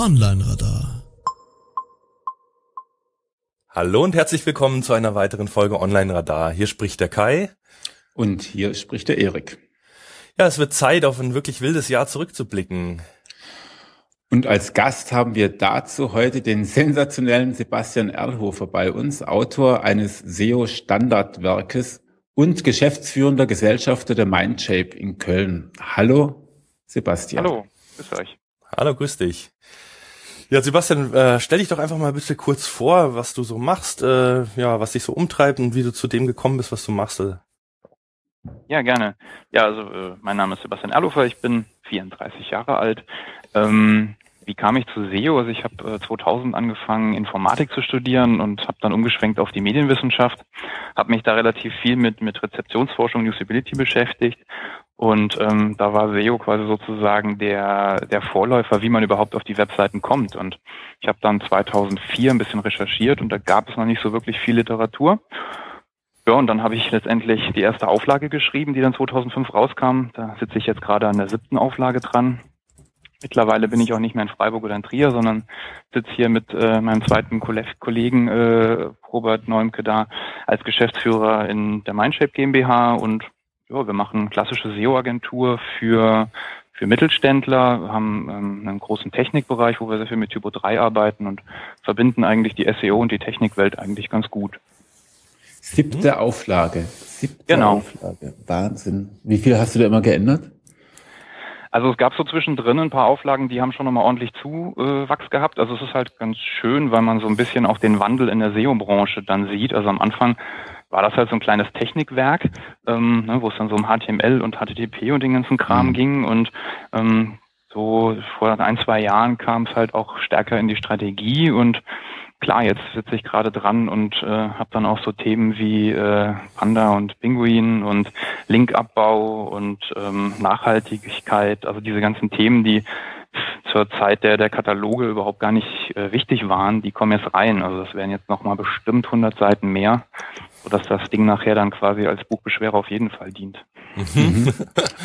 Online Radar. Hallo und herzlich willkommen zu einer weiteren Folge Online Radar. Hier spricht der Kai. Und hier spricht der Erik. Ja, es wird Zeit, auf ein wirklich wildes Jahr zurückzublicken. Und als Gast haben wir dazu heute den sensationellen Sebastian Erlhofer bei uns, Autor eines SEO-Standardwerkes und geschäftsführender Gesellschafter der Mindshape in Köln. Hallo, Sebastian. Hallo, grüß euch. Hallo, grüß dich. Ja, Sebastian, äh, stell dich doch einfach mal bitte kurz vor, was du so machst, äh, ja, was dich so umtreibt und wie du zu dem gekommen bist, was du machst. Ja, gerne. Ja, also äh, mein Name ist Sebastian Erlofer, ich bin 34 Jahre alt. Ähm, wie kam ich zu SEO? Also ich habe äh, 2000 angefangen, Informatik zu studieren und habe dann umgeschwenkt auf die Medienwissenschaft, habe mich da relativ viel mit, mit Rezeptionsforschung, Usability beschäftigt und ähm, da war SEO quasi sozusagen der, der Vorläufer, wie man überhaupt auf die Webseiten kommt. Und ich habe dann 2004 ein bisschen recherchiert und da gab es noch nicht so wirklich viel Literatur. Ja, und dann habe ich letztendlich die erste Auflage geschrieben, die dann 2005 rauskam. Da sitze ich jetzt gerade an der siebten Auflage dran. Mittlerweile bin ich auch nicht mehr in Freiburg oder in Trier, sondern sitze hier mit äh, meinem zweiten Kollegen äh, Robert Neumke da als Geschäftsführer in der Mindshape GmbH und ja, wir machen klassische SEO-Agentur für für Mittelständler, wir haben ähm, einen großen Technikbereich, wo wir sehr viel mit Typo 3 arbeiten und verbinden eigentlich die SEO und die Technikwelt eigentlich ganz gut. Siebte mhm. Auflage. Siebte genau. Auflage. Wahnsinn. Wie viel hast du da immer geändert? Also es gab so zwischendrin ein paar Auflagen, die haben schon nochmal ordentlich Zuwachs gehabt. Also es ist halt ganz schön, weil man so ein bisschen auch den Wandel in der SEO-Branche dann sieht. Also am Anfang war das halt so ein kleines Technikwerk, ähm, ne, wo es dann so um HTML und HTTP und den ganzen Kram mhm. ging. Und ähm, so vor ein, zwei Jahren kam es halt auch stärker in die Strategie und klar, jetzt sitze ich gerade dran und äh, habe dann auch so Themen wie äh, Panda und Pinguin und Linkabbau und ähm, Nachhaltigkeit, also diese ganzen Themen, die zur Zeit der, der Kataloge überhaupt gar nicht äh, wichtig waren, die kommen jetzt rein. Also das wären jetzt nochmal bestimmt 100 Seiten mehr, sodass das Ding nachher dann quasi als Buchbeschwerer auf jeden Fall dient. Mhm.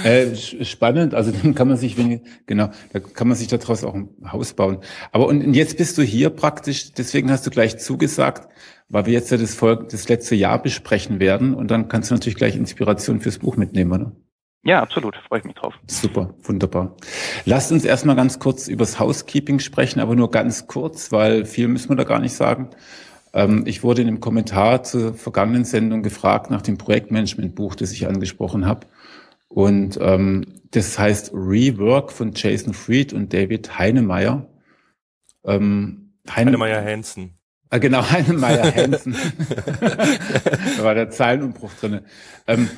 äh, spannend, also dann kann man sich, wenn, genau, da kann man sich daraus auch ein Haus bauen. Aber und, und jetzt bist du hier praktisch, deswegen hast du gleich zugesagt, weil wir jetzt ja das, Volk, das letzte Jahr besprechen werden und dann kannst du natürlich gleich Inspiration fürs Buch mitnehmen, oder? Ja, absolut. Freue ich mich drauf. Super, wunderbar. Lasst uns erstmal ganz kurz übers Housekeeping sprechen, aber nur ganz kurz, weil viel müssen wir da gar nicht sagen. Ähm, ich wurde in einem Kommentar zur vergangenen Sendung gefragt nach dem Projektmanagement-Buch, das ich angesprochen habe. Und ähm, das heißt Rework von Jason Fried und David Heinemeier. Ähm, Heine Heinemeier Hansen. Ah, genau, Heinemeier Hansen. da war der Zeilenumbruch drin. Ähm,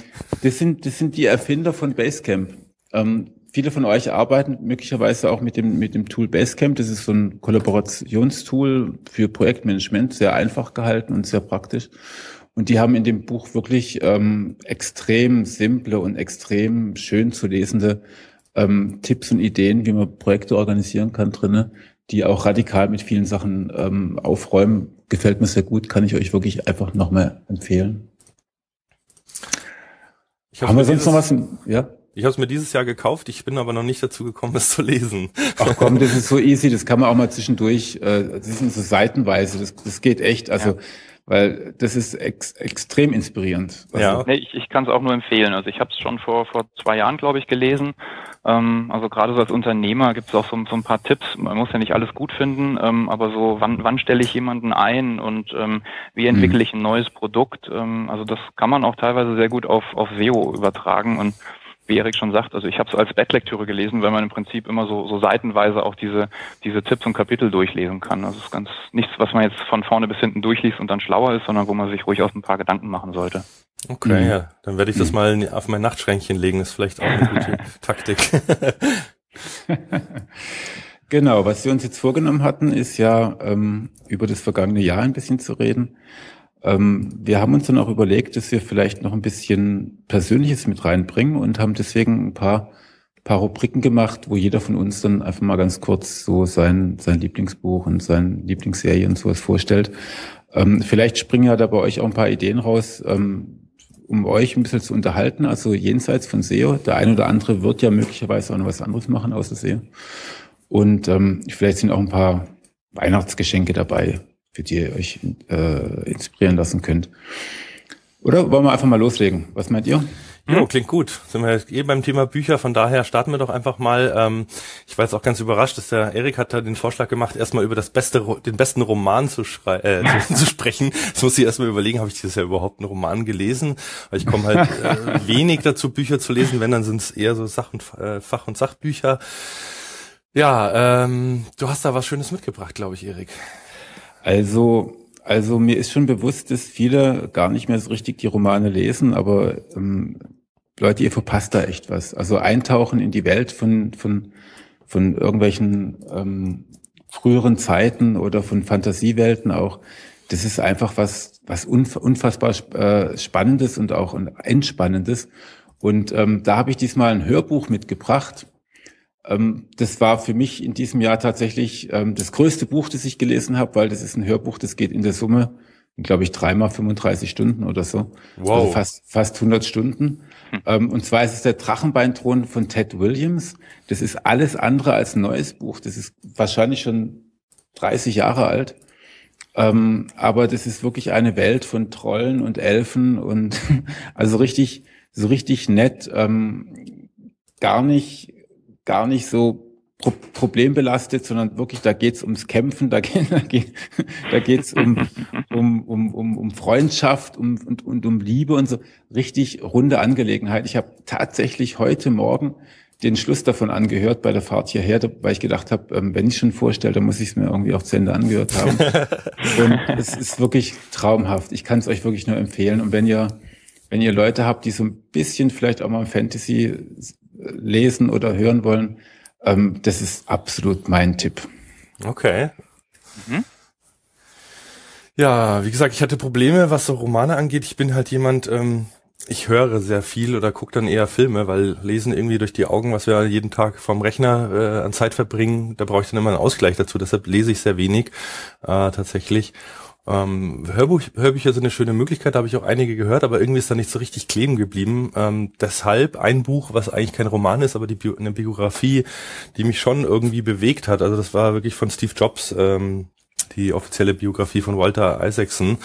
das, sind, das sind die Erfinder von Basecamp. Ähm, viele von euch arbeiten möglicherweise auch mit dem, mit dem Tool Basecamp. Das ist so ein Kollaborationstool für Projektmanagement, sehr einfach gehalten und sehr praktisch. Und die haben in dem Buch wirklich ähm, extrem simple und extrem schön zu lesende ähm, Tipps und Ideen, wie man Projekte organisieren kann drinnen, die auch radikal mit vielen Sachen ähm, aufräumen. Gefällt mir sehr gut, kann ich euch wirklich einfach nochmal empfehlen. Haben wir sonst noch was? Ja? Ich habe es mir dieses Jahr gekauft, ich bin aber noch nicht dazu gekommen, es zu lesen. Ach komm, das ist so easy, das kann man auch mal zwischendurch, äh, das sind so seitenweise, das, das geht echt. Also ja weil das ist ex extrem inspirierend. Also ja. Nee, ich, ich kann es auch nur empfehlen. Also ich habe es schon vor, vor zwei Jahren, glaube ich, gelesen. Ähm, also gerade so als Unternehmer gibt es auch so, so, ein paar Tipps. Man muss ja nicht alles gut finden, ähm, aber so, wann, wann stelle ich jemanden ein und ähm, wie entwickle mhm. ich ein neues Produkt? Ähm, also das kann man auch teilweise sehr gut auf, auf SEO übertragen und wie Erik schon sagt, also ich habe es als Backlektüre gelesen, weil man im Prinzip immer so, so seitenweise auch diese, diese Tipps und Kapitel durchlesen kann. Also es ist ganz nichts, was man jetzt von vorne bis hinten durchliest und dann schlauer ist, sondern wo man sich ruhig aus ein paar Gedanken machen sollte. Okay, mhm. ja, dann werde ich das mhm. mal auf mein Nachtschränkchen legen, ist vielleicht auch eine gute Taktik. genau, was wir uns jetzt vorgenommen hatten, ist ja ähm, über das vergangene Jahr ein bisschen zu reden. Ähm, wir haben uns dann auch überlegt, dass wir vielleicht noch ein bisschen Persönliches mit reinbringen und haben deswegen ein paar, paar Rubriken gemacht, wo jeder von uns dann einfach mal ganz kurz so sein, sein Lieblingsbuch und seine Lieblingsserie und sowas vorstellt. Ähm, vielleicht springen ja da bei euch auch ein paar Ideen raus, ähm, um euch ein bisschen zu unterhalten, also jenseits von SEO. Der eine oder andere wird ja möglicherweise auch noch was anderes machen außer SEO. Und vielleicht sind auch ein paar Weihnachtsgeschenke dabei, für die ihr euch äh, inspirieren lassen könnt. Oder wollen wir einfach mal loslegen? Was meint ihr? Jo, hm? klingt gut. Sind wir jetzt eh beim Thema Bücher, von daher starten wir doch einfach mal. Ähm, ich war jetzt auch ganz überrascht, dass der Erik hat da den Vorschlag gemacht, erstmal über das beste, den besten Roman zu, schrei äh, zu, zu sprechen. Jetzt muss ich erstmal überlegen, habe ich dieses Jahr überhaupt einen Roman gelesen? Weil ich komme halt äh, wenig dazu, Bücher zu lesen, wenn, dann sind es eher so Sach- und äh, Fach- und Sachbücher. Ja, ähm, du hast da was Schönes mitgebracht, glaube ich, Erik. Also, also mir ist schon bewusst, dass viele gar nicht mehr so richtig die Romane lesen, aber ähm, Leute, ihr verpasst da echt was. Also eintauchen in die Welt von, von, von irgendwelchen ähm, früheren Zeiten oder von Fantasiewelten auch. Das ist einfach was, was unfassbar äh, Spannendes und auch Entspannendes. Und ähm, da habe ich diesmal ein Hörbuch mitgebracht. Ähm, das war für mich in diesem Jahr tatsächlich ähm, das größte Buch, das ich gelesen habe, weil das ist ein Hörbuch, das geht in der Summe, glaube ich, dreimal 35 Stunden oder so. Wow. Also fast, fast 100 Stunden. Hm. und zwar ist es der Drachenbeinthron von Ted Williams. Das ist alles andere als ein neues Buch. Das ist wahrscheinlich schon 30 Jahre alt. Ähm, aber das ist wirklich eine Welt von Trollen und Elfen und also richtig, so richtig nett, ähm, gar nicht, gar nicht so pro problembelastet, sondern wirklich, da geht's ums Kämpfen, da, geht, da, geht, da geht's um, um, um, um, um Freundschaft um, und, und um Liebe und so. Richtig runde Angelegenheit. Ich habe tatsächlich heute Morgen den Schluss davon angehört bei der Fahrt hierher, weil ich gedacht habe, ähm, wenn ich schon vorstelle, dann muss ich es mir irgendwie auch zu Ende angehört haben. und es ist wirklich traumhaft. Ich kann es euch wirklich nur empfehlen. Und wenn ihr, wenn ihr Leute habt, die so ein bisschen vielleicht auch mal Fantasy lesen oder hören wollen, ähm, das ist absolut mein Tipp. Okay. Mhm. Ja, wie gesagt, ich hatte Probleme, was so Romane angeht. Ich bin halt jemand, ähm, ich höre sehr viel oder gucke dann eher Filme, weil lesen irgendwie durch die Augen, was wir jeden Tag vom Rechner äh, an Zeit verbringen, da brauche ich dann immer einen Ausgleich dazu. Deshalb lese ich sehr wenig äh, tatsächlich. Ähm, Hörbuch, Hörbücher sind eine schöne Möglichkeit, da habe ich auch einige gehört, aber irgendwie ist da nicht so richtig kleben geblieben. Ähm, deshalb ein Buch, was eigentlich kein Roman ist, aber die Bio eine Biografie, die mich schon irgendwie bewegt hat. Also das war wirklich von Steve Jobs, ähm, die offizielle Biografie von Walter Isaacson.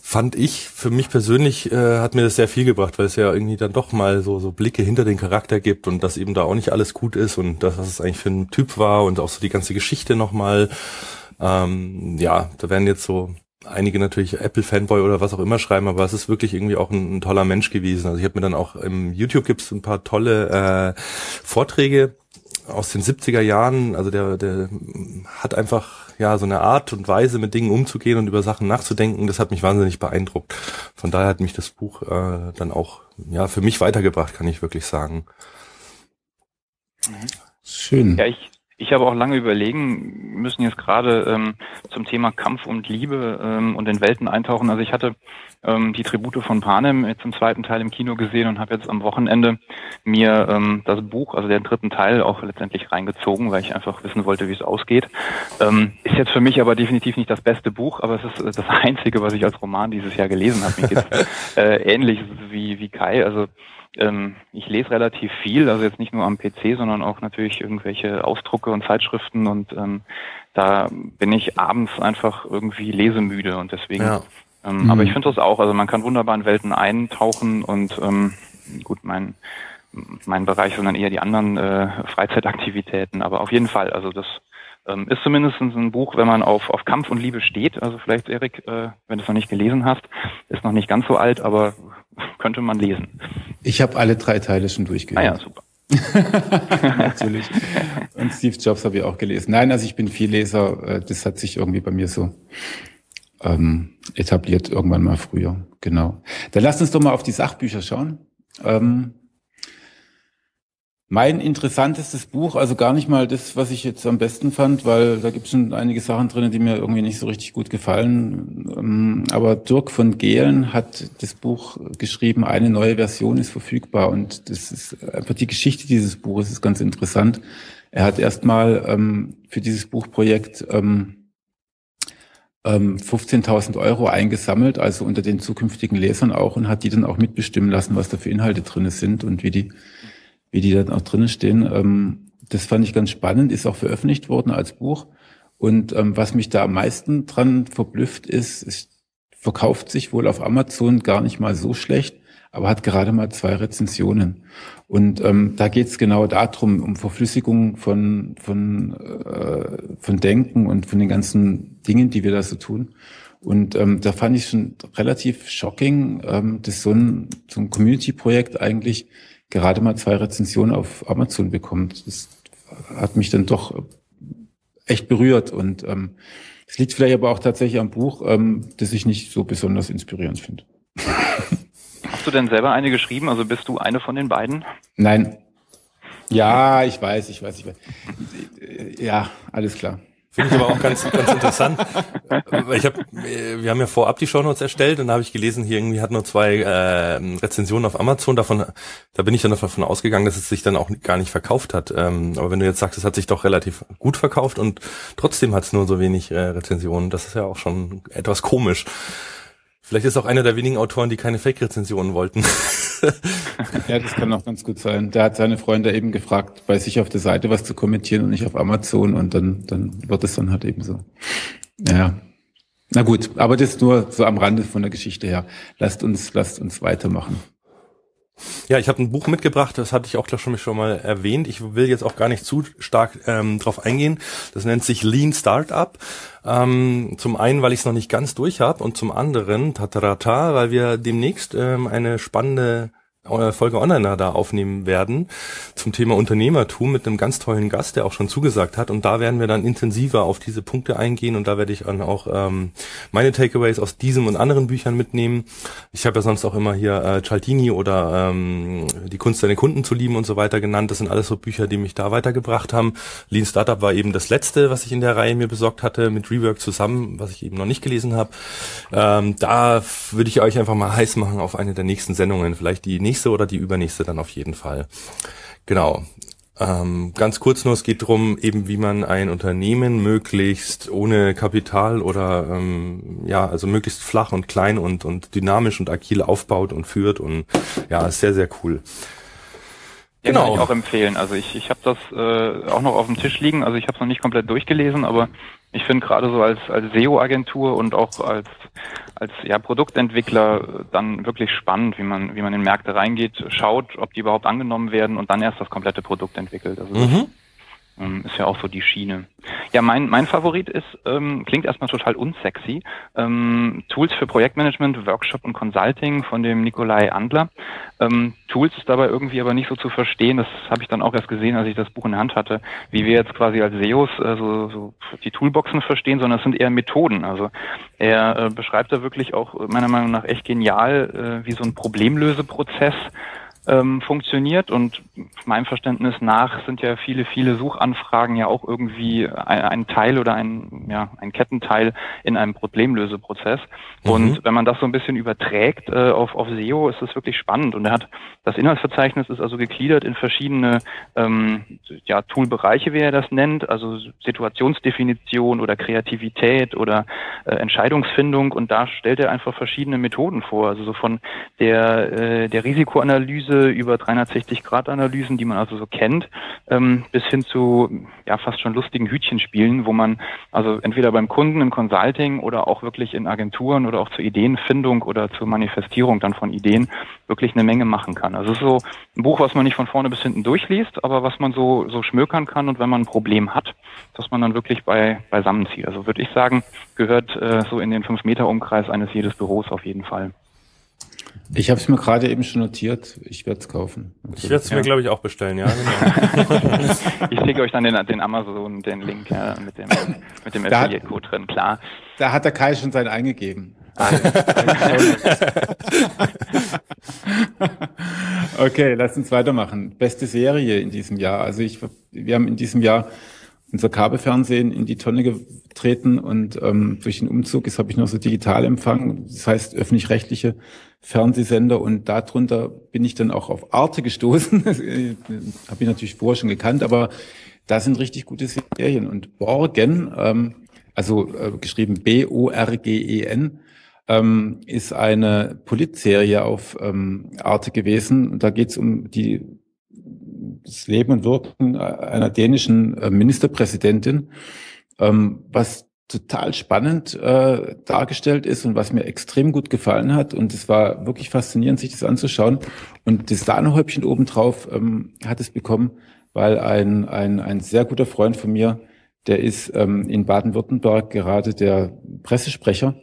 Fand ich, für mich persönlich, äh, hat mir das sehr viel gebracht, weil es ja irgendwie dann doch mal so, so Blicke hinter den Charakter gibt und dass eben da auch nicht alles gut ist und das, was es eigentlich für ein Typ war und auch so die ganze Geschichte nochmal ähm, ja, da werden jetzt so einige natürlich Apple-Fanboy oder was auch immer schreiben, aber es ist wirklich irgendwie auch ein, ein toller Mensch gewesen. Also ich habe mir dann auch im YouTube gibt's ein paar tolle äh, Vorträge aus den 70er Jahren. Also der, der hat einfach ja so eine Art und Weise, mit Dingen umzugehen und über Sachen nachzudenken. Das hat mich wahnsinnig beeindruckt. Von daher hat mich das Buch äh, dann auch ja für mich weitergebracht, kann ich wirklich sagen. Schön. Ja, ich ich habe auch lange überlegen müssen jetzt gerade ähm, zum Thema Kampf und Liebe ähm, und in Welten eintauchen. Also ich hatte ähm, die Tribute von Panem jetzt im zweiten Teil im Kino gesehen und habe jetzt am Wochenende mir ähm, das Buch, also den dritten Teil, auch letztendlich reingezogen, weil ich einfach wissen wollte, wie es ausgeht. Ähm, ist jetzt für mich aber definitiv nicht das beste Buch, aber es ist das einzige, was ich als Roman dieses Jahr gelesen habe. Mir geht's äh, ähnlich wie, wie Kai. Also ähm, ich lese relativ viel, also jetzt nicht nur am PC, sondern auch natürlich irgendwelche Ausdrucke und Zeitschriften und ähm, da bin ich abends einfach irgendwie lesemüde und deswegen. Ja. Ähm, mhm. Aber ich finde das auch, also man kann wunderbar in Welten eintauchen und ähm, gut, mein mein Bereich, sondern eher die anderen äh, Freizeitaktivitäten. Aber auf jeden Fall, also das ähm, ist zumindest ein Buch, wenn man auf, auf Kampf und Liebe steht. Also vielleicht, Erik, äh, wenn du es noch nicht gelesen hast, ist noch nicht ganz so alt, aber könnte man lesen. Ich habe alle drei Teile schon durchgelesen. Ah ja, super. Natürlich. Und Steve Jobs habe ich auch gelesen. Nein, also ich bin viel Leser. Äh, das hat sich irgendwie bei mir so ähm, etabliert irgendwann mal früher. Genau. Dann lasst uns doch mal auf die Sachbücher schauen. Ähm, mein interessantestes Buch, also gar nicht mal das, was ich jetzt am besten fand, weil da gibt es schon einige Sachen drin, die mir irgendwie nicht so richtig gut gefallen. Ähm, aber Dirk von Gehlen hat das Buch geschrieben, eine neue Version ist verfügbar. Und das ist einfach die Geschichte dieses Buches ist ganz interessant. Er hat erstmal ähm, für dieses Buchprojekt ähm, ähm, 15.000 Euro eingesammelt, also unter den zukünftigen Lesern auch, und hat die dann auch mitbestimmen lassen, was da für Inhalte drin sind und wie die wie die dann auch drinnen stehen. Ähm, das fand ich ganz spannend, ist auch veröffentlicht worden als Buch. Und ähm, was mich da am meisten dran verblüfft ist, es verkauft sich wohl auf Amazon gar nicht mal so schlecht, aber hat gerade mal zwei Rezensionen. Und ähm, da geht es genau darum, um Verflüssigung von, von, äh, von Denken und von den ganzen Dingen, die wir da so tun. Und ähm, da fand ich schon relativ shocking, ähm, dass so ein, so ein Community-Projekt eigentlich gerade mal zwei Rezensionen auf Amazon bekommt. Das hat mich dann doch echt berührt. Und ähm, es liegt vielleicht aber auch tatsächlich am Buch, ähm, das ich nicht so besonders inspirierend finde. Hast du denn selber eine geschrieben? Also bist du eine von den beiden? Nein. Ja, ich weiß, ich weiß, ich weiß. Ja, alles klar. Finde ich aber auch ganz, ganz interessant. Ich hab, wir haben ja vorab die Shownotes erstellt und da habe ich gelesen, hier irgendwie hat nur zwei äh, Rezensionen auf Amazon. Davon, da bin ich dann davon ausgegangen, dass es sich dann auch gar nicht verkauft hat. Ähm, aber wenn du jetzt sagst, es hat sich doch relativ gut verkauft und trotzdem hat es nur so wenig äh, Rezensionen, das ist ja auch schon etwas komisch. Vielleicht ist auch einer der wenigen Autoren, die keine Fake-Rezensionen wollten. ja, das kann auch ganz gut sein. Der hat seine Freunde eben gefragt, bei sich auf der Seite was zu kommentieren und nicht auf Amazon und dann, dann wird es dann halt eben so. Ja. Na gut, aber das nur so am Rande von der Geschichte her. Lasst uns, lasst uns weitermachen. Ja, ich habe ein Buch mitgebracht, das hatte ich auch schon, schon mal erwähnt. Ich will jetzt auch gar nicht zu stark ähm, drauf eingehen. Das nennt sich Lean Startup. Ähm, zum einen, weil ich es noch nicht ganz durch habe und zum anderen, tatarata, weil wir demnächst ähm, eine spannende Folge Online da aufnehmen werden zum Thema Unternehmertum mit einem ganz tollen Gast, der auch schon zugesagt hat. Und da werden wir dann intensiver auf diese Punkte eingehen und da werde ich dann auch ähm, meine Takeaways aus diesem und anderen Büchern mitnehmen. Ich habe ja sonst auch immer hier äh, Cialdini oder ähm, Die Kunst deine Kunden zu lieben und so weiter genannt. Das sind alles so Bücher, die mich da weitergebracht haben. Lean Startup war eben das letzte, was ich in der Reihe mir besorgt hatte, mit Rework zusammen, was ich eben noch nicht gelesen habe. Ähm, da würde ich euch einfach mal heiß machen auf eine der nächsten Sendungen. Vielleicht die nächste nächste oder die übernächste dann auf jeden Fall. Genau. Ähm, ganz kurz nur, es geht darum, eben wie man ein Unternehmen möglichst ohne Kapital oder ähm, ja, also möglichst flach und klein und, und dynamisch und agil aufbaut und führt und ja, ist sehr, sehr cool. Ja, genau. kann ich auch empfehlen. Also ich, ich habe das äh, auch noch auf dem Tisch liegen. Also ich habe es noch nicht komplett durchgelesen, aber ich finde gerade so als, als SEO-Agentur und auch als, als ja, Produktentwickler dann wirklich spannend, wie man, wie man in Märkte reingeht, schaut, ob die überhaupt angenommen werden und dann erst das komplette Produkt entwickelt. Also mhm. Ähm, ist ja auch so die Schiene. Ja, mein, mein Favorit ist, ähm, klingt erstmal total unsexy, ähm, Tools für Projektmanagement, Workshop und Consulting von dem Nikolai Andler. Ähm, Tools ist dabei irgendwie aber nicht so zu verstehen, das habe ich dann auch erst gesehen, als ich das Buch in der Hand hatte, wie wir jetzt quasi als SEOs äh, so, so die Toolboxen verstehen, sondern es sind eher Methoden. Also er äh, beschreibt da wirklich auch meiner Meinung nach echt genial, äh, wie so ein Problemlöseprozess ähm, funktioniert. Und meinem Verständnis nach sind ja viele, viele Suchanfragen ja auch irgendwie ein, ein Teil oder ein, ja, ein Kettenteil in einem Problemlöseprozess. Mhm. Und wenn man das so ein bisschen überträgt äh, auf, auf SEO, ist das wirklich spannend. Und er hat das Inhaltsverzeichnis ist also gegliedert in verschiedene ähm, ja, Toolbereiche, wie er das nennt, also Situationsdefinition oder Kreativität oder äh, Entscheidungsfindung. Und da stellt er einfach verschiedene Methoden vor. Also so von der, äh, der Risikoanalyse Analyse über 360-Grad-Analysen, die man also so kennt, ähm, bis hin zu ja fast schon lustigen Hütchenspielen, wo man also entweder beim Kunden im Consulting oder auch wirklich in Agenturen oder auch zur Ideenfindung oder zur Manifestierung dann von Ideen wirklich eine Menge machen kann. Also es ist so ein Buch, was man nicht von vorne bis hinten durchliest, aber was man so so schmökern kann und wenn man ein Problem hat, dass man dann wirklich bei beisammenzieht. Also würde ich sagen, gehört äh, so in den fünf Meter Umkreis eines jedes Büros auf jeden Fall. Ich habe es mir gerade eben schon notiert. Ich werde es kaufen. Ich werde es mir, glaube ich, auch bestellen, ja. Genau. ich schicke euch dann den, den Amazon, den Link ja, mit dem, mit dem Affiliate-Code drin, klar. Da hat der Kai schon seinen eingegeben. Ah, okay, lass uns weitermachen. Beste Serie in diesem Jahr. Also ich, wir haben in diesem Jahr unser Kabelfernsehen in die Tonne getreten und ähm, durch den Umzug ist habe ich noch so Digitalempfang, das heißt öffentlich-rechtliche Fernsehsender und darunter bin ich dann auch auf Arte gestoßen. habe ich natürlich vorher schon gekannt, aber da sind richtig gute Serien und Borgen, ähm, also äh, geschrieben B-O-R-G-E-N, ähm, ist eine Politserie auf ähm, Arte gewesen. Und da geht es um die das Leben und Wirken einer dänischen äh, Ministerpräsidentin, ähm, was total spannend äh, dargestellt ist und was mir extrem gut gefallen hat. Und es war wirklich faszinierend, sich das anzuschauen. Und das Sahnehäubchen obendrauf ähm, hat es bekommen, weil ein, ein, ein sehr guter Freund von mir, der ist ähm, in Baden-Württemberg gerade der Pressesprecher.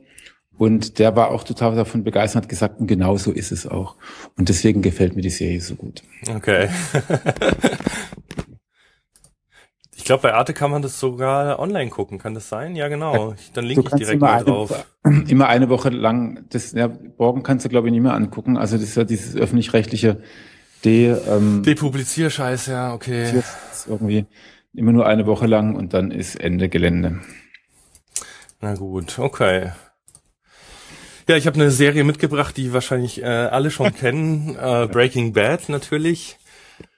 Und der war auch total davon begeistert, hat gesagt, und genau so ist es auch. Und deswegen gefällt mir die Serie so gut. Okay. Ich glaube, bei Arte kann man das sogar online gucken. Kann das sein? Ja, genau. Dann link ich direkt mal drauf. Woche, immer eine Woche lang. Das, ja, morgen kannst du, glaube ich, nicht mehr angucken. Also das ist ja dieses öffentlich-rechtliche De, ähm, Depublizierscheiß, ja, okay. Ist irgendwie immer nur eine Woche lang und dann ist Ende Gelände. Na gut, okay. Ja, ich habe eine Serie mitgebracht, die wahrscheinlich äh, alle schon kennen. Äh, Breaking Bad natürlich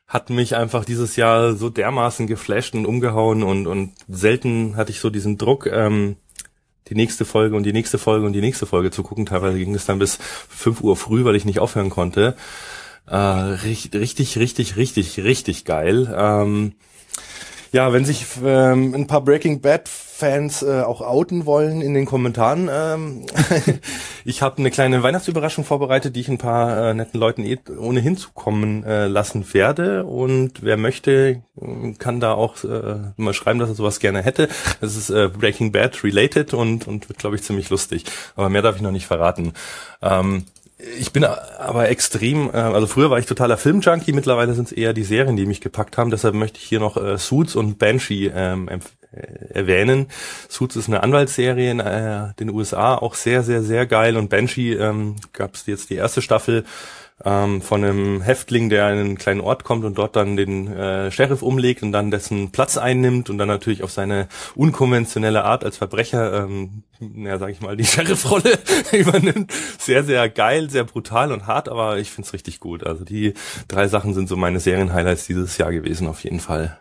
hat mich einfach dieses Jahr so dermaßen geflasht und umgehauen und, und selten hatte ich so diesen Druck, ähm, die nächste Folge und die nächste Folge und die nächste Folge zu gucken. Teilweise ging es dann bis fünf Uhr früh, weil ich nicht aufhören konnte. Äh, richtig, richtig, richtig, richtig, richtig geil. Ähm, ja, wenn sich ähm, ein paar Breaking Bad Fans äh, auch outen wollen in den Kommentaren, ähm, ich habe eine kleine Weihnachtsüberraschung vorbereitet, die ich ein paar äh, netten Leuten eh ohnehin zukommen äh, lassen werde. Und wer möchte, kann da auch äh, mal schreiben, dass er sowas gerne hätte. Das ist äh, Breaking Bad related und, und wird, glaube ich, ziemlich lustig. Aber mehr darf ich noch nicht verraten. Ähm, ich bin aber extrem, äh, also früher war ich totaler Filmjunkie, mittlerweile sind es eher die Serien, die mich gepackt haben. Deshalb möchte ich hier noch äh, Suits und Banshee ähm, äh, erwähnen. Suits ist eine Anwaltsserie in äh, den USA, auch sehr, sehr, sehr geil. Und Banshee ähm, gab es jetzt die erste Staffel ähm, von einem Häftling, der in einen kleinen Ort kommt und dort dann den äh, Sheriff umlegt und dann dessen Platz einnimmt und dann natürlich auf seine unkonventionelle Art als Verbrecher, ähm, ja, sag ich mal, die Sheriff-Rolle übernimmt. Sehr, sehr geil, sehr brutal und hart, aber ich find's richtig gut. Also die drei Sachen sind so meine Serien-Highlights dieses Jahr gewesen, auf jeden Fall.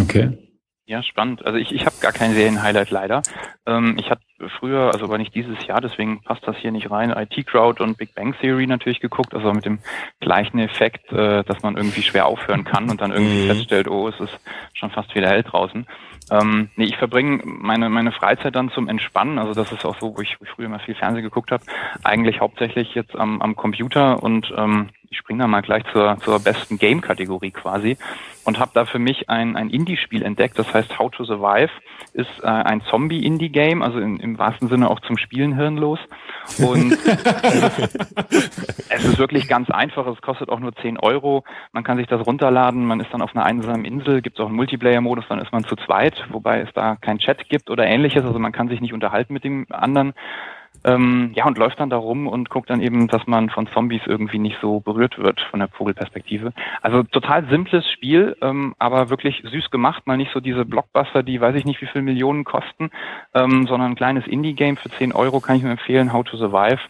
Okay. Ja, spannend. Also ich, ich habe gar kein Serien-Highlight leider. Ähm, ich hatte früher, also aber nicht dieses Jahr, deswegen passt das hier nicht rein, IT Crowd und Big Bang Theory natürlich geguckt, also mit dem gleichen Effekt, äh, dass man irgendwie schwer aufhören kann und dann irgendwie mhm. feststellt, oh, es ist schon fast wieder hell draußen. Ähm, nee, ich verbringe meine, meine Freizeit dann zum Entspannen, also das ist auch so, wo ich, wo ich früher immer viel Fernsehen geguckt habe, eigentlich hauptsächlich jetzt am, am Computer und ähm, ich springe da mal gleich zur, zur besten Game-Kategorie quasi und habe da für mich ein, ein Indie-Spiel entdeckt, das heißt How to Survive, ist äh, ein Zombie-Indie-Game, also in, im wahrsten Sinne auch zum Spielen hirnlos. Und es ist wirklich ganz einfach, es kostet auch nur 10 Euro, man kann sich das runterladen, man ist dann auf einer einsamen Insel, gibt es auch einen Multiplayer-Modus, dann ist man zu zweit, wobei es da kein Chat gibt oder ähnliches, also man kann sich nicht unterhalten mit dem anderen. Ähm, ja, und läuft dann da rum und guckt dann eben, dass man von Zombies irgendwie nicht so berührt wird von der Vogelperspektive. Also total simples Spiel, ähm, aber wirklich süß gemacht. Mal nicht so diese Blockbuster, die weiß ich nicht wie viel Millionen kosten, ähm, sondern ein kleines Indie-Game für 10 Euro kann ich mir empfehlen, How to Survive.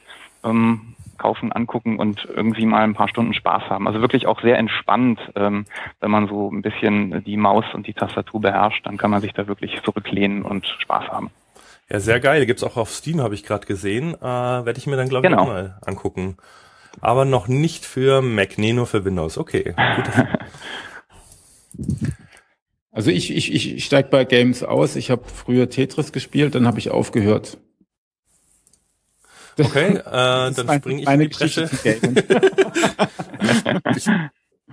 Ähm, kaufen, angucken und irgendwie mal ein paar Stunden Spaß haben. Also wirklich auch sehr entspannt, ähm, wenn man so ein bisschen die Maus und die Tastatur beherrscht, dann kann man sich da wirklich zurücklehnen und Spaß haben. Ja, sehr geil. Gibt's auch auf Steam, habe ich gerade gesehen. Äh, Werde ich mir dann, glaube genau. ich, mal angucken. Aber noch nicht für Mac, nee, nur für Windows. Okay. Also ich, ich, ich steige bei Games aus. Ich habe früher Tetris gespielt, dann habe ich aufgehört. Okay, äh, dann springe ich meine in die Bresche. ich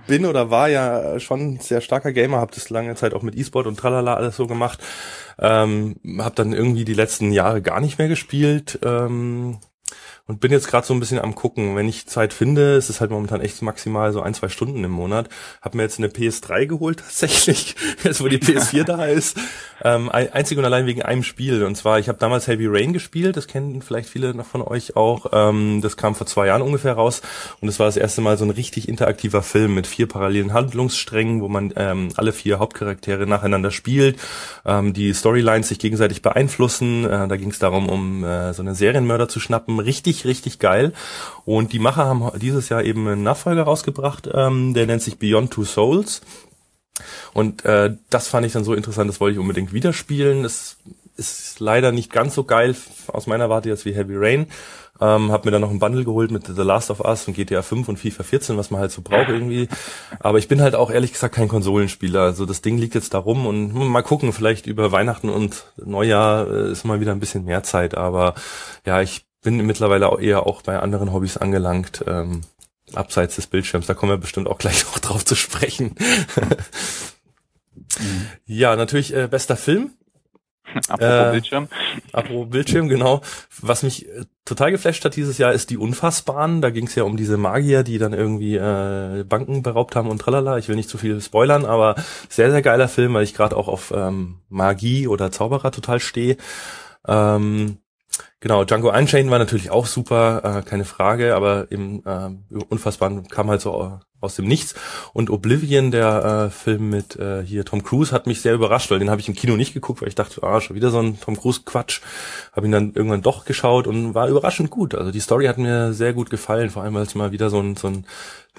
bin oder war ja schon sehr starker Gamer, habe das lange Zeit auch mit E-Sport und tralala alles so gemacht. Ähm, habe dann irgendwie die letzten Jahre gar nicht mehr gespielt. Ähm, und bin jetzt gerade so ein bisschen am gucken. Wenn ich Zeit finde, es ist halt momentan echt maximal so ein, zwei Stunden im Monat. Hab mir jetzt eine PS3 geholt tatsächlich, jetzt wo die PS4 da ist. Ähm, einzig und allein wegen einem Spiel. Und zwar, ich habe damals Heavy Rain gespielt, das kennen vielleicht viele noch von euch auch. Ähm, das kam vor zwei Jahren ungefähr raus. Und es war das erste Mal so ein richtig interaktiver Film mit vier parallelen Handlungssträngen, wo man ähm, alle vier Hauptcharaktere nacheinander spielt, ähm, die Storylines sich gegenseitig beeinflussen. Äh, da ging es darum, um äh, so einen Serienmörder zu schnappen. Richtig richtig, richtig geil. Und die Macher haben dieses Jahr eben einen Nachfolger rausgebracht, ähm, der nennt sich Beyond Two Souls. Und äh, das fand ich dann so interessant, das wollte ich unbedingt wieder spielen. Das ist leider nicht ganz so geil aus meiner Warte jetzt wie Heavy Rain. Ähm, hab mir dann noch ein Bundle geholt mit The Last of Us und GTA 5 und FIFA 14, was man halt so braucht irgendwie. Aber ich bin halt auch ehrlich gesagt kein Konsolenspieler. Also das Ding liegt jetzt da rum und mal gucken, vielleicht über Weihnachten und Neujahr äh, ist mal wieder ein bisschen mehr Zeit. Aber ja, ich bin mittlerweile auch eher auch bei anderen Hobbys angelangt. Ähm, abseits des Bildschirms, da kommen wir bestimmt auch gleich noch drauf zu sprechen. mhm. Ja, natürlich äh, bester Film. Apropos äh, Bildschirm. Apropos Bildschirm, genau. Was mich äh, total geflasht hat dieses Jahr ist die Unfassbaren. Da ging es ja um diese Magier, die dann irgendwie äh, Banken beraubt haben und tralala. Ich will nicht zu viel spoilern, aber sehr, sehr geiler Film, weil ich gerade auch auf ähm, Magie oder Zauberer total stehe. Ähm, Genau, Django Unchained war natürlich auch super, äh, keine Frage, aber im äh, Unfassbaren kam halt so äh, aus dem Nichts. Und Oblivion, der äh, Film mit äh, hier Tom Cruise, hat mich sehr überrascht, weil den habe ich im Kino nicht geguckt, weil ich dachte, ah, schon wieder so ein Tom Cruise-Quatsch. Habe ihn dann irgendwann doch geschaut und war überraschend gut. Also die Story hat mir sehr gut gefallen, vor allem weil es mal wieder so ein, so ein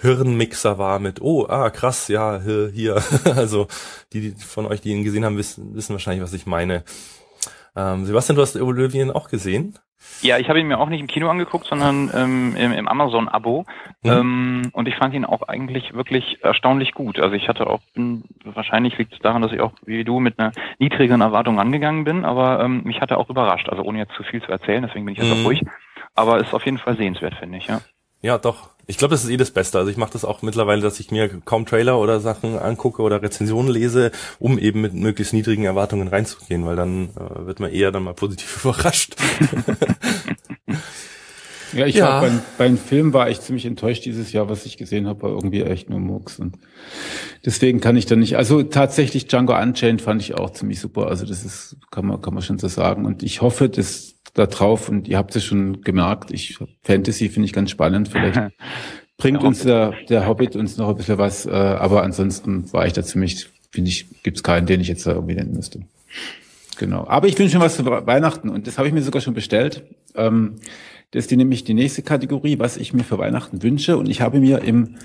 Hirnmixer war mit, oh, ah, krass, ja, hier. also die, die von euch, die ihn gesehen haben, wissen, wissen wahrscheinlich, was ich meine. Ähm, Sebastian, du hast Oblivion auch gesehen? Ja, ich habe ihn mir auch nicht im Kino angeguckt, sondern ähm, im, im Amazon-Abo. Mhm. Ähm, und ich fand ihn auch eigentlich wirklich erstaunlich gut. Also ich hatte auch, bin, wahrscheinlich liegt es daran, dass ich auch wie du mit einer niedrigeren Erwartung angegangen bin, aber ähm, mich hat er auch überrascht. Also ohne jetzt zu viel zu erzählen, deswegen bin ich jetzt mhm. auch ruhig. Aber ist auf jeden Fall sehenswert, finde ich, ja. Ja, doch. Ich glaube, das ist eh das Beste. Also ich mache das auch mittlerweile, dass ich mir kaum Trailer oder Sachen angucke oder Rezensionen lese, um eben mit möglichst niedrigen Erwartungen reinzugehen, weil dann äh, wird man eher dann mal positiv überrascht. ja, ich ja. war beim, beim Film war ich ziemlich enttäuscht dieses Jahr, was ich gesehen habe, war irgendwie echt nur Murks. Und deswegen kann ich da nicht. Also tatsächlich Django Unchained fand ich auch ziemlich super. Also das ist, kann man, kann man schon so sagen. Und ich hoffe, dass da drauf und ihr habt es schon gemerkt, ich Fantasy finde ich ganz spannend. Vielleicht bringt uns der, der Hobbit uns noch ein bisschen was, äh, aber ansonsten war ich da ziemlich, finde ich, gibt es keinen, den ich jetzt da irgendwie nennen müsste. Genau. Aber ich wünsche mir was für Weihnachten und das habe ich mir sogar schon bestellt. Ähm, das ist die, nämlich die nächste Kategorie, was ich mir für Weihnachten wünsche. Und ich habe mir im,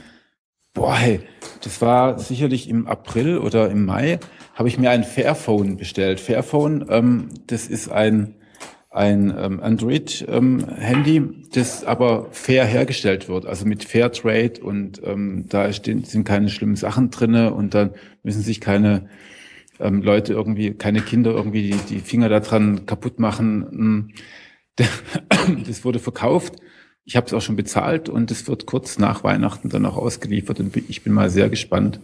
boah, hey, das war sicherlich im April oder im Mai, habe ich mir ein Fairphone bestellt. Fairphone, ähm, das ist ein ein ähm, Android-Handy, ähm, das aber fair hergestellt wird, also mit Fair Trade und ähm, da stehen, sind keine schlimmen Sachen drinne und dann müssen sich keine ähm, Leute irgendwie, keine Kinder irgendwie die, die Finger daran kaputt machen. Das wurde verkauft. Ich habe es auch schon bezahlt und es wird kurz nach Weihnachten dann auch ausgeliefert und ich bin mal sehr gespannt,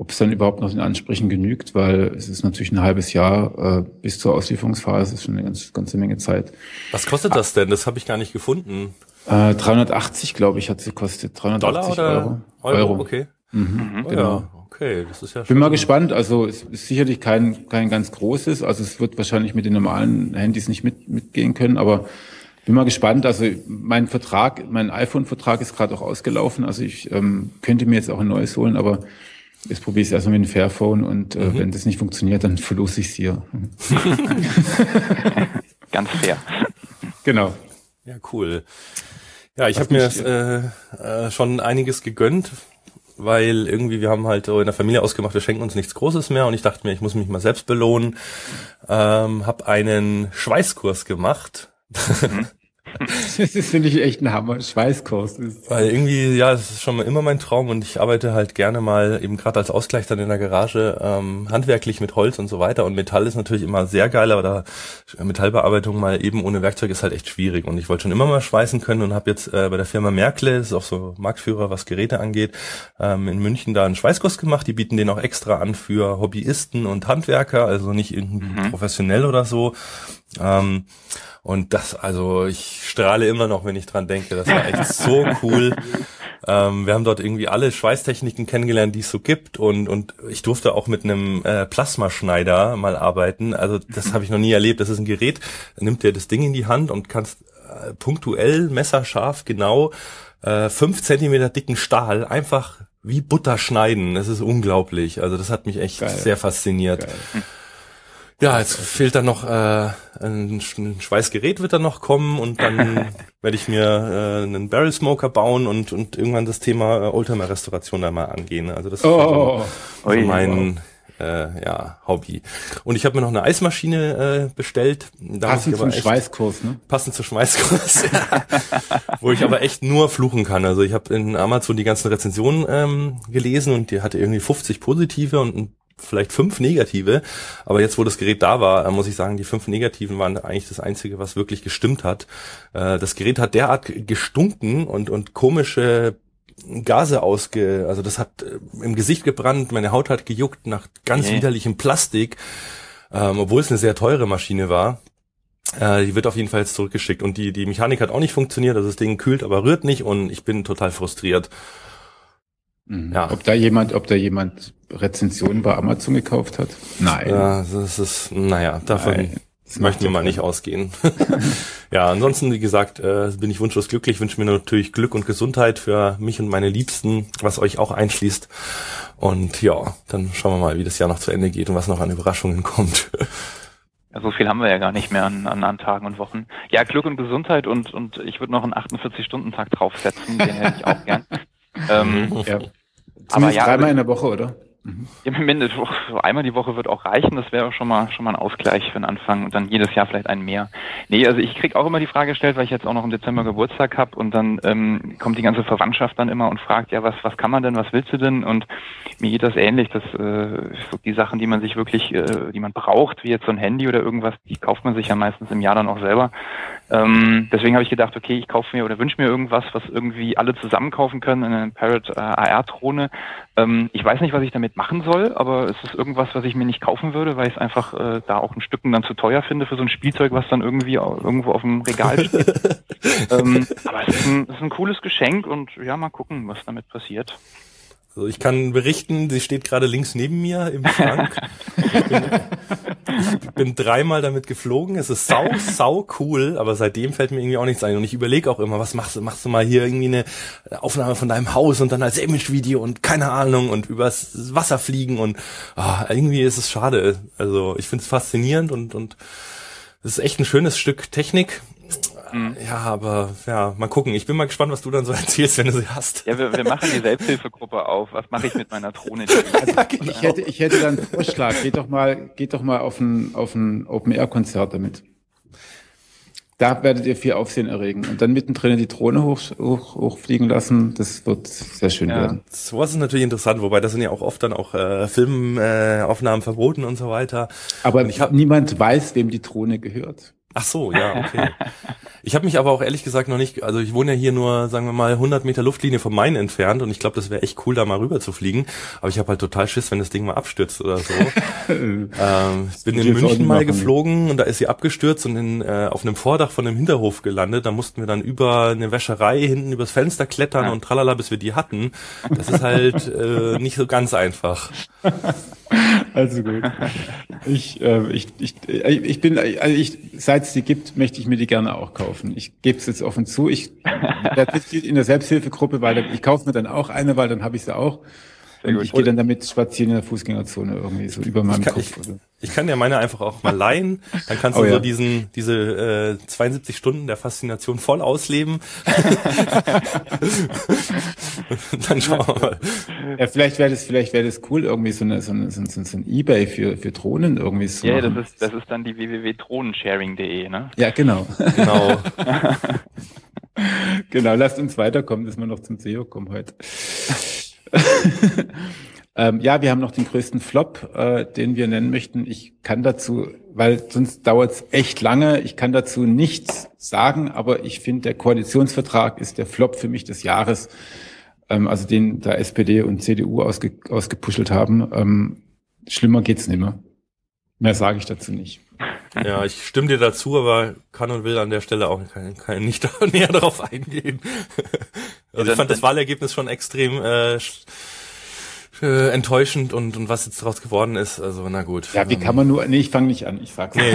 ob es dann überhaupt noch den Ansprüchen genügt, weil es ist natürlich ein halbes Jahr äh, bis zur Auslieferungsphase, ist schon eine ganz, ganze Menge Zeit. Was kostet das denn? Das habe ich gar nicht gefunden. Äh, 380, glaube ich, hat sie gekostet. 380 Dollar oder Euro. Euro. Euro. Okay. Mhm, mhm. genau. Ja, okay, das ist ja Bin mal gespannt. Also es ist sicherlich kein, kein ganz großes. Also es wird wahrscheinlich mit den normalen Handys nicht mit, mitgehen können, aber bin mal gespannt. Also mein Vertrag, mein iPhone-Vertrag ist gerade auch ausgelaufen. Also ich ähm, könnte mir jetzt auch ein neues holen, aber Jetzt probiere ich es erstmal mit dem Fairphone und äh, mhm. wenn das nicht funktioniert, dann verlose ich es hier. Ganz fair. Genau. Ja, cool. Ja, ich habe mir das, äh, äh, schon einiges gegönnt, weil irgendwie wir haben halt so in der Familie ausgemacht, wir schenken uns nichts Großes mehr und ich dachte mir, ich muss mich mal selbst belohnen. Ähm, habe einen Schweißkurs gemacht. Mhm. Das ist, finde ich, echt ein Hammer. Schweißkurs. Weil irgendwie, ja, das ist schon mal immer mein Traum und ich arbeite halt gerne mal eben gerade als Ausgleich dann in der Garage ähm, handwerklich mit Holz und so weiter. Und Metall ist natürlich immer sehr geil, aber da Metallbearbeitung mal eben ohne Werkzeug ist halt echt schwierig. Und ich wollte schon immer mal schweißen können und habe jetzt äh, bei der Firma Merkle, das ist auch so Marktführer, was Geräte angeht, ähm, in München da einen Schweißkurs gemacht. Die bieten den auch extra an für Hobbyisten und Handwerker, also nicht irgendwie mhm. professionell oder so. Ähm, und das, also ich strahle immer noch, wenn ich dran denke. Das war echt so cool. Ähm, wir haben dort irgendwie alle Schweißtechniken kennengelernt, die es so gibt. Und, und ich durfte auch mit einem äh, Plasmaschneider mal arbeiten. Also das habe ich noch nie erlebt. Das ist ein Gerät, da nimmt dir das Ding in die Hand und kannst äh, punktuell, messerscharf, genau äh, fünf Zentimeter dicken Stahl einfach wie Butter schneiden. Das ist unglaublich. Also das hat mich echt Geil. sehr fasziniert. Geil. Ja, jetzt fehlt dann noch äh, ein, Schweißgerät wird dann noch kommen und dann werde ich mir äh, einen Barrel Smoker bauen und und irgendwann das Thema äh, Oldtimer Restauration da mal angehen. Also das ist oh, so mein äh, ja, Hobby. Und ich habe mir noch eine Eismaschine äh, bestellt. Da passend zum Schweißkurs, ne? Passend zum Schweißkurs. Wo ich aber echt nur fluchen kann. Also ich habe in Amazon die ganzen Rezensionen ähm, gelesen und die hatte irgendwie 50 positive und vielleicht fünf negative. Aber jetzt, wo das Gerät da war, muss ich sagen, die fünf negativen waren eigentlich das Einzige, was wirklich gestimmt hat. Äh, das Gerät hat derart gestunken und, und komische Gase ausge, also das hat äh, im Gesicht gebrannt, meine Haut hat gejuckt nach ganz okay. widerlichem Plastik, ähm, obwohl es eine sehr teure Maschine war. Äh, die wird auf jeden Fall jetzt zurückgeschickt und die, die Mechanik hat auch nicht funktioniert, also das Ding kühlt, aber rührt nicht und ich bin total frustriert. Mhm. Ja. Ob da jemand, ob da jemand Rezensionen bei Amazon gekauft hat? Nein. Ja, das ist, naja, davon Nein. Das möchten wir mal nicht ausgehen. ja, ansonsten, wie gesagt, äh, bin ich wunschlos glücklich, wünsche mir natürlich Glück und Gesundheit für mich und meine Liebsten, was euch auch einschließt. Und ja, dann schauen wir mal, wie das Jahr noch zu Ende geht und was noch an Überraschungen kommt. Ja, so viel haben wir ja gar nicht mehr an, an, an Tagen und Wochen. Ja, Glück und Gesundheit und, und ich würde noch einen 48-Stunden-Tag draufsetzen, den hätte ich auch gern. ähm, ja. Aber ja, dreimal in der Woche, oder? Mhm. Ja, mindestens so einmal die Woche wird auch reichen. Das wäre schon mal schon mal ein Ausgleich für den Anfang und dann jedes Jahr vielleicht ein mehr. Nee, also ich krieg auch immer die Frage gestellt, weil ich jetzt auch noch im Dezember Geburtstag habe und dann ähm, kommt die ganze Verwandtschaft dann immer und fragt, ja, was was kann man denn, was willst du denn? Und mir geht das ähnlich, dass äh, so die Sachen, die man sich wirklich, äh, die man braucht, wie jetzt so ein Handy oder irgendwas, die kauft man sich ja meistens im Jahr dann auch selber. Ähm, deswegen habe ich gedacht, okay, ich kaufe mir oder wünsche mir irgendwas, was irgendwie alle zusammen kaufen können, eine Parrot äh, AR-Drohne. Ähm, ich weiß nicht, was ich damit machen soll, aber es ist irgendwas, was ich mir nicht kaufen würde, weil ich es einfach äh, da auch ein Stücken dann zu teuer finde für so ein Spielzeug, was dann irgendwie irgendwo auf dem Regal steht. ähm, aber es ist, ein, es ist ein cooles Geschenk und ja, mal gucken, was damit passiert. Also ich kann berichten, sie steht gerade links neben mir im Schrank. ich, bin, ich bin dreimal damit geflogen. Es ist sau, sau cool, aber seitdem fällt mir irgendwie auch nichts ein. Und ich überlege auch immer, was machst du? Machst du mal hier irgendwie eine Aufnahme von deinem Haus und dann als Image-Video und keine Ahnung und übers Wasser fliegen und oh, irgendwie ist es schade. Also ich finde es faszinierend und und es ist echt ein schönes Stück Technik Mhm. Ja, aber ja, mal gucken. Ich bin mal gespannt, was du dann so erzählst, wenn du sie hast. Ja, wir, wir machen die Selbsthilfegruppe auf. Was mache ich mit meiner Drohne? Also, ja, genau. Ich hätte, ich hätte dann einen Vorschlag. Geht doch mal, geht doch mal auf ein, auf ein Open-Air-Konzert damit. Da werdet ihr viel Aufsehen erregen. Und dann mittendrin die Drohne hoch, hoch, hochfliegen lassen. Das wird sehr schön ja. werden. Sowas ist natürlich interessant, wobei das sind ja auch oft dann auch äh, Filmaufnahmen äh, verboten und so weiter. Aber ich hab, niemand weiß, wem die Drohne gehört. Ach so, ja, okay. Ich habe mich aber auch ehrlich gesagt noch nicht, also ich wohne ja hier nur, sagen wir mal, 100 Meter Luftlinie vom Main entfernt und ich glaube, das wäre echt cool, da mal rüber zu fliegen. Aber ich habe halt total Schiss, wenn das Ding mal abstürzt oder so. ähm, ich bin in München mal geflogen und da ist sie abgestürzt und in, äh, auf einem Vordach von einem Hinterhof gelandet. Da mussten wir dann über eine Wäscherei hinten übers Fenster klettern ja. und tralala, bis wir die hatten. Das ist halt äh, nicht so ganz einfach. Also gut. Ich, äh, ich, ich, ich bin, also ich, seit es die gibt, möchte ich mir die gerne auch kaufen. Ich gebe es jetzt offen zu. Ich werde in der Selbsthilfegruppe, weil ich kaufe mir dann auch eine, weil dann habe ich sie auch. Und ich gehe dann damit spazieren in der Fußgängerzone irgendwie so über meinem kann, Kopf. Ich, ich kann dir meine einfach auch mal leihen. Dann kannst du oh, so ja. diesen, diese äh, 72 Stunden der Faszination voll ausleben. dann schauen wir mal. Ja, vielleicht wäre das, vielleicht wäre das cool, irgendwie so, eine, so, eine, so, so ein Ebay für, für Drohnen irgendwie so. Ja, das ist, das ist dann die www.drohnensharing.de, ne? Ja, genau. Genau. genau, lasst uns weiterkommen, dass wir noch zum SEO kommen heute. ähm, ja, wir haben noch den größten Flop, äh, den wir nennen möchten. Ich kann dazu, weil sonst dauert es echt lange, ich kann dazu nichts sagen, aber ich finde, der Koalitionsvertrag ist der Flop für mich des Jahres, ähm, also den da SPD und CDU ausge, ausgepuschelt haben. Ähm, schlimmer geht's nicht mehr. Mehr sage ich dazu nicht. Ja, ich stimme dir dazu, aber kann und will an der Stelle auch kein, kein, nicht näher darauf eingehen. Also ich fand das Wahlergebnis schon extrem äh, äh, enttäuschend und, und was jetzt daraus geworden ist, also na gut. Ja, wie kann man nur, nee, ich fange nicht an, ich sag's.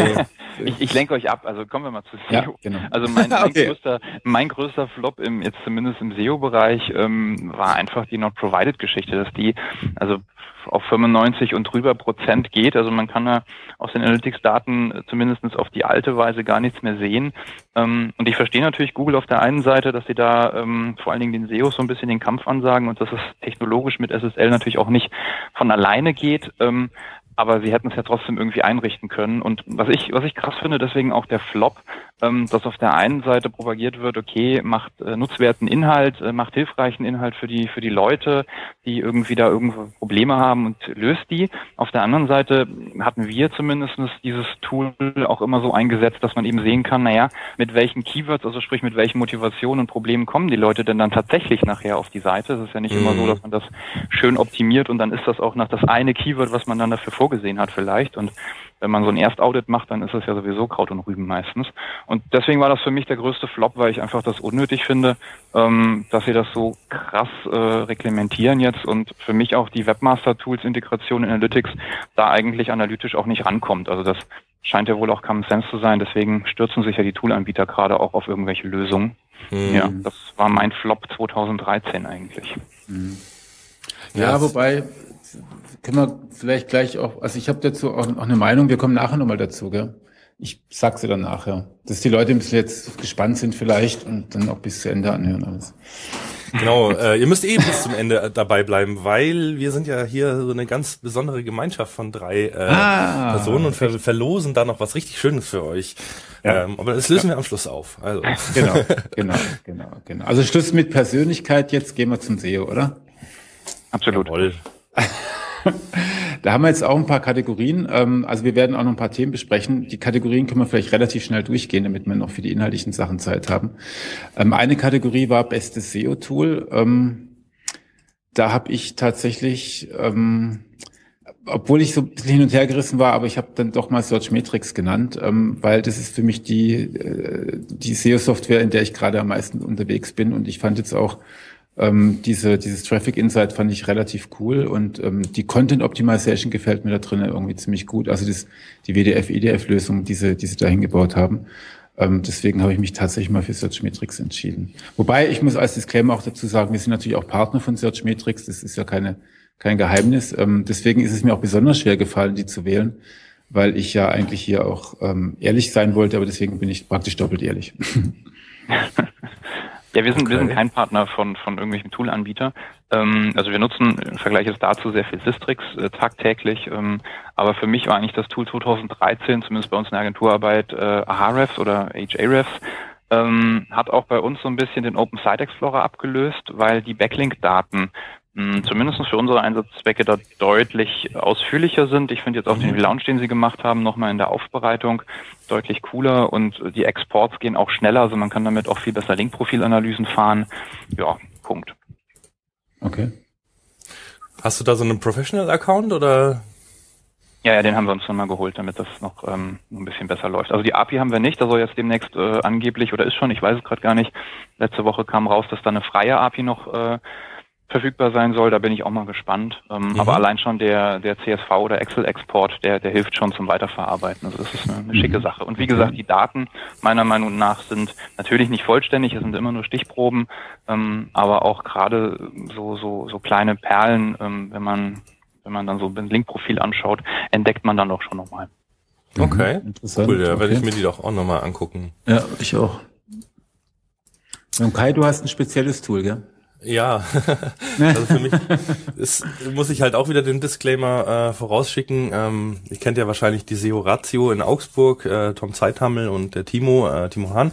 Nee. ich, ich lenke euch ab. Also kommen wir mal zu SEO. Ja, genau. Also mein, mein, Okay. größter, mein größter Flop im jetzt zumindest im SEO-Bereich ähm, war einfach die Not Provided Geschichte, dass die also auf 95 und drüber Prozent geht. Also man kann da aus den Analytics-Daten äh, zumindest auf die alte Weise gar nichts mehr sehen. Ähm, und ich verstehe natürlich Google auf der einen Seite, dass sie da ähm, vor allen Dingen den SEOs so ein bisschen den Kampf ansagen und dass es technologisch mit SSL natürlich auch nicht von alleine geht. Ähm, aber sie hätten es ja trotzdem irgendwie einrichten können. Und was ich, was ich krass finde, deswegen auch der Flop, ähm, dass auf der einen Seite propagiert wird, okay, macht äh, nutzwerten Inhalt, äh, macht hilfreichen Inhalt für die, für die Leute, die irgendwie da irgendwo Probleme haben und löst die. Auf der anderen Seite hatten wir zumindest dieses Tool auch immer so eingesetzt, dass man eben sehen kann, naja, mit welchen Keywords, also sprich mit welchen Motivationen und Problemen kommen die Leute denn dann tatsächlich nachher auf die Seite. Es ist ja nicht immer so, Mhm. dass man das schön optimiert und dann ist das auch nach das eine Keyword, was man dann dafür vorgesehen hat vielleicht. Und wenn man so ein Erstaudit macht, dann ist das ja sowieso Kraut und Rüben meistens. Und deswegen war das für mich der größte Flop, weil ich einfach das unnötig finde, ähm, dass sie das so krass äh, reglementieren jetzt und für mich auch die Webmaster-Tools-Integration in Analytics da eigentlich analytisch auch nicht rankommt. Also das scheint ja wohl auch Common Sense zu sein, deswegen stürzen sich ja die Toolanbieter gerade auch auf irgendwelche Lösungen. Hm. Ja, das war mein Flop 2013 eigentlich. Ja, Ja, wobei können wir vielleicht gleich auch, also ich habe dazu auch, auch eine Meinung, wir kommen nachher nochmal dazu, gell? Ich sag sie dann nachher. Dass die Leute ein bisschen jetzt gespannt sind vielleicht und dann auch bis zu Ende anhören alles. Genau, äh, ihr müsst eh bis zum Ende äh, dabei bleiben, weil wir sind ja hier so eine ganz besondere Gemeinschaft von drei äh, Ah. Personen und ver verlosen da noch was richtig Schönes für euch. Ja. Ähm, aber das lösen wir am Schluss auf. Also. Genau, genau, genau, genau. Also Schluss mit Persönlichkeit, jetzt gehen wir zum SEO, oder? Absolut. Jawohl. Da haben wir jetzt auch ein paar Kategorien. Ähm, also wir werden auch noch ein paar Themen besprechen. Die Kategorien können wir vielleicht relativ schnell durchgehen, damit wir noch für die inhaltlichen Sachen Zeit haben. Ähm, eine Kategorie war bestes SEO-Tool. Ähm, da habe ich tatsächlich, obwohl ich so ein bisschen hin und her gerissen war, aber ich habe dann doch mal Searchmetrics genannt, ähm, weil das ist für mich die, äh, die SEO-Software, in der ich gerade am meisten unterwegs bin. Und ich fand jetzt auch ähm, diese, dieses Traffic Insight fand ich relativ cool und ähm, die Content Optimization gefällt mir da drin irgendwie ziemlich gut. Also das, die WDF-EDF-Lösung, die sie, die sie da hingebaut haben. Ähm, deswegen habe ich mich tatsächlich mal für Searchmetrics entschieden. Wobei, ich muss als Disclaimer auch dazu sagen, wir sind natürlich auch Partner von Searchmetrics. Das ist ja keine, kein Geheimnis. Ähm, deswegen ist es mir auch besonders schwer gefallen, die zu wählen, weil ich ja eigentlich hier auch ähm, ehrlich sein wollte, aber deswegen bin ich praktisch doppelt ehrlich. Ja, wir sind, wir sind Okay. kein Partner von, von irgendwelchen Toolanbieter. Ähm, also wir nutzen im Vergleich jetzt dazu sehr viel Sistrix äh, tagtäglich. Ähm, aber für mich war eigentlich das Tool 2013, zumindest bei uns in der Agenturarbeit, äh, Ahrefs oder HArefs, ähm, hat auch bei uns so ein bisschen den Open Site Explorer abgelöst, weil die Backlink-Daten zumindest für unsere Einsatzzwecke da deutlich ausführlicher sind. Ich finde jetzt auch den Relaunch, den sie gemacht haben, nochmal in der Aufbereitung deutlich cooler und die Exports gehen auch schneller, also man kann damit auch viel besser Linkprofilanalysen fahren. Ja, Punkt. Okay. Hast du da so einen Professional-Account oder? Ja, ja, den haben wir uns dann mal geholt, damit das noch ähm, ein bisschen besser läuft. Also die API haben wir nicht, da soll jetzt demnächst äh, angeblich oder ist schon, ich weiß es gerade gar nicht. Letzte Woche kam raus, dass da eine freie API noch äh, verfügbar sein soll. Da bin ich auch mal gespannt. Ähm, Mhm. Aber allein schon der der CSV oder Excel-Export, der der hilft schon zum Weiterverarbeiten. Also das ist eine, eine schicke Sache. Und wie gesagt, die Daten meiner Meinung nach sind natürlich nicht vollständig, es sind immer nur Stichproben, ähm, aber auch gerade so so so kleine Perlen, ähm, wenn man wenn man dann so ein Linkprofil anschaut, entdeckt man dann doch schon nochmal. Okay. Interessant. Cool, da werde ich okay. mir die doch auch nochmal angucken. Ja, ich auch. Und Kai, du hast ein spezielles Tool, gell? Ja, also für mich ist, muss ich halt auch wieder den Disclaimer äh, vorausschicken. Ähm, ihr kennt ja wahrscheinlich die SEO Ratio in Augsburg, äh, Tom Zeithammel und der Timo, äh, Timo Hahn.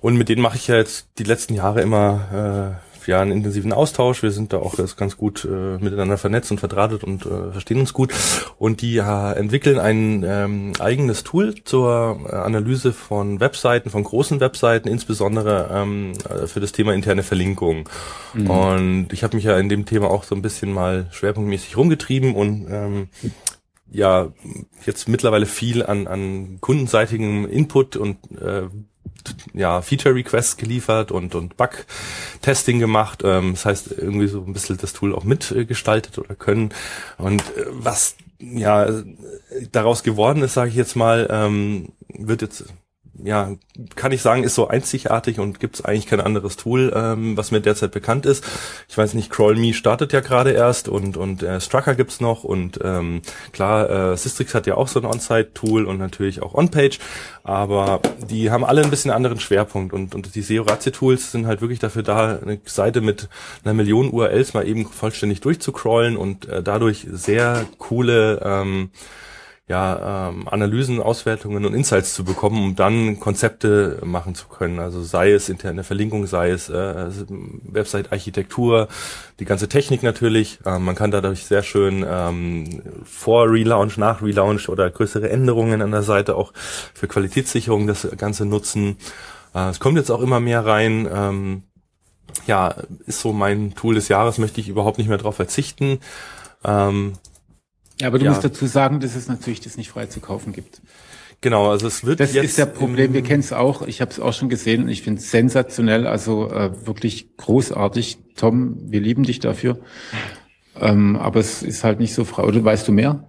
Und mit denen mache ich ja jetzt die letzten Jahre immer äh, ja einen intensiven Austausch. Wir sind da auch jetzt ganz gut äh, miteinander vernetzt und verdrahtet und äh, verstehen uns gut. Und die äh, entwickeln ein ähm, eigenes Tool zur äh, Analyse von Webseiten, von großen Webseiten, insbesondere ähm, äh, für das Thema interne Verlinkung. Und ich habe mich ja in dem Thema auch so ein bisschen mal schwerpunktmäßig rumgetrieben und ähm, ja jetzt mittlerweile viel an, an kundenseitigem Input und äh, ja, Feature-Requests geliefert und, und Bug-Testing gemacht. Ähm, das heißt, irgendwie so ein bisschen das Tool auch mitgestaltet oder können. Und äh, was ja, daraus geworden ist, sage ich jetzt mal, ähm, wird jetzt ja, kann ich sagen, ist so einzigartig und gibt es eigentlich kein anderes Tool, ähm, was mir derzeit bekannt ist. Ich weiß nicht, CrawlMe startet ja gerade erst und und äh, Strucker gibt's noch und ähm, klar, äh, Systrix hat ja auch so ein On-Site-Tool und natürlich auch OnPage, aber die haben alle ein bisschen anderen Schwerpunkt und und die SEO Ratio Tools sind halt wirklich dafür da, eine Seite mit einer Million URLs mal eben vollständig durchzucrawlen und äh, dadurch sehr coole ähm, ja, ähm, Analysen, Auswertungen und Insights zu bekommen, um dann Konzepte machen zu können. Also sei es interne Verlinkung, sei es äh, Website-Architektur, die ganze Technik natürlich. Ähm, man kann dadurch sehr schön ähm, vor Relaunch, nach Relaunch oder größere Änderungen an der Seite auch für Qualitätssicherung das Ganze nutzen. Äh, es kommt jetzt auch immer mehr rein. Ähm, ja, ist so mein Tool des Jahres, möchte ich überhaupt nicht mehr drauf verzichten. Ähm, ja, aber du ja. musst dazu sagen, dass es natürlich das nicht frei zu kaufen gibt. Genau, also es wird Das jetzt ist der Problem, wir kennen es auch, ich habe es auch schon gesehen und ich finde es sensationell, also äh, wirklich großartig. Tom, wir lieben dich dafür. Ähm, aber es ist halt nicht so frei. Oder weißt du mehr?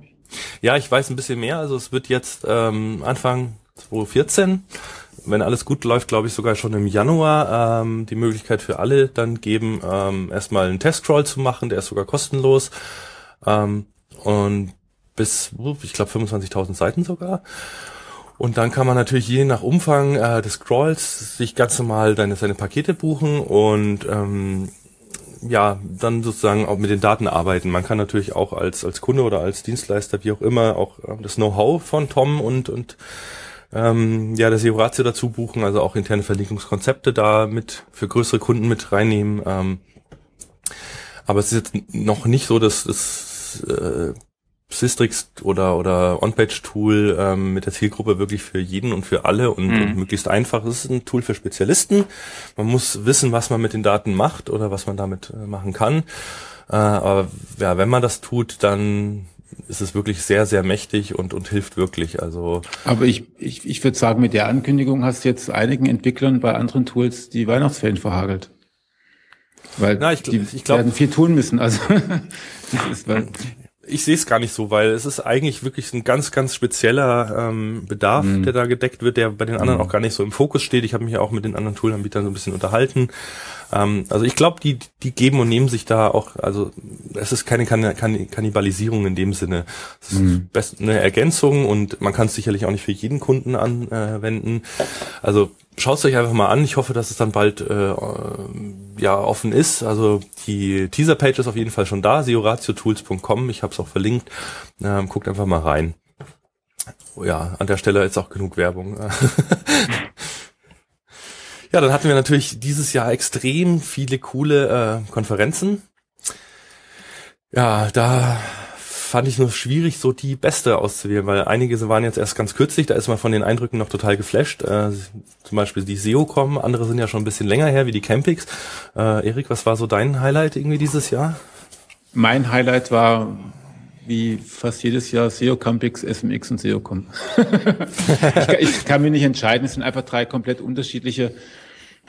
Ja, ich weiß ein bisschen mehr. Also es wird jetzt ähm, Anfang 2014, wenn alles gut läuft, glaube ich sogar schon im Januar, ähm, die Möglichkeit für alle dann geben, ähm, erstmal einen Testcrawl zu machen, der ist sogar kostenlos. Ähm, und bis, ich glaube, 25.000 Seiten sogar. Und dann kann man natürlich je nach Umfang äh, des Scrolls sich ganz normal deine, seine Pakete buchen und ähm, ja, dann sozusagen auch mit den Daten arbeiten. Man kann natürlich auch als, als Kunde oder als Dienstleister, wie auch immer, auch äh, das Know-how von Tom und, und ähm, ja, der SEO Ratio dazu buchen, also auch interne Verlinkungskonzepte da mit für größere Kunden mit reinnehmen. Ähm, aber es ist jetzt noch nicht so, dass das äh, Systrix oder oder OnPage-Tool ähm, mit der Zielgruppe wirklich für jeden und für alle und, mhm. und möglichst einfach. Es ist ein Tool für Spezialisten. Man muss wissen, was man mit den Daten macht oder was man damit äh, machen kann. Äh, aber ja, wenn man das tut, dann ist es wirklich sehr, sehr mächtig und, und hilft wirklich. Also. Aber ich, ich, ich würde sagen, mit der Ankündigung hast du jetzt einigen Entwicklern bei anderen Tools die Weihnachtsferien verhagelt. Weil Na, ich, die ich glaub, werden viel tun müssen. Also ich sehe es gar nicht so, weil es ist eigentlich wirklich ein ganz, ganz spezieller ähm, Bedarf, mhm. der da gedeckt wird, der bei den anderen mhm. auch gar nicht so im Fokus steht. Ich habe mich ja auch mit den anderen Toolanbietern so ein bisschen unterhalten. Ähm, also ich glaube, die, die geben und nehmen sich da auch, also es ist keine kan kan Kannibalisierung in dem Sinne. Es ist mhm. best eine Ergänzung und man kann es sicherlich auch nicht für jeden Kunden anwenden. Also schaut es euch einfach mal an. Ich hoffe, dass es dann bald äh, ja offen ist. Also die Teaser-Page ist auf jeden Fall schon da, seoratiotools.com. Ich habe es auch verlinkt. Ähm, guckt einfach mal rein. Ja, an der Stelle ist auch genug Werbung. ja, dann hatten wir natürlich dieses Jahr extrem viele coole äh, Konferenzen. Ja, da fand ich nur schwierig, so die beste auszuwählen, weil einige waren jetzt erst ganz kürzlich, da ist man von den Eindrücken noch total geflasht. Äh, zum Beispiel die SEO-Com, andere sind ja schon ein bisschen länger her, wie die Campix. Äh, Erik, was war so dein Highlight irgendwie dieses Jahr? Mein Highlight war wie fast jedes Jahr SEO Campix, SMX und SEO-Com. ich, ich, kann mich nicht entscheiden, es sind einfach drei komplett unterschiedliche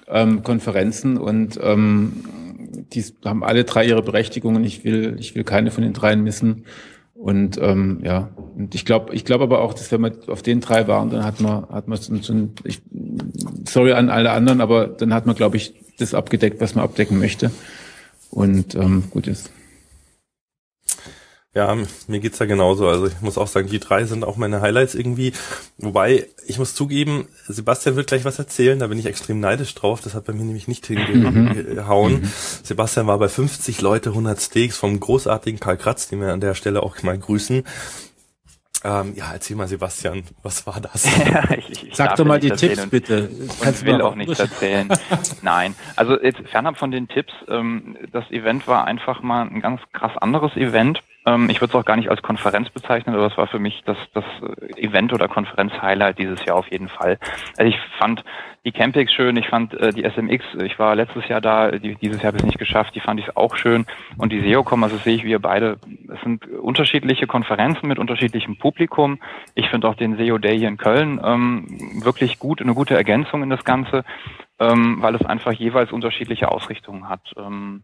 ähm, Konferenzen und ähm, die haben alle drei ihre Berechtigungen. Ich will, ich will keine von den dreien missen. Und ähm, ja, und ich glaube, ich glaube aber auch, dass wenn man auf den drei waren, dann hat man, hat man so ein, ich, sorry an alle anderen, aber dann hat man, glaube ich, das abgedeckt, was man abdecken möchte. Und ähm, gut ist. Ja, mir geht's da genauso. Also ich muss auch sagen, die drei sind auch meine Highlights irgendwie. Wobei, ich muss zugeben, Sebastian wird gleich was erzählen, da bin ich extrem neidisch drauf. Das hat bei mir nämlich nicht hingehauen. Mhm. Sebastian war bei 50 Leute, 100 Steaks vom großartigen Karl Kratz, den wir an der Stelle auch mal grüßen. Ähm, ja, erzähl mal, Sebastian, was war das? ja, ich, ich Sag doch mal die Tipps, bitte. Ich will auch nichts erzählen. Nein, also jetzt fernab von den Tipps, ähm, das Event war einfach mal ein ganz krass anderes Event. Ähm, ich würde es auch gar nicht als Konferenz bezeichnen, aber es war für mich das, das Event- oder Konferenz-Highlight dieses Jahr auf jeden Fall. Also ich fand die Campix schön, ich fand äh, die SMX, ich war letztes Jahr da, die, dieses Jahr habe ich es nicht geschafft, die fand ich auch schön. Und die SEOCom, also sehe ich wir beide, es sind unterschiedliche Konferenzen mit unterschiedlichem Publikum. Ich finde auch den SEO Day hier in Köln ähm, wirklich gut, eine gute Ergänzung in das Ganze ähm, weil es einfach jeweils unterschiedliche Ausrichtungen hat. Ähm,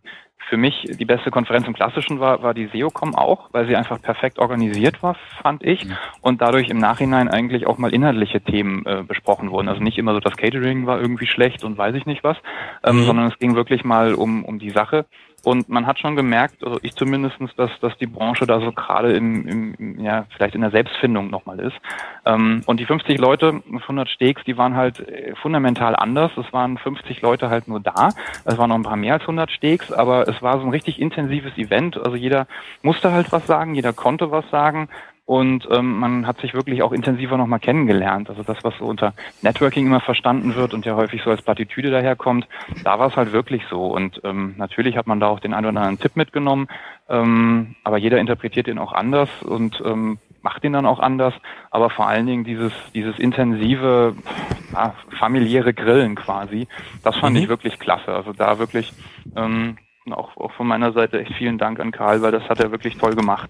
für mich die beste Konferenz im Klassischen war, war die SEOCom auch, weil sie einfach perfekt organisiert war, fand ich. Mhm. Und dadurch im Nachhinein eigentlich auch mal inhaltliche Themen äh, besprochen wurden. Also nicht immer so, das Catering war irgendwie schlecht und weiß ich nicht was, ähm, mhm. sondern es ging wirklich mal um, um die Sache. Und man hat schon gemerkt, also ich zumindestens, dass, dass die Branche da so gerade im, im, ja, vielleicht in der Selbstfindung nochmal ist. Ähm, und die 50 Leute, 100 Steaks, die waren halt äh, fundamental anders. Es waren 50 Leute halt nur da. Es waren noch ein paar mehr als 100 Steaks, aber es war so ein richtig intensives Event. Also jeder musste halt was sagen, jeder konnte was sagen. Und ähm, man hat sich wirklich auch intensiver nochmal kennengelernt. Also das, was so unter Networking immer verstanden wird und ja häufig so als Plattitüde daherkommt, da war es halt wirklich so. Und ähm, natürlich hat man da auch den einen oder anderen Tipp mitgenommen, ähm, aber jeder interpretiert ihn auch anders und ähm, macht ihn dann auch anders. Aber vor allen Dingen dieses, dieses intensive, ja, familiäre Grillen quasi, das fand mhm. ich wirklich klasse. Also da wirklich ähm, auch, auch von meiner Seite echt vielen Dank an Karl, weil das hat er wirklich toll gemacht.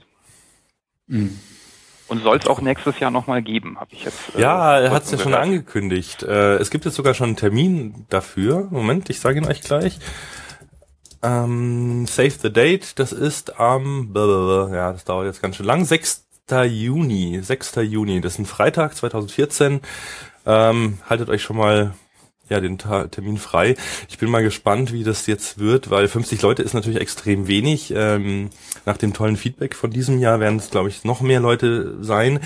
Mhm. Und soll es auch nächstes Jahr nochmal geben, habe ich jetzt. Äh, ja, er hat es ja schon angekündigt. Äh, es gibt jetzt sogar schon einen Termin dafür. Moment, ich sage ihn euch gleich. Ähm, Save the Date, das ist am, ja, das dauert jetzt ganz schön lang, 6. Juni, 6. Juni, das ist ein Freitag 2014. Ähm, haltet euch schon mal ja, den Ta Termin frei. Ich bin mal gespannt, wie das jetzt wird, weil 50 Leute ist natürlich extrem wenig. Ähm, nach dem tollen Feedback von diesem Jahr werden es, glaube ich, noch mehr Leute sein.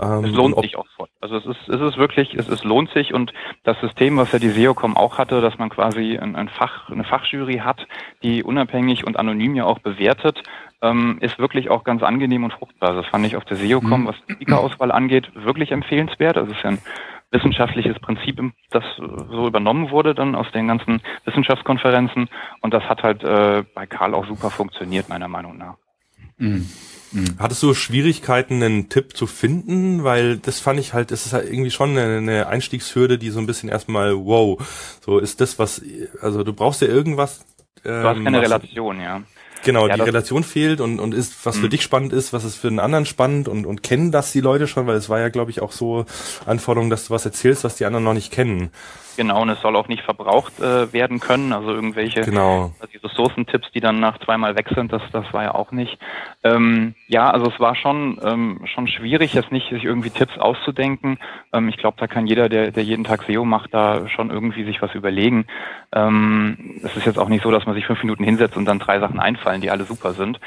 Ähm, es lohnt sich auch voll. Also es ist, es ist wirklich, es ist, lohnt sich und das System, was ja die SEOCom auch hatte, dass man quasi ein, ein Fach, eine Fachjury hat, die unabhängig und anonym ja auch bewertet, ähm, ist wirklich auch ganz angenehm und fruchtbar. Das fand ich auf der SEOCom, mhm. was die Speaker-Auswahl angeht, wirklich empfehlenswert. Also es ist ja ein wissenschaftliches Prinzip, das so übernommen wurde dann aus den ganzen Wissenschaftskonferenzen. Und das hat halt äh, bei Karl auch super funktioniert, meiner Meinung nach. Mhm. Mhm. Hattest du Schwierigkeiten, einen Tipp zu finden? Weil das fand ich halt, das ist halt irgendwie schon eine, Einstiegshürde, die so ein bisschen erstmal, wow, so ist das was, also du brauchst ja irgendwas. Ähm, du hast keine Relation, ja. Genau, ja, die Relation fehlt und, und ist, was für mhm. dich spannend ist, was ist für einen anderen spannend und, und kennen das die Leute schon, weil es war ja, glaube ich, auch so Anforderung, dass du was erzählst, was die anderen noch nicht kennen. Genau, und es soll auch nicht verbraucht äh, werden können, also irgendwelche genau. also die Ressourcentipps, die dann nach zweimal weg sind, das, das war ja auch nicht. Ähm, ja, also es war schon, ähm, schon schwierig, jetzt nicht sich irgendwie Tipps auszudenken. Ähm, ich glaube, da kann jeder, der, der jeden Tag SEO macht, da schon irgendwie sich was überlegen. Ähm, es ist jetzt auch nicht so, dass man sich fünf Minuten hinsetzt und dann drei Sachen einfallen, die alle super sind.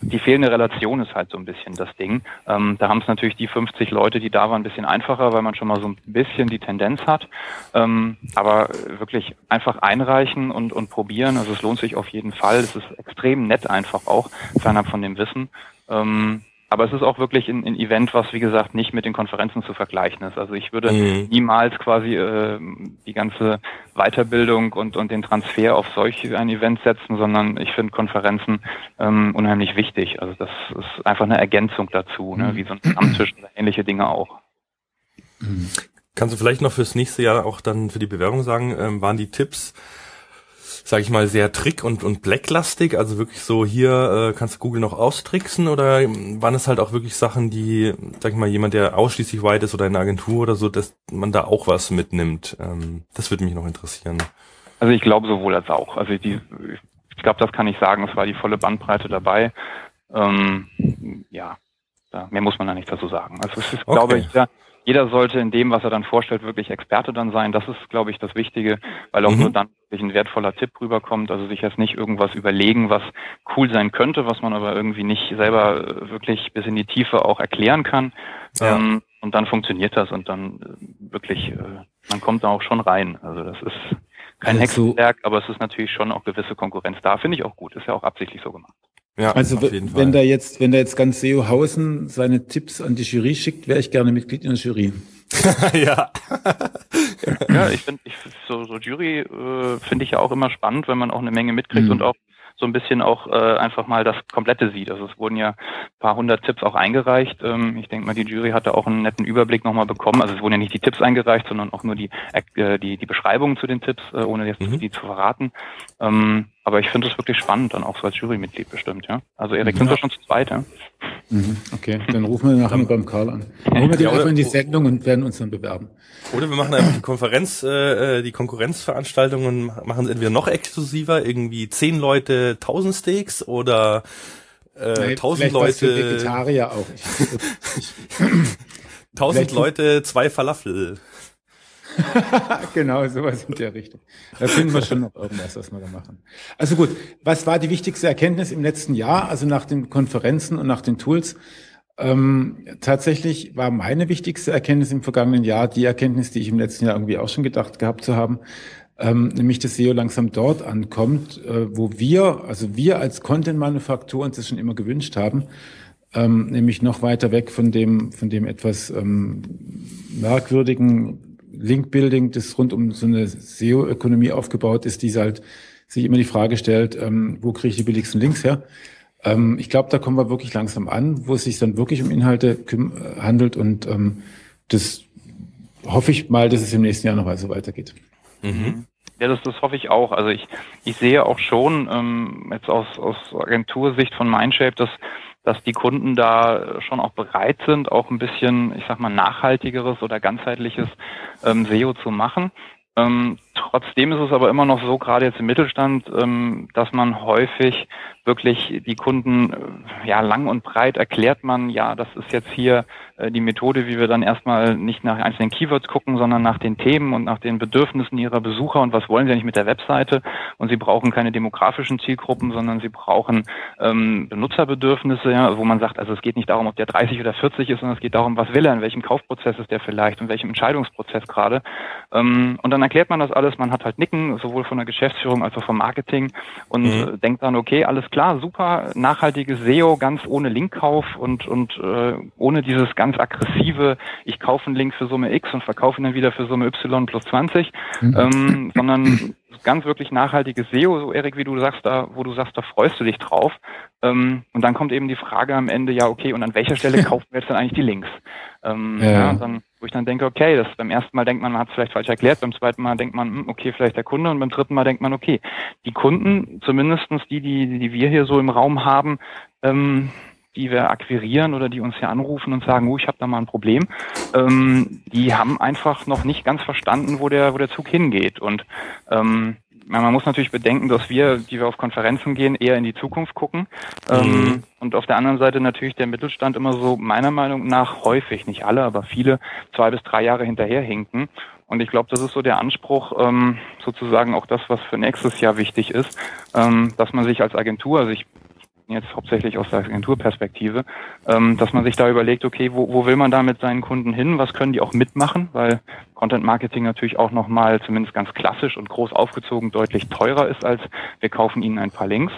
Die fehlende Relation ist halt so ein bisschen das Ding. Ähm, da haben es natürlich die 50 Leute, die da waren, ein bisschen einfacher, weil man schon mal so ein bisschen die Tendenz hat. Ähm, aber wirklich einfach einreichen und, und probieren. Also es lohnt sich auf jeden Fall. Es ist extrem nett einfach auch, fernab von dem Wissen. Ähm, aber es ist auch wirklich ein, ein, Event, was wie gesagt nicht mit den Konferenzen zu vergleichen ist. Also ich würde mhm. niemals quasi äh, die ganze Weiterbildung und, und den Transfer auf solch ein Event setzen, sondern ich finde Konferenzen ähm, unheimlich wichtig. Also das ist einfach eine Ergänzung dazu, ne? Mhm. wie so ein Stammtisch oder ähnliche Dinge auch. Kannst du vielleicht noch fürs nächste Jahr auch dann für die Bewerbung sagen, ähm, waren die Tipps, sage ich mal, sehr trick- und, und blacklastig? Also wirklich so, hier äh, kannst du Google noch austricksen oder waren es halt auch wirklich Sachen, die, sag ich mal, jemand, der ausschließlich white ist oder eine Agentur oder so, dass man da auch was mitnimmt? Ähm, das würde mich noch interessieren. Also ich glaube sowohl als auch. Also die, ich glaube, das kann ich sagen, es war die volle Bandbreite dabei. Ähm, ja, mehr muss man da nicht dazu sagen. Also es ist, okay. glaube ich, ja, jeder sollte in dem, was er dann vorstellt, wirklich Experte dann sein. Das ist, glaube ich, das Wichtige, weil auch mhm. nur dann wirklich ein wertvoller Tipp rüberkommt. Also sich jetzt nicht irgendwas überlegen, was cool sein könnte, was man aber irgendwie nicht selber wirklich bis in die Tiefe auch erklären kann. Ja. Ähm, und dann funktioniert das und dann äh, wirklich, äh, man kommt da auch schon rein. Also das ist kein also, Hexenwerk, aber es ist natürlich schon auch gewisse Konkurrenz da. Finde ich auch gut. Ist ja auch absichtlich so gemacht. Ja, also wenn da jetzt, wenn da jetzt ganz Seohausen seine Tipps an die Jury schickt, wäre ich gerne Mitglied in der Jury. ja. ja, ich finde, ich, so, so Jury äh, finde ich ja auch immer spannend, wenn man auch eine Menge mitkriegt mhm. und auch so ein bisschen auch äh, einfach mal das Komplette sieht. Also es wurden ja ein paar hundert Tipps auch eingereicht. Ähm, ich denke mal, die Jury hatte auch einen netten Überblick nochmal bekommen. Also es wurden ja nicht die Tipps eingereicht, sondern auch nur die, äh, die, die Beschreibungen zu den Tipps, äh, ohne jetzt mhm. die zu verraten. Ähm, aber ich finde es wirklich spannend, dann auch so als Jurymitglied bestimmt, ja. Also Erik, mhm. sind wir schon zu zweit, ja? Mhm, okay, dann rufen wir nachher mal beim Karl an. Dann holen wir die einfach in die Sendung und werden uns dann bewerben. Oder wir machen einfach die Konferenz, äh, äh die Konkurrenzveranstaltungen machen es entweder noch exklusiver, irgendwie zehn Leute 1000 Steaks oder äh, 1000 Leute Vegetarier auch. 1000 Leute zwei Falafel. genau, sowas in der Richtung. Da finden wir schon noch irgendwas, was wir da machen. Also gut, was war die wichtigste Erkenntnis im letzten Jahr, also nach den Konferenzen und nach den Tools? Ähm, tatsächlich war meine wichtigste Erkenntnis im vergangenen Jahr die Erkenntnis, die ich im letzten Jahr irgendwie auch schon gedacht gehabt zu haben, ähm, nämlich dass SEO langsam dort ankommt, äh, wo wir, also wir als Content-Manufaktur uns das schon immer gewünscht haben, ähm, nämlich noch weiter weg von dem, von dem etwas ähm, merkwürdigen Link-Building, das rund um so eine SEO-Ökonomie aufgebaut ist, die halt sich immer die Frage stellt, ähm, wo kriege ich die billigsten Links her? Ähm, ich glaube, da kommen wir wirklich langsam an, wo es sich dann wirklich um Inhalte äh, handelt und ähm, das hoffe ich mal, dass es im nächsten Jahr noch weiter so weitergeht. Mhm. Ja, das, das hoffe ich auch. Also ich, ich sehe auch schon ähm, jetzt aus, aus Agentursicht von Mindshape, dass dass die Kunden da schon auch bereit sind, auch ein bisschen, ich sag mal, nachhaltigeres oder ganzheitliches ähm, SEO zu machen. Ähm, trotzdem ist es aber immer noch so, gerade jetzt im Mittelstand, ähm, dass man häufig wirklich die Kunden äh, ja lang und breit erklärt man, ja, das ist jetzt hier äh, die Methode, wie wir dann erstmal nicht nach einzelnen Keywords gucken, sondern nach den Themen und nach den Bedürfnissen ihrer Besucher und was wollen sie eigentlich mit der Webseite. Und sie brauchen keine demografischen Zielgruppen, sondern sie brauchen ähm, Benutzerbedürfnisse, ja, wo man sagt, also es geht nicht darum, ob der 30 oder 40 ist, sondern es geht darum, was will er, in welchem Kaufprozess ist der vielleicht, in welchem Entscheidungsprozess gerade. Ähm, und dann erklärt man das alles, man hat halt Nicken, sowohl von der Geschäftsführung als auch vom Marketing und mhm. äh, denkt dann, okay, alles klar, super, nachhaltiges SEO, ganz ohne Linkkauf und, und äh, ohne dieses ganz aggressive, ich kaufe einen Link für Summe X und verkaufe ihn dann wieder für Summe Y plus 20, mhm. ähm, sondern ganz wirklich nachhaltiges SEO, so Erik, wie du sagst, da, wo du sagst, da freust du dich drauf. Ähm, und dann kommt eben die Frage am Ende, ja, okay, und an welcher Stelle kaufen wir jetzt dann eigentlich die Links? Ähm, ja. ja. dann, wo ich dann denke, okay, das beim ersten Mal denkt man, man hat es vielleicht falsch erklärt, beim zweiten Mal denkt man, hm, okay, vielleicht der Kunde und beim dritten Mal denkt man, okay, die Kunden, zumindestens die, die, die wir hier so im Raum haben, ähm, die wir akquirieren oder die uns hier anrufen und sagen, oh, ich habe da mal ein Problem, ähm, die haben einfach noch nicht ganz verstanden, wo der, wo der Zug hingeht. Und ähm, man muss natürlich bedenken, dass wir, die wir auf Konferenzen gehen, eher in die Zukunft gucken. Ähm, mhm. Und auf der anderen Seite natürlich der Mittelstand immer so, meiner Meinung nach, häufig, nicht alle, aber viele, zwei bis drei Jahre hinterherhinken. Und ich glaube, das ist so der Anspruch, ähm, sozusagen auch das, was für nächstes Jahr wichtig ist, ähm, dass man sich als Agentur, also ich jetzt hauptsächlich aus der Agenturperspektive, ähm, dass man sich da überlegt, okay, wo, wo will man da mit seinen Kunden hin? Was können die auch mitmachen? Weil Content Marketing natürlich auch nochmal zumindest ganz klassisch und groß aufgezogen deutlich teurer ist als wir kaufen ihnen ein paar Links.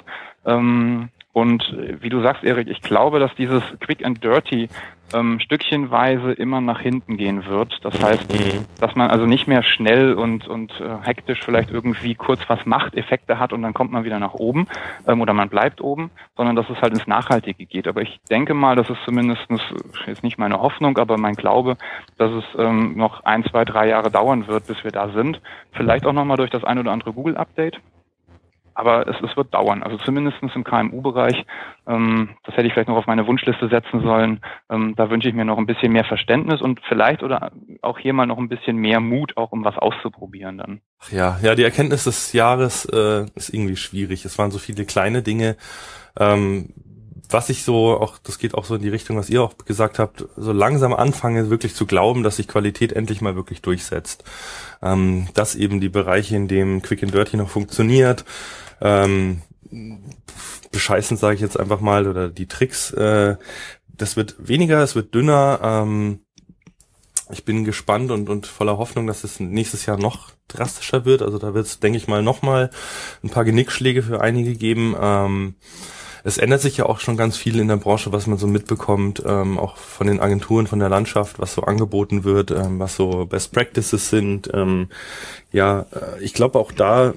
Ähm, und wie du sagst, Erik, ich glaube, dass dieses Quick and Dirty ähm, stückchenweise immer nach hinten gehen wird. Das heißt, mhm. dass man also nicht mehr schnell und, und äh, hektisch vielleicht irgendwie kurz was macht, Effekte hat und dann kommt man wieder nach oben ähm, oder man bleibt oben, sondern dass es halt ins Nachhaltige geht. Aber ich denke mal, das ist zumindest jetzt nicht meine Hoffnung, aber mein Glaube, dass es ähm, noch ein, zwei, drei Jahre dauern wird, bis wir da sind. Vielleicht auch nochmal durch das ein oder andere Google-Update aber es, es wird dauern. Also zumindest im KMU-Bereich, ähm, das hätte ich vielleicht noch auf meine Wunschliste setzen sollen. Ähm, da wünsche ich mir noch ein bisschen mehr Verständnis und vielleicht oder auch hier mal noch ein bisschen mehr Mut, auch um was auszuprobieren dann. Ach ja, ja, die Erkenntnis des Jahres äh, ist irgendwie schwierig. Es waren so viele kleine Dinge. Ähm, was ich so auch, das geht auch so in die Richtung, was ihr auch gesagt habt, so langsam anfange wirklich zu glauben, dass sich Qualität endlich mal wirklich durchsetzt. Ähm, dass eben die Bereiche, in denen Quick and Dirty noch funktioniert, ähm, bescheißen, sage ich jetzt einfach mal, oder die Tricks. Äh, das wird weniger, es wird dünner. Ähm, ich bin gespannt und, und voller Hoffnung, dass es nächstes Jahr noch drastischer wird. Also da wird es, denke ich mal, noch mal ein paar Genickschläge für einige geben. Ähm, es ändert sich ja auch schon ganz viel in der Branche, was man so mitbekommt, ähm, auch von den Agenturen, von der Landschaft, was so angeboten wird, ähm, was so Best Practices sind. Ähm, ja, äh, ich glaube auch da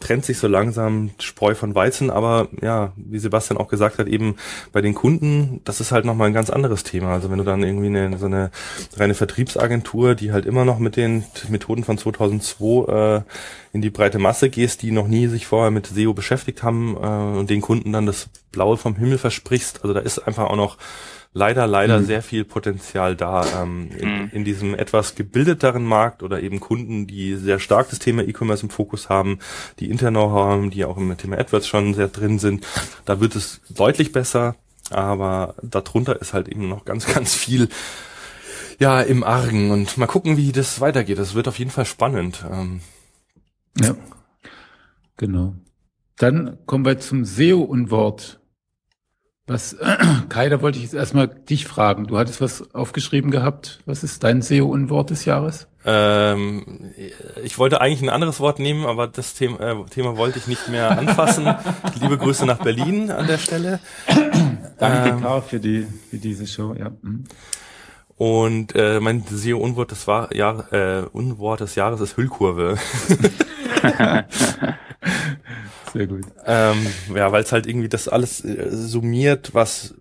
trennt sich so langsam Spreu von Weizen, aber ja, wie Sebastian auch gesagt hat, eben bei den Kunden, das ist halt nochmal ein ganz anderes Thema. Also wenn du dann irgendwie eine, so eine reine Vertriebsagentur, die halt immer noch mit den Methoden von 2002 äh, in die breite Masse gehst, die noch nie sich vorher mit SEO beschäftigt haben äh, und den Kunden dann das Blaue vom Himmel versprichst. Also da ist einfach auch noch leider, leider mhm. sehr viel Potenzial da ähm, in, mhm. in diesem etwas gebildeteren Markt oder eben Kunden, die sehr stark das Thema E-Commerce im Fokus haben, die Interno haben, die auch im Thema AdWords schon sehr drin sind. Da wird es deutlich besser, aber darunter ist halt eben noch ganz, ganz viel ja im Argen und mal gucken, wie das weitergeht. Das wird auf jeden Fall spannend. Ähm, ja, genau. Dann kommen wir zum SEO-Unwort. Was, Kai, da wollte ich jetzt erstmal dich fragen. Du hattest was aufgeschrieben gehabt. Was ist dein SEO-Unwort des Jahres? Ähm, ich wollte eigentlich ein anderes Wort nehmen, aber das Thema, äh, Thema wollte ich nicht mehr anfassen. Liebe Grüße nach Berlin an der Stelle. Danke, ähm, Karl, für die, für diese Show, ja. Mhm. Und äh, mein SEO-Unwort des, war, Jahr, äh, Unwort des Jahres ist Hüllkurve. Sehr gut. Ähm, ja, weil es halt irgendwie das alles äh, summiert, was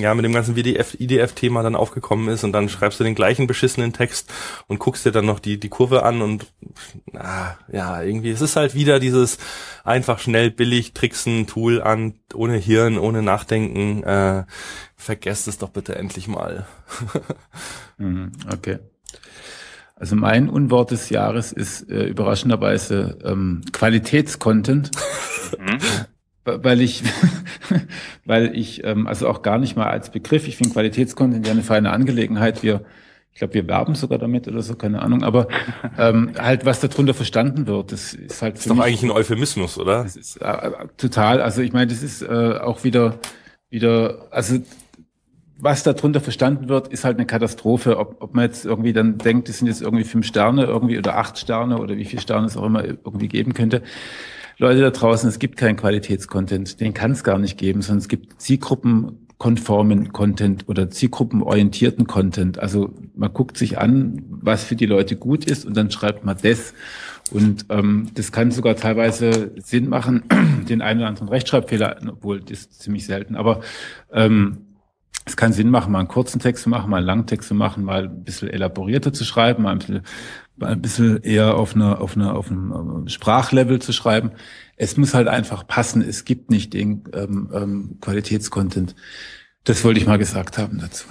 ja mit dem ganzen WDF, IDF-Thema dann aufgekommen ist und dann schreibst du den gleichen beschissenen Text und guckst dir dann noch die, die Kurve an und ah, ja, irgendwie, es ist halt wieder dieses einfach schnell, billig, tricksen, Tool an, ohne Hirn, ohne Nachdenken. Äh, vergesst es doch bitte endlich mal. Mhm, okay. Also mein Unwort des Jahres ist äh, überraschenderweise ähm, Qualitätscontent, mhm. weil ich, weil ich ähm, also auch gar nicht mal als Begriff. Ich finde Qualitätscontent ja eine feine Angelegenheit. Wir, ich glaube, wir werben sogar damit oder so, keine Ahnung. Aber ähm, halt, was darunter verstanden wird, das ist halt. Das ist doch mich, eigentlich ein Euphemismus, oder? Das ist äh, total. Also ich meine, das ist äh, auch wieder wieder, also was darunter verstanden wird, ist halt eine Katastrophe. Ob, ob man jetzt irgendwie dann denkt, es sind jetzt irgendwie fünf Sterne irgendwie oder acht Sterne oder wie viele Sterne es auch immer irgendwie geben könnte. Leute da draußen, es gibt keinen Qualitätscontent. Den kann es gar nicht geben, sondern es gibt zielgruppenkonformen Content oder zielgruppenorientierten Content. Also man guckt sich an, was für die Leute gut ist und dann schreibt man das. Und ähm, das kann sogar teilweise Sinn machen, den einen oder anderen Rechtschreibfehler, obwohl das ist ziemlich selten, aber ähm, es kann Sinn machen, mal einen kurzen Text zu machen, mal einen langen Text zu machen, mal ein bisschen elaborierter zu schreiben, mal ein bisschen, mal ein bisschen eher auf einer, auf einer, auf einem Sprachlevel zu schreiben. Es muss halt einfach passen. Es gibt nicht den ähm, ähm, Qualitätscontent. Das wollte ich mal gesagt haben dazu.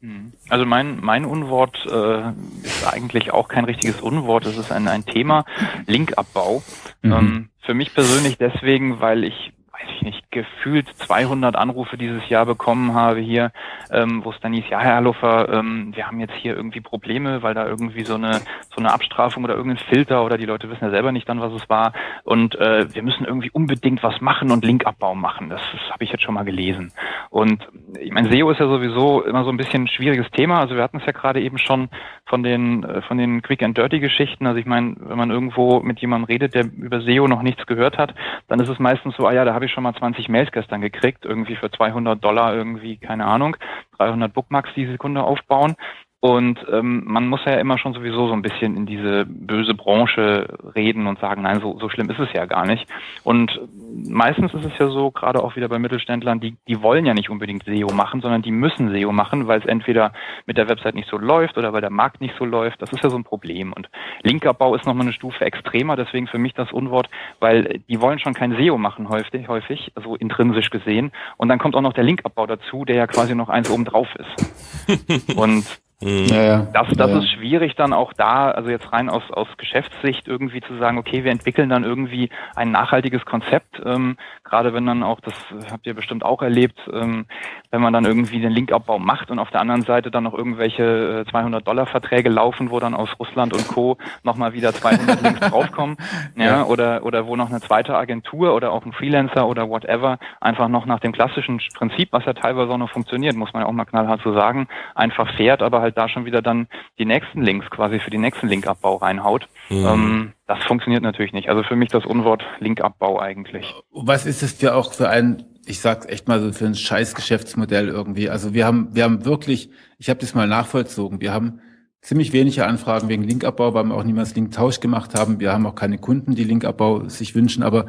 Mhm. Also mein, mein Unwort äh, ist eigentlich auch kein richtiges Unwort, es ist ein, ein Thema, Linkabbau. Mhm. Ähm, für mich persönlich deswegen, weil ich weiß ich nicht, gefühlt 200 Anrufe dieses Jahr bekommen habe hier, ähm, wo es dann hieß, ja, Herr Hallofer, ähm, wir haben jetzt hier irgendwie Probleme, weil da irgendwie so eine, so eine Abstrafung oder irgendein Filter oder die Leute wissen ja selber nicht dann, was es war und äh, wir müssen irgendwie unbedingt was machen und Linkabbau machen. Das, das habe ich jetzt schon mal gelesen. Und ich meine, SEO ist ja sowieso immer so ein bisschen ein schwieriges Thema. Also wir hatten es ja gerade eben schon von den, äh, von den Quick and Dirty Geschichten. Also ich meine, wenn man irgendwo mit jemandem redet, der über SEO noch nichts gehört hat, dann ist es meistens so, ah ja, da habe ich schon mal 20 Mails gestern gekriegt, irgendwie für 200 Dollar irgendwie, keine Ahnung, 300 Bookmarks die Sekunde aufbauen. Und ähm, man muss ja immer schon sowieso so ein bisschen in diese böse Branche reden und sagen, nein, so, so schlimm ist es ja gar nicht. Und meistens ist es ja so, gerade auch wieder bei Mittelständlern, die, die wollen ja nicht unbedingt SEO machen, sondern die müssen SEO machen, weil es entweder mit der Website nicht so läuft oder weil der Markt nicht so läuft. Das ist ja so ein Problem. Und Linkabbau ist nochmal eine Stufe extremer, deswegen für mich das Unwort, weil die wollen schon kein SEO machen häufig, häufig, also intrinsisch gesehen. Und dann kommt auch noch der Linkabbau dazu, der ja quasi noch eins oben drauf ist. und. Ja, ja. Das, das ja, ist schwierig dann auch da, also jetzt rein aus, aus Geschäftssicht irgendwie zu sagen, okay, wir entwickeln dann irgendwie ein nachhaltiges Konzept, ähm, gerade wenn dann auch, das habt ihr bestimmt auch erlebt, ähm, wenn man dann irgendwie den Linkabbau macht und auf der anderen Seite dann noch irgendwelche 200 Dollar Verträge laufen, wo dann aus Russland und Co. nochmal wieder 200 Links draufkommen, ja, ja, oder, oder wo noch eine zweite Agentur oder auch ein Freelancer oder whatever einfach noch nach dem klassischen Prinzip, was ja teilweise auch noch funktioniert, muss man ja auch mal knallhart so sagen, einfach fährt, aber halt da schon wieder dann die nächsten Links quasi für den nächsten Linkabbau reinhaut. Mhm. Ähm, das funktioniert natürlich nicht. Also für mich das Unwort Linkabbau eigentlich. Was ist es für auch für ein, ich sag's echt mal so, für ein scheiß Geschäftsmodell irgendwie? Also wir haben, wir haben wirklich, ich habe das mal nachvollzogen, wir haben ziemlich wenige Anfragen wegen Linkabbau, weil wir auch niemals Linktausch gemacht haben. Wir haben auch keine Kunden, die Linkabbau sich wünschen, aber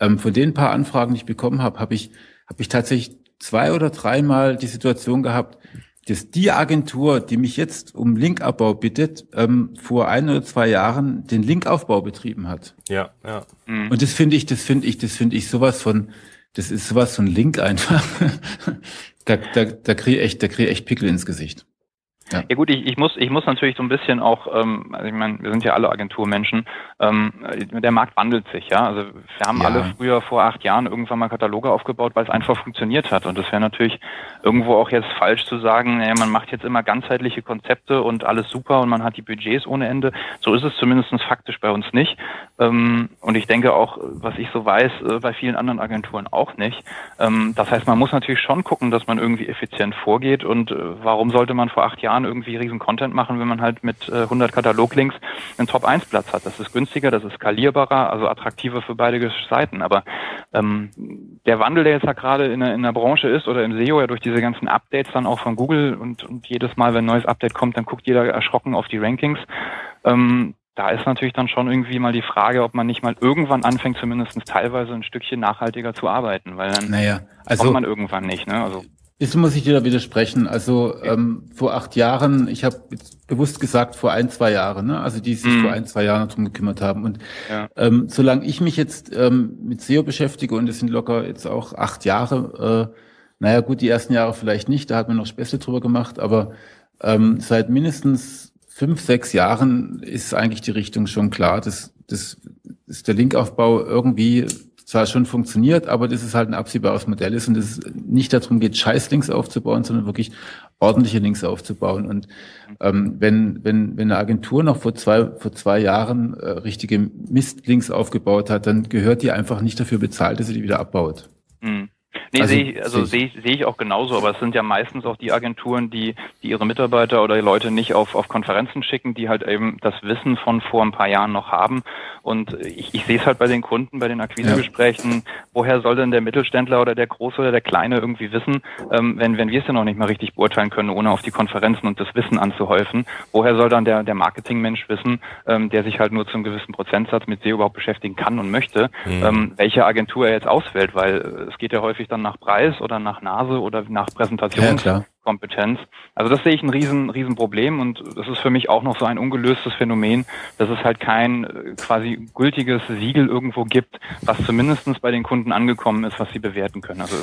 ähm, von den paar Anfragen, die ich bekommen habe, habe ich, habe ich tatsächlich zwei oder dreimal die Situation gehabt, dass die Agentur, die mich jetzt um Linkabbau bittet, ähm, vor ein oder zwei Jahren den Linkaufbau betrieben hat. Ja, ja. Mhm. Und das finde ich, das finde ich, das finde ich sowas von, das ist sowas von Link einfach. da, da, da kriege ich echt, da kriege ich echt Pickel ins Gesicht. Ja. ja gut, ich, ich muss ich muss natürlich so ein bisschen auch, ähm, also ich meine, wir sind ja alle Agenturmenschen, ähm, der Markt wandelt sich, ja. Also wir haben ja. alle früher vor acht Jahren irgendwann mal Kataloge aufgebaut, weil es einfach funktioniert hat. Und das wäre natürlich irgendwo auch jetzt falsch zu sagen, naja, man macht jetzt immer ganzheitliche Konzepte und alles super und man hat die Budgets ohne Ende. So ist es zumindest faktisch bei uns nicht. Ähm, und ich denke auch, was ich so weiß, äh, bei vielen anderen Agenturen auch nicht. Ähm, das heißt, man muss natürlich schon gucken, dass man irgendwie effizient vorgeht. Und äh, warum sollte man vor acht Jahren irgendwie riesen Content machen, wenn man halt mit äh, 100 Kataloglinks einen Top-1-Platz hat. Das ist günstiger, das ist skalierbarer, also attraktiver für beide Seiten. Aber ähm, der Wandel, der jetzt da gerade in, in der Branche ist oder im SEO, ja durch diese ganzen Updates dann auch von Google und, und jedes Mal, wenn ein neues Update kommt, dann guckt jeder erschrocken auf die Rankings. Ähm, da ist natürlich dann schon irgendwie mal die Frage, ob man nicht mal irgendwann anfängt, zumindest teilweise ein Stückchen nachhaltiger zu arbeiten, weil dann naja, also, kommt man irgendwann nicht. Ne? Also Jetzt muss ich dir da widersprechen. Also ähm, vor acht Jahren, ich habe bewusst gesagt vor ein, zwei Jahren, ne? also die sich mhm. vor ein, zwei Jahren darum gekümmert haben. Und ja. ähm, solange ich mich jetzt ähm, mit SEO beschäftige, und es sind locker jetzt auch acht Jahre, äh, naja gut, die ersten Jahre vielleicht nicht, da hat man noch Späße drüber gemacht, aber ähm, seit mindestens fünf, sechs Jahren ist eigentlich die Richtung schon klar, dass, dass, dass der Linkaufbau irgendwie zwar schon funktioniert, aber das ist halt ein absehbares Modell ist und es nicht darum geht, scheiß Links aufzubauen, sondern wirklich ordentliche Links aufzubauen. Und ähm, wenn, wenn, wenn eine Agentur noch vor zwei, vor zwei Jahren äh, richtige Mistlinks aufgebaut hat, dann gehört die einfach nicht dafür bezahlt, dass sie die wieder abbaut. Mhm. Nee, also, sehe ich, also sehe ich, sehe ich auch genauso, aber es sind ja meistens auch die Agenturen, die, die ihre Mitarbeiter oder die Leute nicht auf, auf Konferenzen schicken, die halt eben das Wissen von vor ein paar Jahren noch haben. Und ich, ich sehe es halt bei den Kunden, bei den Akquisegesprächen, ja. woher soll denn der Mittelständler oder der Große oder der Kleine irgendwie wissen, ähm, wenn, wenn wir es ja noch nicht mal richtig beurteilen können, ohne auf die Konferenzen und das Wissen anzuhäufen, woher soll dann der, der Marketingmensch wissen, ähm, der sich halt nur zum gewissen Prozentsatz mit SEO überhaupt beschäftigen kann und möchte, mhm. ähm, welche Agentur er jetzt auswählt, weil äh, es geht ja häufig dann dann nach Preis oder nach Nase oder nach Präsentationskompetenz. Ja, also das sehe ich ein riesen, riesen Problem und das ist für mich auch noch so ein ungelöstes Phänomen, dass es halt kein äh, quasi gültiges Siegel irgendwo gibt, was zumindestens bei den Kunden angekommen ist, was sie bewerten können. Also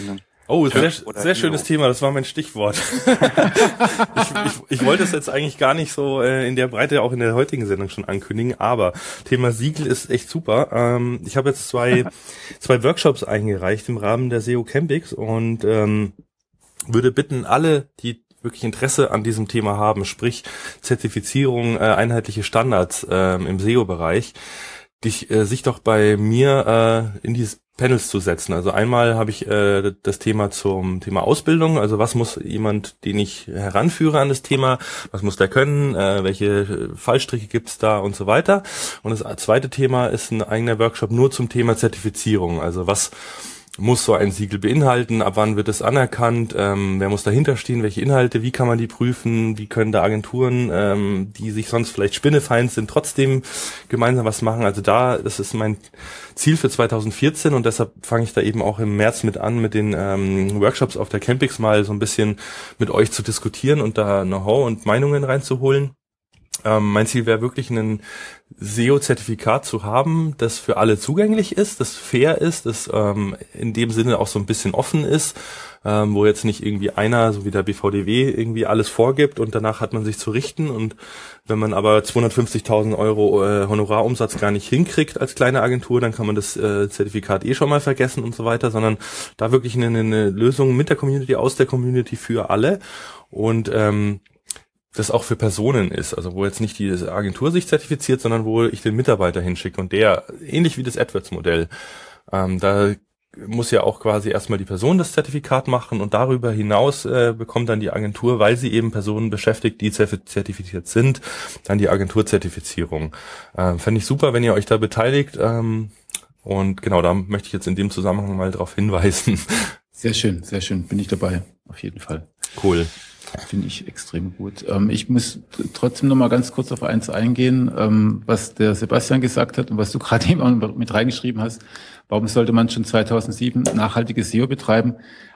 Oh, sehr, sehr schönes Thema, das war mein Stichwort. ich, ich, ich wollte es jetzt eigentlich gar nicht so äh, in der Breite auch in der heutigen Sendung schon ankündigen, aber Thema Siegel ist echt super. Ähm, ich habe jetzt zwei, zwei Workshops eingereicht im Rahmen der SEO Campix und ähm, würde bitten, alle, die wirklich Interesse an diesem Thema haben, sprich Zertifizierung, äh, einheitliche Standards äh, im SEO-Bereich, dich, äh, sich doch bei mir äh, in dieses Panels zu setzen. Also einmal habe ich äh, das Thema zum Thema Ausbildung, also was muss jemand, den ich heranführe an das Thema, was muss der können, äh, welche Fallstricke gibt's da und so weiter. Und das zweite Thema ist ein eigener Workshop nur zum Thema Zertifizierung, also was muss so ein Siegel beinhalten, ab wann wird es anerkannt, ähm, wer muss dahinter stehen, welche Inhalte, wie kann man die prüfen, wie können da Agenturen, ähm, die sich sonst vielleicht spinnefeind sind, trotzdem gemeinsam was machen. Also da, das ist mein Ziel für 2014 und deshalb fange ich da eben auch im März mit an, mit den ähm, Workshops auf der Campix mal so ein bisschen mit euch zu diskutieren und da Know-how und Meinungen reinzuholen. Ähm, mein Ziel wäre wirklich ein SEO-Zertifikat zu haben, das für alle zugänglich ist, das fair ist, das ähm, in dem Sinne auch so ein bisschen offen ist, ähm, wo jetzt nicht irgendwie einer, so wie der BVDW, irgendwie alles vorgibt und danach hat man sich zu richten. Und wenn man aber 250.000 Euro äh, Honorarumsatz gar nicht hinkriegt als kleine Agentur, dann kann man das äh, Zertifikat eh schon mal vergessen und so weiter, sondern da wirklich eine, eine Lösung mit der Community, aus der Community für alle. Und ähm, das auch für Personen ist, also wo jetzt nicht die Agentur sich zertifiziert, sondern wo ich den Mitarbeiter hinschicke und der, ähnlich wie das AdWords-Modell, ähm, da muss ja auch quasi erstmal die Person das Zertifikat machen und darüber hinaus äh, bekommt dann die Agentur, weil sie eben Personen beschäftigt, die zertifiziert sind, dann die Agenturzertifizierung. Ähm, Fände ich super, wenn ihr euch da beteiligt. Ähm, und genau, da möchte ich jetzt in dem Zusammenhang mal darauf hinweisen. Sehr schön, sehr schön. Bin ich dabei, auf jeden Fall. Cool. Finde ich extrem gut. Ähm, ich muss trotzdem noch mal ganz kurz auf eins eingehen, ähm, was der Sebastian gesagt hat und was du gerade eben mit reingeschrieben hast. Warum sollte man schon 2007 nachhaltiges SEO betreiben?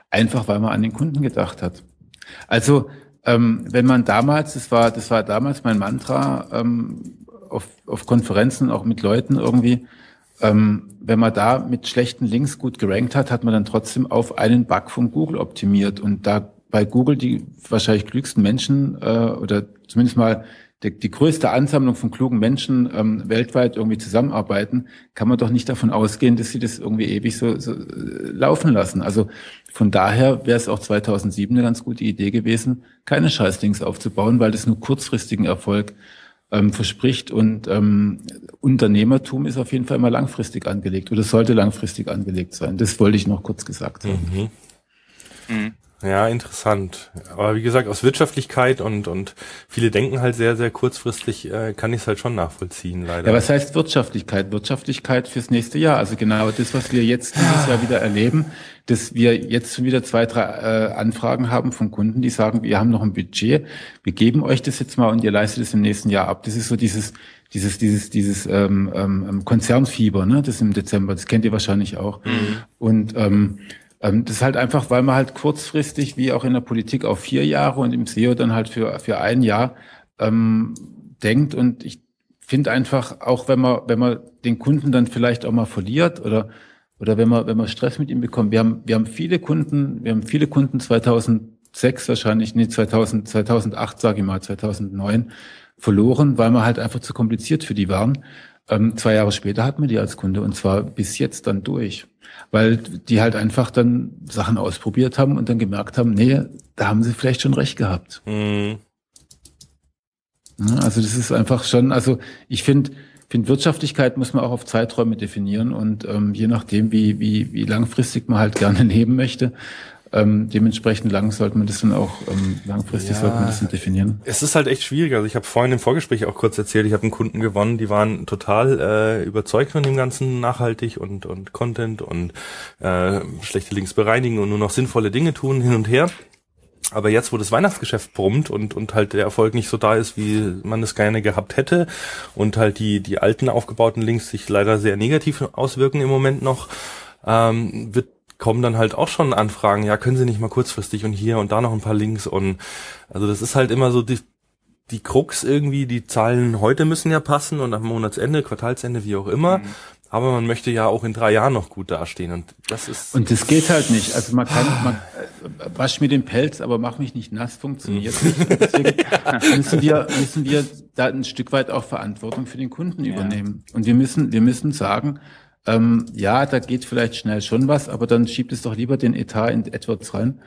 Einfach, weil man an den Kunden gedacht hat. Also ähm, wenn man damals, das war, das war damals mein Mantra, ähm, auf, auf Konferenzen, auch mit Leuten irgendwie, ähm, wenn man da mit schlechten Links gut gerankt hat, hat man dann trotzdem auf einen Bug von Google optimiert. Und da bei Google die wahrscheinlich klügsten Menschen äh, oder zumindest mal die, die größte Ansammlung von klugen Menschen ähm, weltweit irgendwie zusammenarbeiten, kann man doch nicht davon ausgehen, dass sie das irgendwie ewig so, so äh, laufen lassen. Also von daher wäre es auch 2007 eine ganz gute Idee gewesen, keine Scheißlinks aufzubauen, weil das nur kurzfristigen Erfolg ähm, verspricht und ähm, Unternehmertum ist auf jeden Fall immer langfristig angelegt oder sollte langfristig angelegt sein. Das wollte ich noch kurz gesagt haben. Mhm. Mhm. Ja, interessant. Aber wie gesagt, aus Wirtschaftlichkeit und, und viele denken halt sehr, sehr kurzfristig, äh, kann ich es halt schon nachvollziehen, leider. Ja, was heißt Wirtschaftlichkeit? Wirtschaftlichkeit fürs nächste Jahr. Also genau das, was wir jetzt dieses Jahr wieder erleben, dass wir jetzt schon wieder zwei, drei äh, Anfragen haben von Kunden, die sagen, wir haben noch ein Budget, wir geben euch das jetzt mal und ihr leistet es im nächsten Jahr ab. Das ist so dieses, dieses, dieses, dieses ähm, ähm, Konzernfieber, ne? Das im Dezember, das kennt ihr wahrscheinlich auch. Mhm. Und ähm, ähm, das ist halt einfach, weil man halt kurzfristig, wie auch in der Politik, auf vier Jahre und im SEO dann halt für, für ein Jahr ähm, denkt. Und ich finde einfach, auch wenn man, wenn man den Kunden dann vielleicht auch mal verliert oder, oder wenn man, wenn man Stress mit ihm bekommt, wir haben, wir haben viele Kunden, wir haben viele Kunden 2006 wahrscheinlich, nee, 2000, 2008, sage ich mal, 2009 verloren, weil wir halt einfach zu kompliziert für die waren. Ähm, zwei Jahre später hatten wir die als Kunde und zwar bis jetzt dann durch weil die halt einfach dann Sachen ausprobiert haben und dann gemerkt haben, nee, da haben sie vielleicht schon recht gehabt. Mhm. also das ist einfach schon, also ich finde, finde Wirtschaftlichkeit muss man auch auf Zeiträume definieren und ähm, je nachdem, wie, wie, wie langfristig man halt gerne leben möchte, ähm, dementsprechend lang sollte man das dann auch ähm, langfristig ja, sollte man das dann definieren. Es ist halt echt schwierig. Also ich habe vorhin im Vorgespräch auch kurz erzählt, ich habe einen Kunden gewonnen, die waren total äh, überzeugt von dem ganzen nachhaltig und und Content und äh, schlechte Links bereinigen und nur noch sinnvolle Dinge tun hin und her. Aber jetzt, wo das Weihnachtsgeschäft brummt und, und halt der Erfolg nicht so da ist, wie man es gerne gehabt hätte und halt die, die alten aufgebauten Links sich leider sehr negativ auswirken im Moment noch, ähm, wird kommen dann halt auch schon Anfragen, ja, können Sie nicht mal kurzfristig und hier und da noch ein paar Links und also das ist halt immer so die, die Krux irgendwie, die Zahlen heute müssen ja passen und am Monatsende, Quartalsende, wie auch immer. Mhm. Aber man möchte ja auch in drei Jahren noch gut dastehen und das ist. Und das geht halt nicht. Also man kann, man, äh, wasch mir den Pelz, aber mach mich nicht nass, funktioniert mhm. nicht. deswegen müssen wir, müssen wir da ein Stück weit auch Verantwortung für den Kunden ja. übernehmen. Und wir müssen, wir müssen sagen, ähm, ja, da geht vielleicht schnell schon was, aber dann schiebt es doch lieber den Etat in AdWords rein,